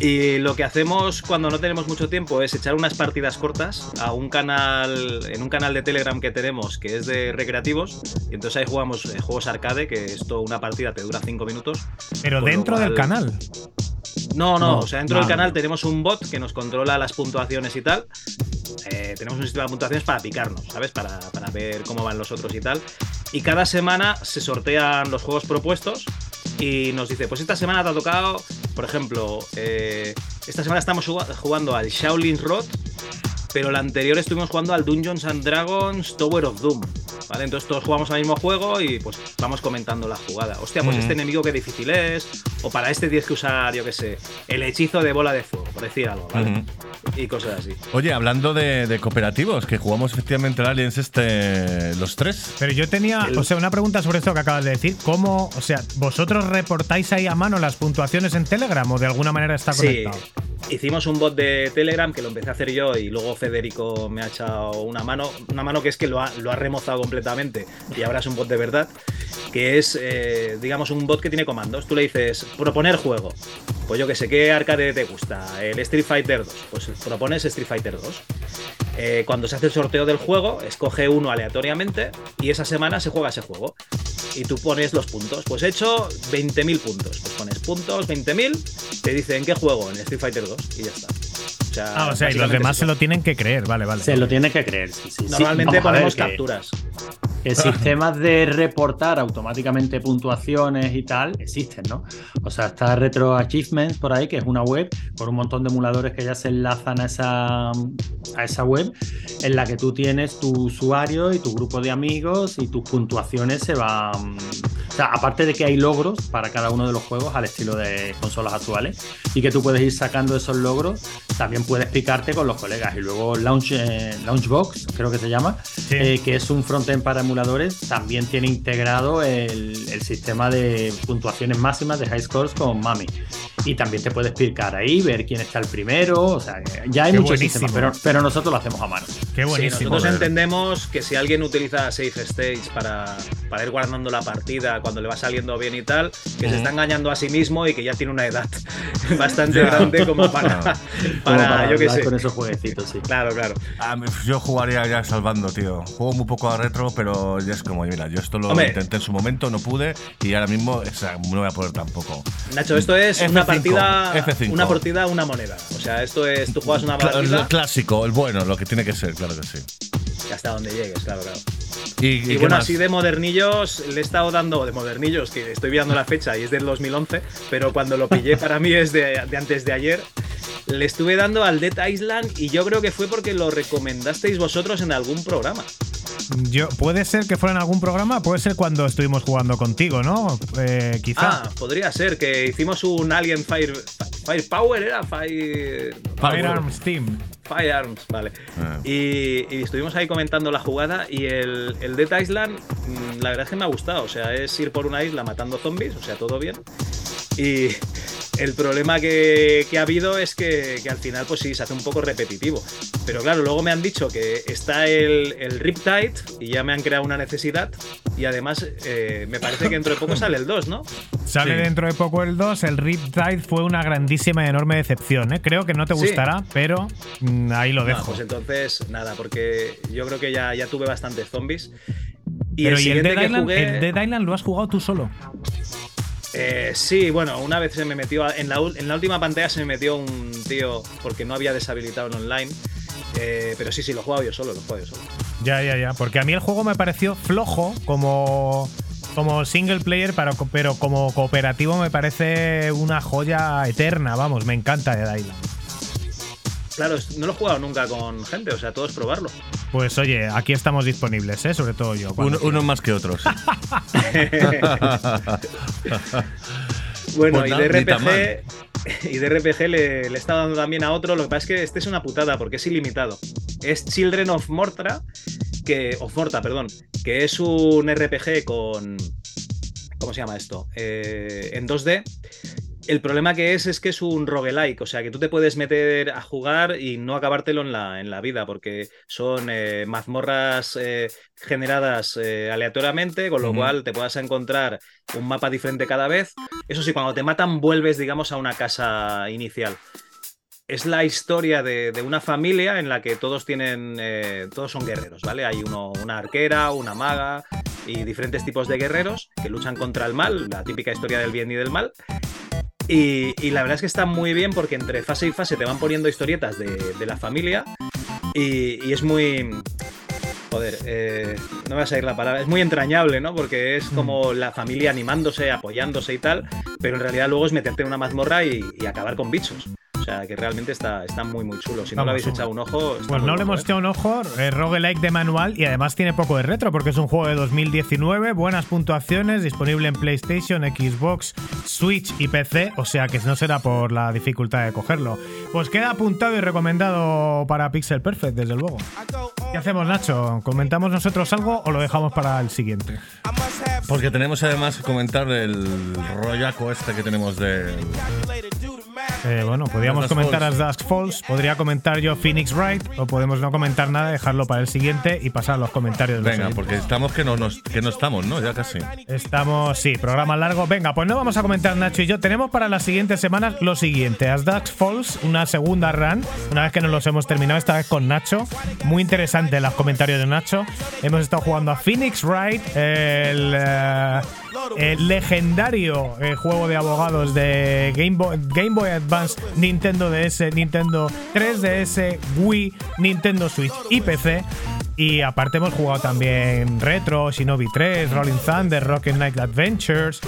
Y lo que hacemos cuando no tenemos mucho tiempo es echar unas partidas cortas a un canal, en un canal de Telegram que tenemos que es de recreativos. Y entonces ahí jugamos eh, juegos arcade, que esto una partida te dura 5 minutos. Pero dentro del cual- canal. No, no, No, o sea, dentro no, del canal tenemos un bot que nos controla las puntuaciones y tal. Eh, tenemos un sistema de puntuaciones para picarnos, ¿sabes? Para, para ver cómo van los otros y tal. Y cada semana se sortean los juegos propuestos y nos dice, pues esta semana te ha tocado, por ejemplo, eh, esta semana estamos jugando al Shaolin Road, pero la anterior estuvimos jugando al Dungeons and Dragons Tower of Doom. ¿Vale? Entonces todos jugamos al mismo juego y pues vamos comentando la jugada. Hostia, pues Mm. este enemigo qué difícil es. O para este tienes que usar, yo qué sé, el hechizo de bola de fuego, por decir algo, ¿vale? Y cosas así. Oye, hablando de, de cooperativos, que jugamos efectivamente el Aliens este, los tres. Pero yo tenía, El- o sea, una pregunta sobre esto que acabas de decir. ¿Cómo, o sea, vosotros reportáis ahí a mano las puntuaciones en Telegram o de alguna manera está Sí. conectado? hicimos un bot de Telegram que lo empecé a hacer yo y luego Federico me ha echado una mano, una mano que es que lo ha, remozado completamente y ahora es un bot de verdad, que es, eh, digamos, un bot que tiene comandos. Tú le dices, proponer juego. Pues yo que sé, ¿qué arcade te gusta? El Street Fighter 2. Pues propones Street Fighter 2. Eh, cuando se hace el sorteo del juego, escoge uno aleatoriamente y esa semana se juega ese juego. Y tú pones los puntos. Pues he hecho 20.000 puntos. Pues pones puntos, 20.000, te dice en qué juego, en Street Fighter 2 y ya está. O sea, Ah, o sea, y los demás se lo tienen que creer, vale, vale. Se lo tiene que creer. sí, sí, sí. Normalmente ver ponemos capturas. que sistemas de reportar automáticamente puntuaciones y tal existen, ¿no? O sea, está Retro Achievements por ahí, que es una web con un montón de emuladores que ya se enlazan a esa, a esa web, en la que tú tienes tu usuario y tu grupo de amigos y tus puntuaciones se van. O sea, aparte de que hay logros para cada uno de los juegos al estilo de consolas actuales y que tú puedes ir sacando esos logros, también puedes picarte con los colegas. Y luego Launch, eh, Launchbox, creo que se llama, eh, que es un frontend para emuladores, también tiene integrado el, el sistema de puntuaciones máximas de high scores con Mami. Y también te puedes picar ahí, ver quién está el primero. O sea, que ya hay Qué muchos buenísimo. sistemas, pero, pero nosotros lo hacemos a mano. Qué Sí, buenísimo. nosotros entendemos que si alguien utiliza Safe Stage para, para ir guardando la partida cuando le va saliendo bien y tal, que se está engañando a sí mismo y que ya tiene una edad bastante grande como para, Como para, yo sé. con esos jueguecitos, sí. Claro, claro. Ah, yo jugaría ya salvando, tío. Juego muy poco a retro, pero ya es como, mira, yo esto lo Hombre. intenté en su momento, no pude, y ahora mismo o sea, no voy a poder tampoco. Nacho, esto es una F5, partida, F5. una partida, una moneda. O sea, esto es, tú juegas una partida el clásico, el bueno, lo que tiene que ser, claro que sí. y hasta donde llegues, claro, claro. Y, bueno, más? así de modernillos, le he estado dando de modernillos, que estoy viendo la fecha y es del 2011, pero cuando lo pillé para mí es de, de antes de ayer. Le estuve dando al Dead Island y yo creo que fue porque lo recomendasteis vosotros en algún programa. Yo, puede ser que fuera en algún programa, puede ser cuando estuvimos jugando contigo, ¿no? Eh, quizá. Ah, podría ser que hicimos un Alien Fire Firepower, era Fire Firearms Team. Firearms, vale. Ah. Y, y estuvimos ahí comentando la jugada y el, el Dead Island, mm, la verdad es que me ha gustado. O sea, es ir por una isla matando zombies, o sea, todo bien. Y el problema que, que ha habido es que, que al final, pues sí, se hace un poco repetitivo. Pero claro, luego me han dicho que está el, el Riptide y ya me han creado una necesidad. Y además, eh, me parece que dentro de poco sale el 2, ¿no? Sale Sí. dentro de poco el 2. El Riptide fue una grandísima y enorme decepción. ¿eh? Creo que no te Sí. gustará, pero mm, ahí lo No, dejo. pues entonces, nada, porque yo creo que ya, ya tuve bastantes zombies. Y pero el y el Dead, que Island, jugué. el Dead Island lo has jugado tú solo. Eh, sí, bueno, una vez se me metió. En la, última pantalla se me metió un tío porque no había deshabilitado online. Eh, pero sí, sí, lo he jugado yo solo, lo he jugado yo solo. Ya, ya, ya. Porque a mí el juego me pareció flojo como, como single player, pero, como cooperativo me parece una joya eterna. Vamos, me encanta Dead Island. Claro, no lo he jugado nunca con gente, o sea, todo es probarlo. Pues oye, aquí estamos disponibles, ¿eh? sobre todo yo. Uno, uno más que otros. Bueno, Pues y de RPG. Y de RPG le, le he estado dando también a otro. Lo que pasa es que este es una putada porque es ilimitado. Es Children of Morta, que. Of Morta, perdón. Que es un RPG con. ¿Cómo se llama esto? Eh, en 2D. El problema que es es que es un roguelike, o sea que tú te puedes meter a jugar y no acabártelo en la, en la vida, porque son eh, mazmorras eh, generadas eh, aleatoriamente, con lo cual te puedas encontrar un mapa diferente cada vez. Eso sí, cuando te matan vuelves, digamos, a una casa inicial. Es la historia de, de una familia en la que todos tienen, todos son guerreros, ¿vale? Hay uno, una arquera, una maga y diferentes tipos de guerreros que luchan contra el mal, la típica historia del bien y del mal. Y, y la verdad es que está muy bien porque entre fase y fase te van poniendo historietas de, de la familia y, y es muy... Joder, eh, no me va a salir la palabra. Es muy entrañable, ¿no? Porque es como la familia animándose, apoyándose y tal, pero en realidad luego es meterte en una mazmorra y, y acabar con bichos. O sea, que realmente está, está muy, muy chulo. Si no Vamos, lo habéis un- echado un ojo... Pues no le hemos ¿eh? echado un ojo, eh, roguelike de manual y además tiene poco de retro porque es un juego de 2019, buenas puntuaciones, disponible en PlayStation, Xbox, Switch y PC, o sea que no será por la dificultad de cogerlo. Pues queda apuntado y recomendado para Pixel Perfect, desde luego. ¿Qué hacemos, Nacho? ¿Comentamos nosotros algo o lo dejamos para el siguiente? Porque tenemos además que comentar el rollaco este que tenemos de Eh, bueno, podríamos comentar Falls. As Dusk Falls, podría comentar yo Phoenix Wright, o podemos no comentar nada, dejarlo para el siguiente y pasar a los comentarios. los Venga, porque estamos que no, nos, que no estamos, ¿no? Ya casi. Estamos, sí, programa largo. Venga, pues no vamos a comentar Nacho y yo. Tenemos para las siguientes semanas lo siguiente: As Dusk Falls, una segunda run, una vez que nos los hemos terminado, esta vez con Nacho. Muy interesante los comentarios de Nacho. Hemos estado jugando a Phoenix Wright, el, eh, el legendario eh, juego de abogados de Game Boy, Game Boy Advance, Nintendo DS, Nintendo 3DS, Wii, Nintendo Switch y PC. Y aparte hemos jugado también Retro, Shinobi 3, Rolling Thunder, Rocket Knight Adventures,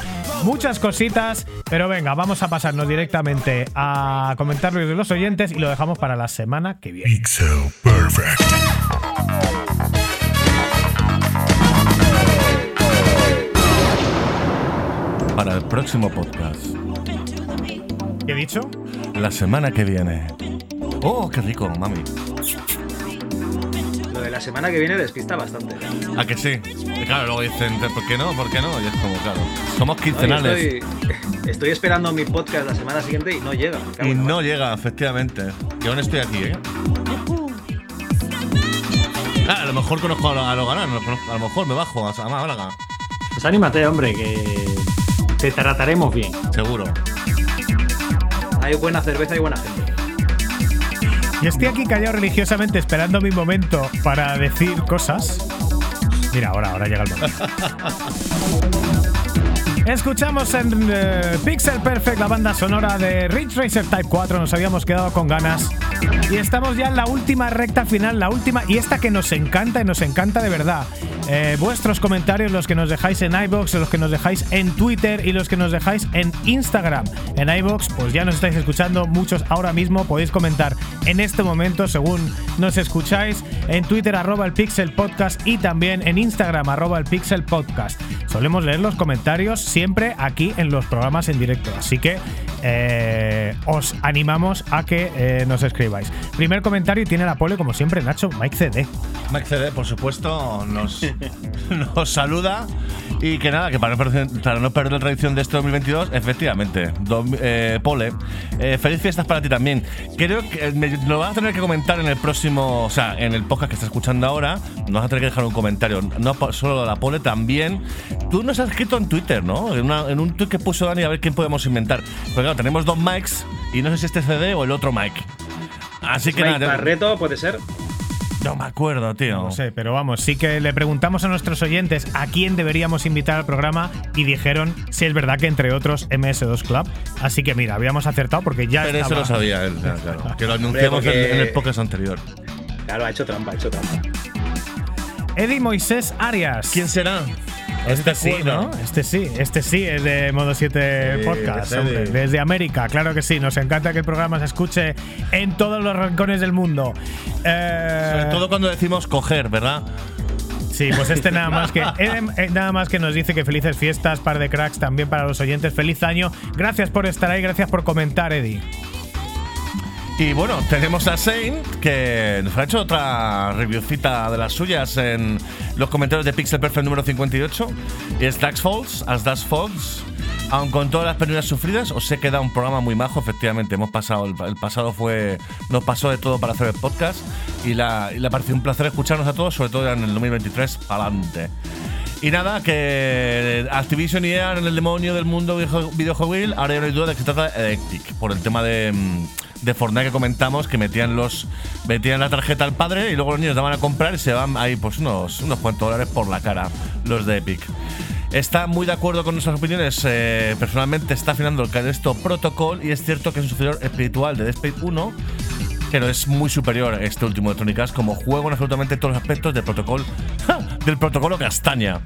muchas cositas. Pero venga, vamos a pasarnos directamente a comentarios de los oyentes y lo dejamos para la semana que viene. Pixel Perfect. Para el próximo podcast. ¿Qué he dicho? La semana que viene. Oh, qué rico, mami. Lo de la semana que viene despista bastante. ¿A que sí? Y claro, luego dicen, ¿por qué no? ¿Por qué no? Y es como, claro, somos No, quincenales. estoy, estoy esperando mi podcast la semana siguiente y no llega. Y no llega, efectivamente. Y aún estoy aquí, ¿eh? Ah, a lo mejor conozco a lo, a lo ganar, a lo mejor me bajo a, a Málaga, Pues anímate, hombre, que te trataremos bien. seguro. Hay buena cerveza y buena gente. Y estoy aquí callado religiosamente esperando mi momento para decir cosas. Mira, ahora, ahora llega el momento. Escuchamos en eh, Pixel Perfect la banda sonora de Ridge Racer Type 4. Nos habíamos quedado con ganas. Y estamos ya en la última recta final, la última, y esta que nos encanta y nos encanta de verdad. Eh, vuestros comentarios, los que nos dejáis en iBox, los que nos dejáis en Twitter y los que nos dejáis en Instagram. En iBox, pues ya nos estáis escuchando muchos ahora mismo. Podéis comentar en este momento, según nos escucháis, en Twitter, arroba el Pixel Podcast y también en Instagram, arroba el Pixel Podcast. Solemos leer los comentarios siempre aquí en los programas en directo. Así que eh, os animamos a que eh, nos escribáis. Primer comentario y tiene la pole, como siempre, Nacho, Mike CD. Mike CD, por supuesto, nos, nos saluda. Y que nada, que para no perder, para no perder la tradición de este 2022, efectivamente, do- eh, Pole, eh, feliz fiestas para ti también. Creo que me, lo vas a tener que comentar en el próximo, o sea, en el podcast que estás escuchando ahora, nos vas a tener que dejar un comentario. No solo la Pole, también. Tú nos has escrito en Twitter, ¿no? En, una- en un tweet que puso Dani, a ver quién podemos inventar. Porque claro, tenemos dos mics y no sé si este CD o el otro mic. Así que Mike nada, Barreto puede ser. No me acuerdo, tío. No sé, pero vamos, sí que le preguntamos a nuestros oyentes a quién deberíamos invitar al programa y dijeron si es verdad que entre otros MS2 Club. Así que mira, habíamos acertado porque ya Pero eso estaba- lo sabía él, claro. Que lo anunciamos porque- en, en el podcast anterior. Claro, ha hecho trampa, ha hecho trampa. Eddie Moisés Arias. ¿Quién será? Este sí, acuerda? ¿no? Este sí, este sí es de Modo 7 Sí, Podcast, hombre, desde América, claro que sí. Nos encanta que el programa se escuche en todos los rincones del mundo. Eh, Sobre todo cuando decimos coger, ¿verdad? Sí, pues este nada más que eh, nada más que nos dice que felices fiestas, par de cracks también para los oyentes. Feliz año. Gracias por estar ahí, gracias por comentar, Eddie. Y bueno, tenemos a Saint que nos ha hecho otra reviewcita de las suyas en los comentarios de Pixel Perfect número 58. Y es Dax Falls, as Dax Falls. Aun con todas las penurias sufridas, os he quedado un programa muy majo, efectivamente. Hemos pasado, el, el pasado fue. Nos pasó de todo para hacer el podcast. Y, la, y le ha parecido un placer escucharnos a todos, sobre todo en el 2023, adelante. Y nada, que Activision y EA en el demonio del mundo videojueguil, ahora ya no hay duda de que se trata de Electric, por el tema de, mm, de Fortnite que comentamos, que metían los metían la tarjeta al padre y luego los niños daban a comprar y se van ahí pues unos, unos cuantos dólares por la cara, los de Epic. Está muy de acuerdo con nuestras opiniones. eh, personalmente está afinando el Callisto Protocol y es cierto que es un sucesor espiritual de Dead Space 1, pero es muy superior este último Electronic Arts como juego en absolutamente todos los aspectos del protocolo, del protocolo castaña.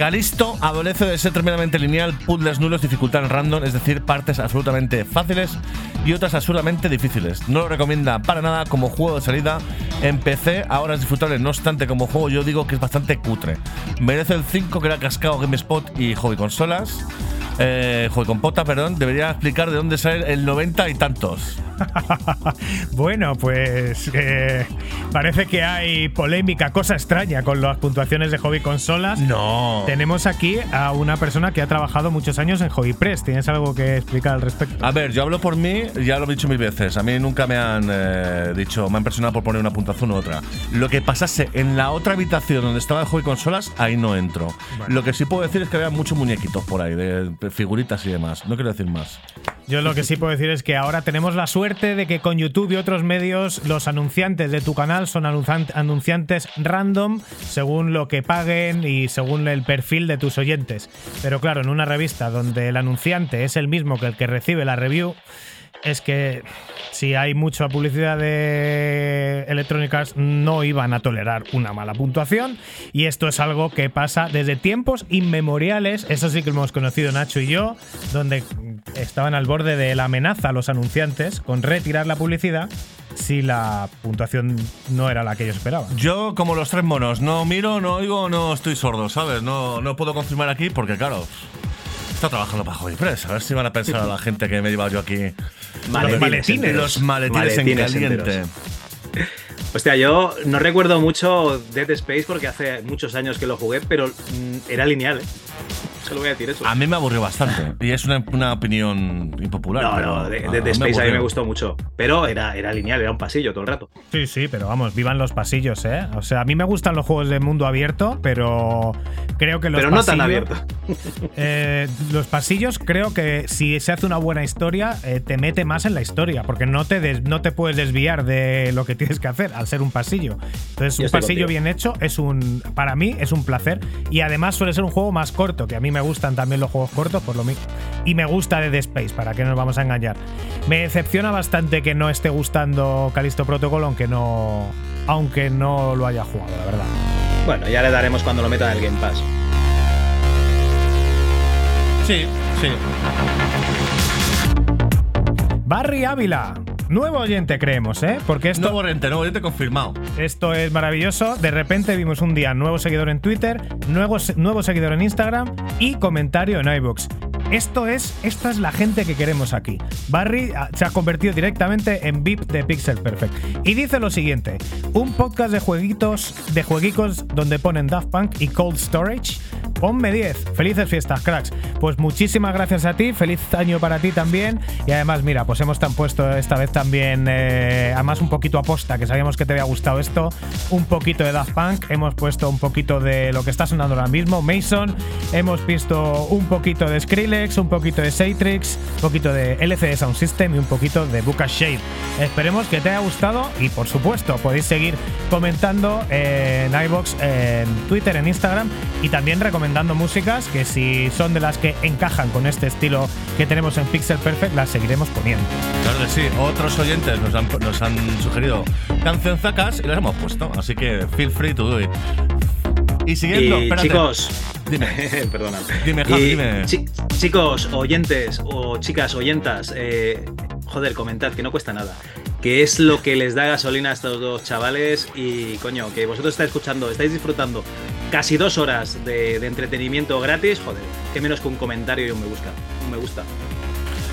Calisto adolece de ser tremendamente lineal, puzzles nulos, dificultad en random, es decir, partes absolutamente fáciles y otras absurdamente difíciles. No lo recomienda para nada como juego de salida en PC, ahora es disfrutable, no obstante, como juego yo digo que es bastante cutre. Merece el 5 que era cascado GameSpot y Hobby Consolas. eh, Juego Compota, perdón, debería explicar de dónde sale el 90 y tantos. bueno, pues eh, parece que hay polémica, cosa extraña con las puntuaciones de hobby consolas. No. Tenemos aquí a una persona que ha trabajado muchos años en Hobby Press. ¿Tienes algo que explicar al respecto? A ver, yo hablo por mí, ya lo he dicho mil veces. A mí nunca me han eh, dicho, me han presionado por poner una puntuación u otra. Lo que pasase en la otra habitación donde estaba el juego y consolas, ahí no entro. Bueno. Lo que sí puedo decir es que había muchos muñequitos por ahí, de figuritas y demás. No quiero decir más. Yo lo que sí puedo decir es que ahora tenemos la suerte de que con YouTube y otros medios los anunciantes de tu canal son anuncian- anunciantes random según lo que paguen y según el perfil de tus oyentes. Pero claro, en una revista donde el anunciante es el mismo que el que recibe la review, es que si hay mucha publicidad de Electronic Arts no iban a tolerar una mala puntuación y esto es algo que pasa desde tiempos inmemoriales, eso sí que lo hemos conocido Nacho y yo, donde estaban al borde de la amenaza los anunciantes con retirar la publicidad si la puntuación no era la que ellos esperaban. Yo, como los tres monos, no miro, no oigo, no estoy sordo, ¿sabes? No, no puedo confirmar aquí porque, claro, está trabajando para Hobby Press. A ver si van a pensar a la gente que me he llevado yo aquí. maletines. enteros. Los maletines, en Maletines caliente. enteros. Hostia, yo no recuerdo mucho Dead Space porque hace muchos años que lo jugué, pero mm, era lineal, ¿eh? Solo voy a decir eso. A mí me aburrió bastante. Y es una, una opinión impopular. No, no, de- Dead me Space a mí me gustó mucho. Pero era, era lineal, era un pasillo todo el rato. Sí, sí, pero vamos, vivan los pasillos, ¿eh? O sea, a mí me gustan los juegos de mundo abierto, pero creo que los Pero no tan abierto. Eh, los pasillos creo que si se hace una buena historia eh, te mete más en la historia porque no te des- no te puedes desviar de lo que tienes que hacer al ser un pasillo entonces Yo un pasillo contigo. bien hecho es un para mí es un placer y además suele ser un juego más corto que a mí me gustan también los juegos cortos por lo mismo y me gusta Dead Space para que nos vamos a engañar me decepciona bastante que no esté gustando Calisto Protocol aunque no aunque no lo haya jugado la verdad Bueno, ya le daremos cuando lo metan en el Game Pass. Sí, sí. Barry Ávila Nuevo oyente, creemos, ¿eh? Porque esto. Nuevo rente, nuevo rente confirmado. Esto es maravilloso. De repente vimos un día nuevo seguidor en Twitter, nuevo, nuevo seguidor en Instagram y comentario en iBox. Esto es, esta es la gente que queremos aquí. Barry ah, se ha convertido directamente en VIP de Pixel Perfect. Y dice lo siguiente: un podcast de jueguitos, de jueguicos donde ponen Daft Punk y Cold Storage. Ponme 10. Felices fiestas, cracks. Pues muchísimas gracias a ti. Feliz año para ti también. Y además, mira, pues hemos tan puesto esta vez también, eh, además un poquito aposta, que sabíamos que te había gustado esto. Un poquito de Daft Punk. Hemos puesto un poquito de lo que está sonando ahora mismo, Mason. Hemos visto un poquito de Skrillex, un poquito de Seitrix, un poquito de LCD Sound System y un poquito de Buka Shade. Esperemos que te haya gustado y por supuesto podéis seguir comentando en iBox, en Twitter, en Instagram y también recomendando músicas que si son de las que encajan con este estilo que tenemos en Pixel Perfect las seguiremos poniendo. Claro que sí, otros oyentes nos han, nos han sugerido y las hemos puesto, así que feel free to do it. Y siguiendo, Y espérate. chicos, Dime. perdona. Dime, Javi, Y dime. chi- chicos, oyentes o chicas oyentas, eh, joder, comentad que no cuesta nada. ¿Qué es lo que les da gasolina a estos dos chavales? Y coño, que vosotros estáis escuchando, estáis disfrutando casi dos horas de, de entretenimiento gratis, joder, que menos que un comentario y un me gusta. Un me gusta.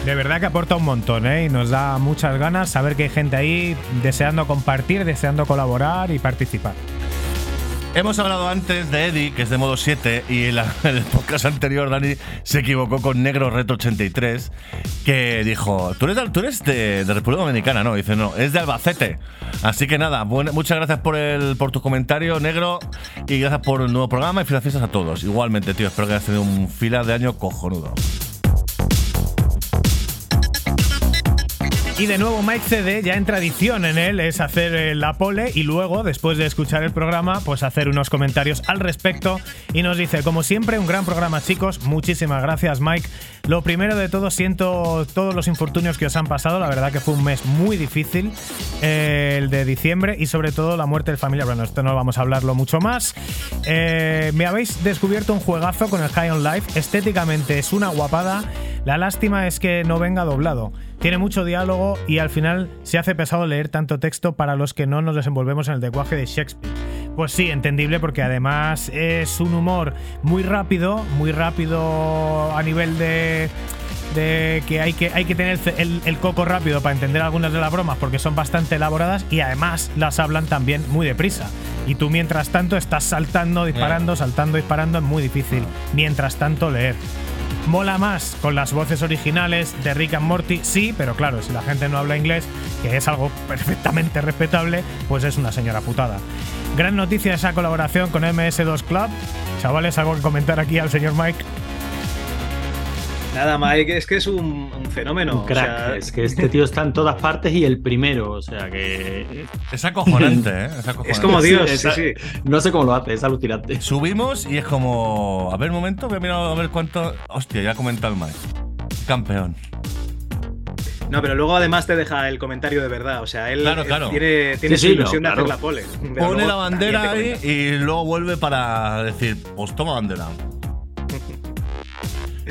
De verdad que aporta un montón, ¿eh? Y nos da muchas ganas saber que hay gente ahí deseando compartir, deseando colaborar y participar. Hemos hablado antes de Eddie, que es de modo 7, y en, el podcast anterior Dani se equivocó con Negro Reto 83, que dijo, tú eres, de, tú de, República Dominicana, ¿no? Dice, no, es de Albacete. Así que nada, muchas gracias por, el, por tu comentario, Negro, y gracias por el nuevo programa y felices fiestas a todos. Igualmente, tío, espero que hayas tenido un fila de año cojonudo. Y de nuevo Mike CD, ya en tradición en él, es hacer eh, la pole y luego, después de escuchar el programa, pues hacer unos comentarios al respecto. Y nos dice, como siempre, un gran programa chicos, muchísimas gracias Mike. Lo primero de todo, siento todos los infortunios que os han pasado, la verdad que fue un mes muy difícil, eh, el de diciembre, y sobre todo la muerte del familiar. Bueno, esto no vamos a hablarlo mucho más. Eh, me habéis descubierto un juegazo con el High on Life, estéticamente es una guapada. La lástima es que no venga doblado. Tiene mucho diálogo y al final se hace pesado leer tanto texto para los que no nos desenvolvemos en el lenguaje de Shakespeare. Pues sí, entendible porque además es un humor muy rápido, muy rápido a nivel de, de que hay que hay que tener el, el coco rápido para entender algunas de las bromas porque son bastante elaboradas y además las hablan también muy deprisa. Y tú mientras tanto estás saltando, disparando, saltando, disparando, es muy difícil. Mientras tanto leer. Mola más con las voces originales de Rick and Morty, sí, pero claro, si la gente no habla inglés, que es algo perfectamente respetable, pues es una señora putada. Gran noticia esa colaboración con MS2 Club. Chavales, algo que comentar aquí al señor Mike. Nada, Mike, es que es un, un fenómeno. Un o crack. sea, es que este tío está en todas partes y el primero. O sea que. Es acojonante, ¿eh? Es, acojonante. es como Dios, Sí, sí, es- sí. No sé cómo lo hace, es alucinante. Subimos y es como. A ver, un momento, voy a mirar a ver cuánto. Hostia, ya ha comentado el Mike. Campeón. No, pero luego además te deja el comentario de verdad. O sea, él, Claro, él claro. tiene, tiene Sí, su sí, ilusión no, de claro. hacer la pole. Pone la bandera ahí y luego vuelve para decir, pues toma bandera.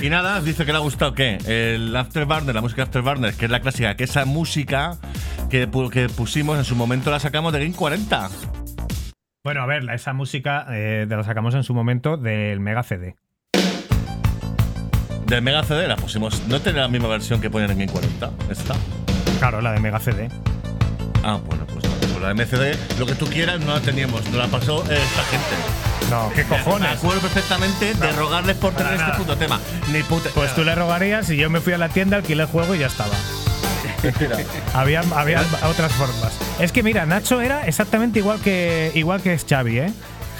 Y nada, dice que le ha gustado qué? El Afterburner, la música Afterburner, que es la clásica, que esa música que, pu- que pusimos en su momento la sacamos de Game 40. Bueno, a ver, esa música eh, la sacamos en su momento del Mega CD. Del Mega CD la pusimos. No tiene la misma versión que ponen en Game 40. Esta. Claro, la de Mega CD. Ah, bueno, pues, pues la MCD, lo que tú quieras, no la teníamos. Nos la pasó eh, esta gente. No, ¿qué Me cojones? acuerdo perfectamente de rogarles por tener este puto tema. Ni puta. Pues tú le rogarías y yo me fui a la tienda, alquilé el juego y ya estaba. había, había otras formas. Es que mira, Nacho era exactamente igual que igual que es Xavi, ¿eh?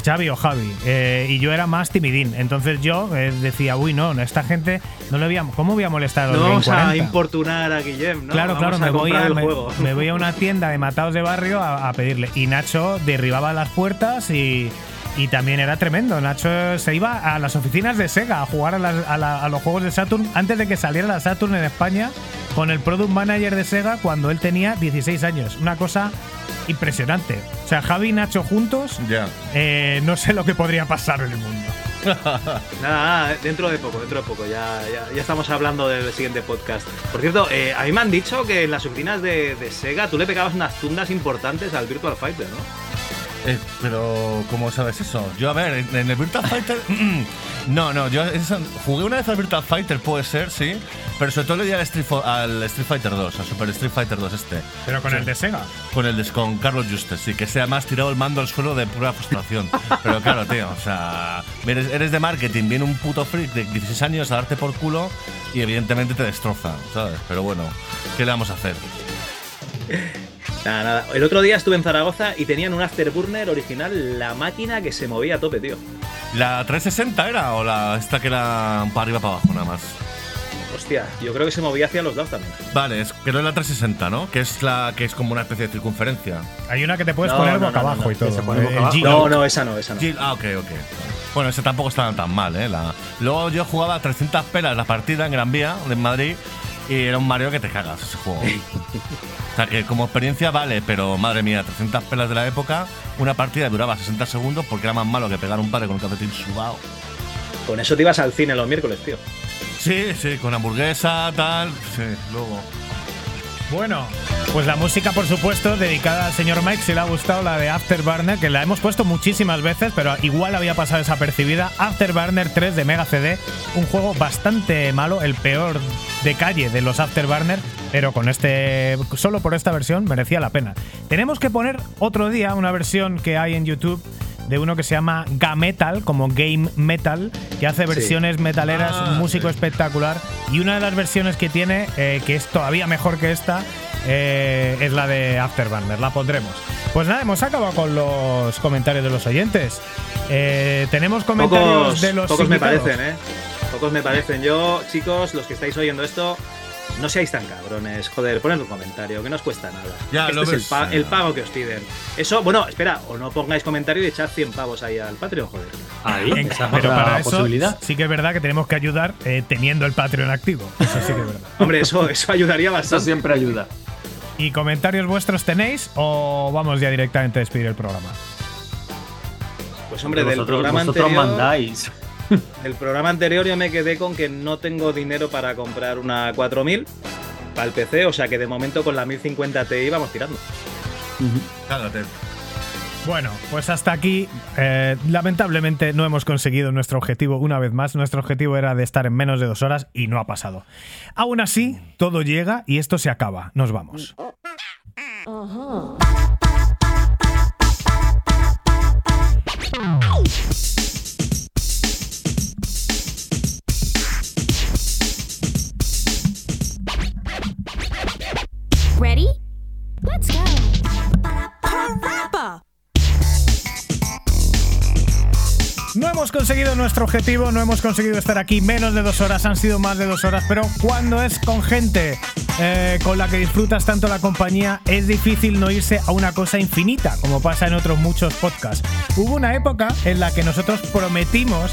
Xavi o Javi. eh, y yo era más timidín. Entonces yo eh, decía, uy, no, esta gente no le voy a. ¿Cómo voy a molestar a los No vamos a 40? importunar a Guillem, ¿no? Claro, Vamos claro, me voy, a, el me, juego. me voy a una tienda de matados de barrio a, a pedirle. Y Nacho derribaba las puertas y, y también era tremendo. Nacho se iba a las oficinas de Sega a jugar a, las- a la- a los juegos de Saturn antes de que saliera la Saturn en España con el product manager de Sega cuando él tenía 16 años. Una cosa impresionante. O sea, Javi y Nacho juntos, eh, no sé lo que podría pasar en el mundo. Nada, nada, dentro de poco, dentro de poco. Ya, ya, ya estamos hablando del siguiente podcast. Por cierto, eh, a mí me han dicho que en las oficinas de, de Sega tú le pegabas unas tundas importantes al Virtual Fighter, ¿no? Eh, pero, ¿cómo sabes eso? Yo, a ver, en, en el Virtual Fighter. no, no, yo eso- jugué una vez al Virtual Fighter, puede ser, sí. Pero sobre todo le di al Street, al Street Fighter 2, al Super Street Fighter 2 este. Pero con Sí. el de Sega. Con el des- con Carlos Justes, sí, que sea más tirado el mando al suelo de pura frustración. Pero claro, tío, o sea, eres, eres de marketing, viene un puto freak de 16 años a darte por culo y evidentemente te destroza, ¿sabes? Pero bueno, ¿qué le vamos a hacer? Nada, nada. El otro día estuve en Zaragoza y tenían un Afterburner original, la máquina que se movía a tope, tío. ¿La 360 era o la esta que era para arriba para abajo nada más? Hostia, yo creo que se movía hacia los dos también. Vale, es que no es la 360, ¿no? Que es la que es como una especie de circunferencia. Hay una que te puedes No, poner no, boca no, abajo no, y todo. que se pone boca abajo. No, no, esa no, esa no. Ah, ok, ok. Bueno, ese tampoco estaba tan mal, ¿eh? La- Luego yo jugaba 300 pelas la partida en Gran Vía, en Madrid, y era un Mario que te cagas ese juego. o sea, que como experiencia vale, pero madre mía, 300 pelas de la época, una partida duraba 60 segundos porque era más malo que pegar un padre con un calcetín subado. Con eso te ibas al cine los miércoles, tío. Sí, sí, con hamburguesa, tal. Sí, luego. Bueno, pues la música, por supuesto, dedicada al señor Mike, si le ha gustado la de Afterburner, que la hemos puesto muchísimas veces, pero igual había pasado desapercibida. Afterburner 3 de Mega CD, un juego bastante malo, el peor de calle de los Afterburner, pero con este, solo por esta versión merecía la pena. Tenemos que poner otro día una versión que hay en YouTube de uno que se llama Gametal, como Game Metal, que hace versiones metaleras, Ah, un músico sí. espectacular. Y una de las versiones que tiene, eh, que es todavía mejor que esta, eh, es la de Afterburner. La pondremos. Pues nada, hemos acabado con los comentarios de los oyentes. Eh, tenemos comentarios Pocos, de los pocos me parecen, ¿eh? Pocos me parecen. Yo, chicos, los que estáis oyendo esto, no seáis tan cabrones. Joder, poned un comentario, que no os cuesta nada. Ya, este lo es el, pa- pago que os piden. Eso, bueno, espera, o no pongáis comentario y echad 100 pavos ahí al Patreon, joder. Ahí, esa pero para eso posibilidad. sí que es verdad que tenemos que ayudar eh, teniendo el Patreon activo. Eso sí que es verdad. Hombre, eso, eso ayudaría Eso bastante. siempre ayuda. ¿Y comentarios vuestros tenéis o vamos ya directamente a despedir el programa? Pues hombre, del vosotros, programa vosotros anterior. mandáis. El programa anterior yo me quedé con que no tengo dinero para comprar una 4000 para el PC, o sea que de momento con la 1050 Ti vamos tirando. Cállate. Bueno, pues hasta aquí. eh, lamentablemente no hemos conseguido nuestro objetivo una vez más. Nuestro objetivo era de estar en menos de dos horas y no ha pasado. Aún así, todo llega y esto se acaba. Nos vamos. Ready? Let's go. Parappa. No hemos conseguido nuestro objetivo, no hemos conseguido estar aquí menos de dos horas, han sido más de dos horas, pero cuando es con gente eh, con la que disfrutas tanto la compañía, es difícil no irse a una cosa infinita, como pasa en otros muchos podcasts. Hubo una época en la que nosotros prometimos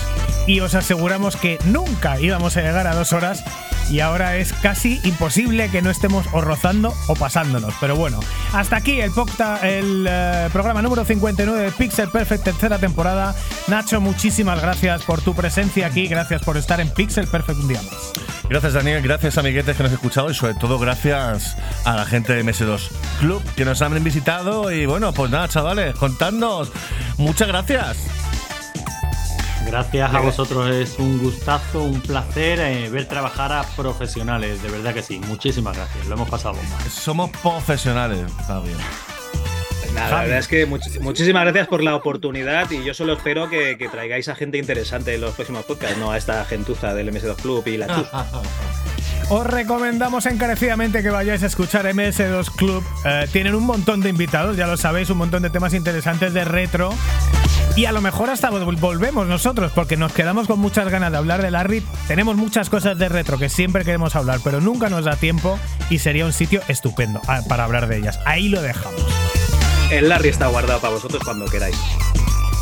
y os aseguramos que nunca íbamos a llegar a dos horas y ahora es casi imposible que no estemos o rozando o pasándonos. Pero bueno, hasta aquí el, pocta- el eh, programa número 59 de Pixel Perfect, tercera temporada. Nacho, muchísimas gracias por tu presencia aquí, gracias por estar en Pixel Perfect un día más. Gracias Daniel, gracias amiguetes que nos han escuchado y sobre todo gracias a la gente de MS2 Club que nos han visitado y bueno, pues nada chavales, contadnos. Muchas gracias. Gracias a vosotros, es un gustazo, un placer eh, ver trabajar a profesionales, de verdad que sí. Muchísimas gracias, lo hemos pasado bomba. Somos profesionales. Está bien. Nada, la verdad es que much- muchísimas gracias por la oportunidad y yo solo espero que, que traigáis a gente interesante en los próximos podcasts, no a esta gentuza del MS2 Club y la chus. Os recomendamos encarecidamente que vayáis a escuchar MS2 Club. Eh, tienen un montón de invitados, ya lo sabéis, un montón de temas interesantes de retro. Y a lo mejor hasta vol- volvemos nosotros, porque nos quedamos con muchas ganas de hablar de Larry. Tenemos muchas cosas de retro que siempre queremos hablar, pero nunca nos da tiempo y sería un sitio estupendo ah, para hablar de ellas. Ahí lo dejamos. El Larry está guardado para vosotros cuando queráis.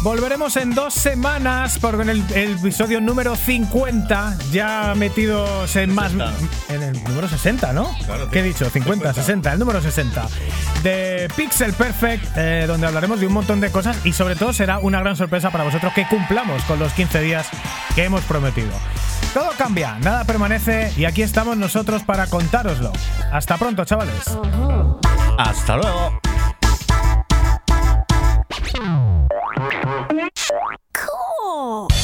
Volveremos en dos semanas porque en el, el episodio número 50 ya metidos en más... 60. En el número 60, ¿no? Claro, ¿Qué he dicho? 50, 60, el número 60 de Pixel Perfect, eh, donde hablaremos de un montón de cosas y sobre todo será una gran sorpresa para vosotros que cumplamos con los 15 días que hemos prometido. Todo cambia, nada permanece y aquí estamos nosotros para contároslo. Hasta pronto, chavales. Hasta luego. Cool.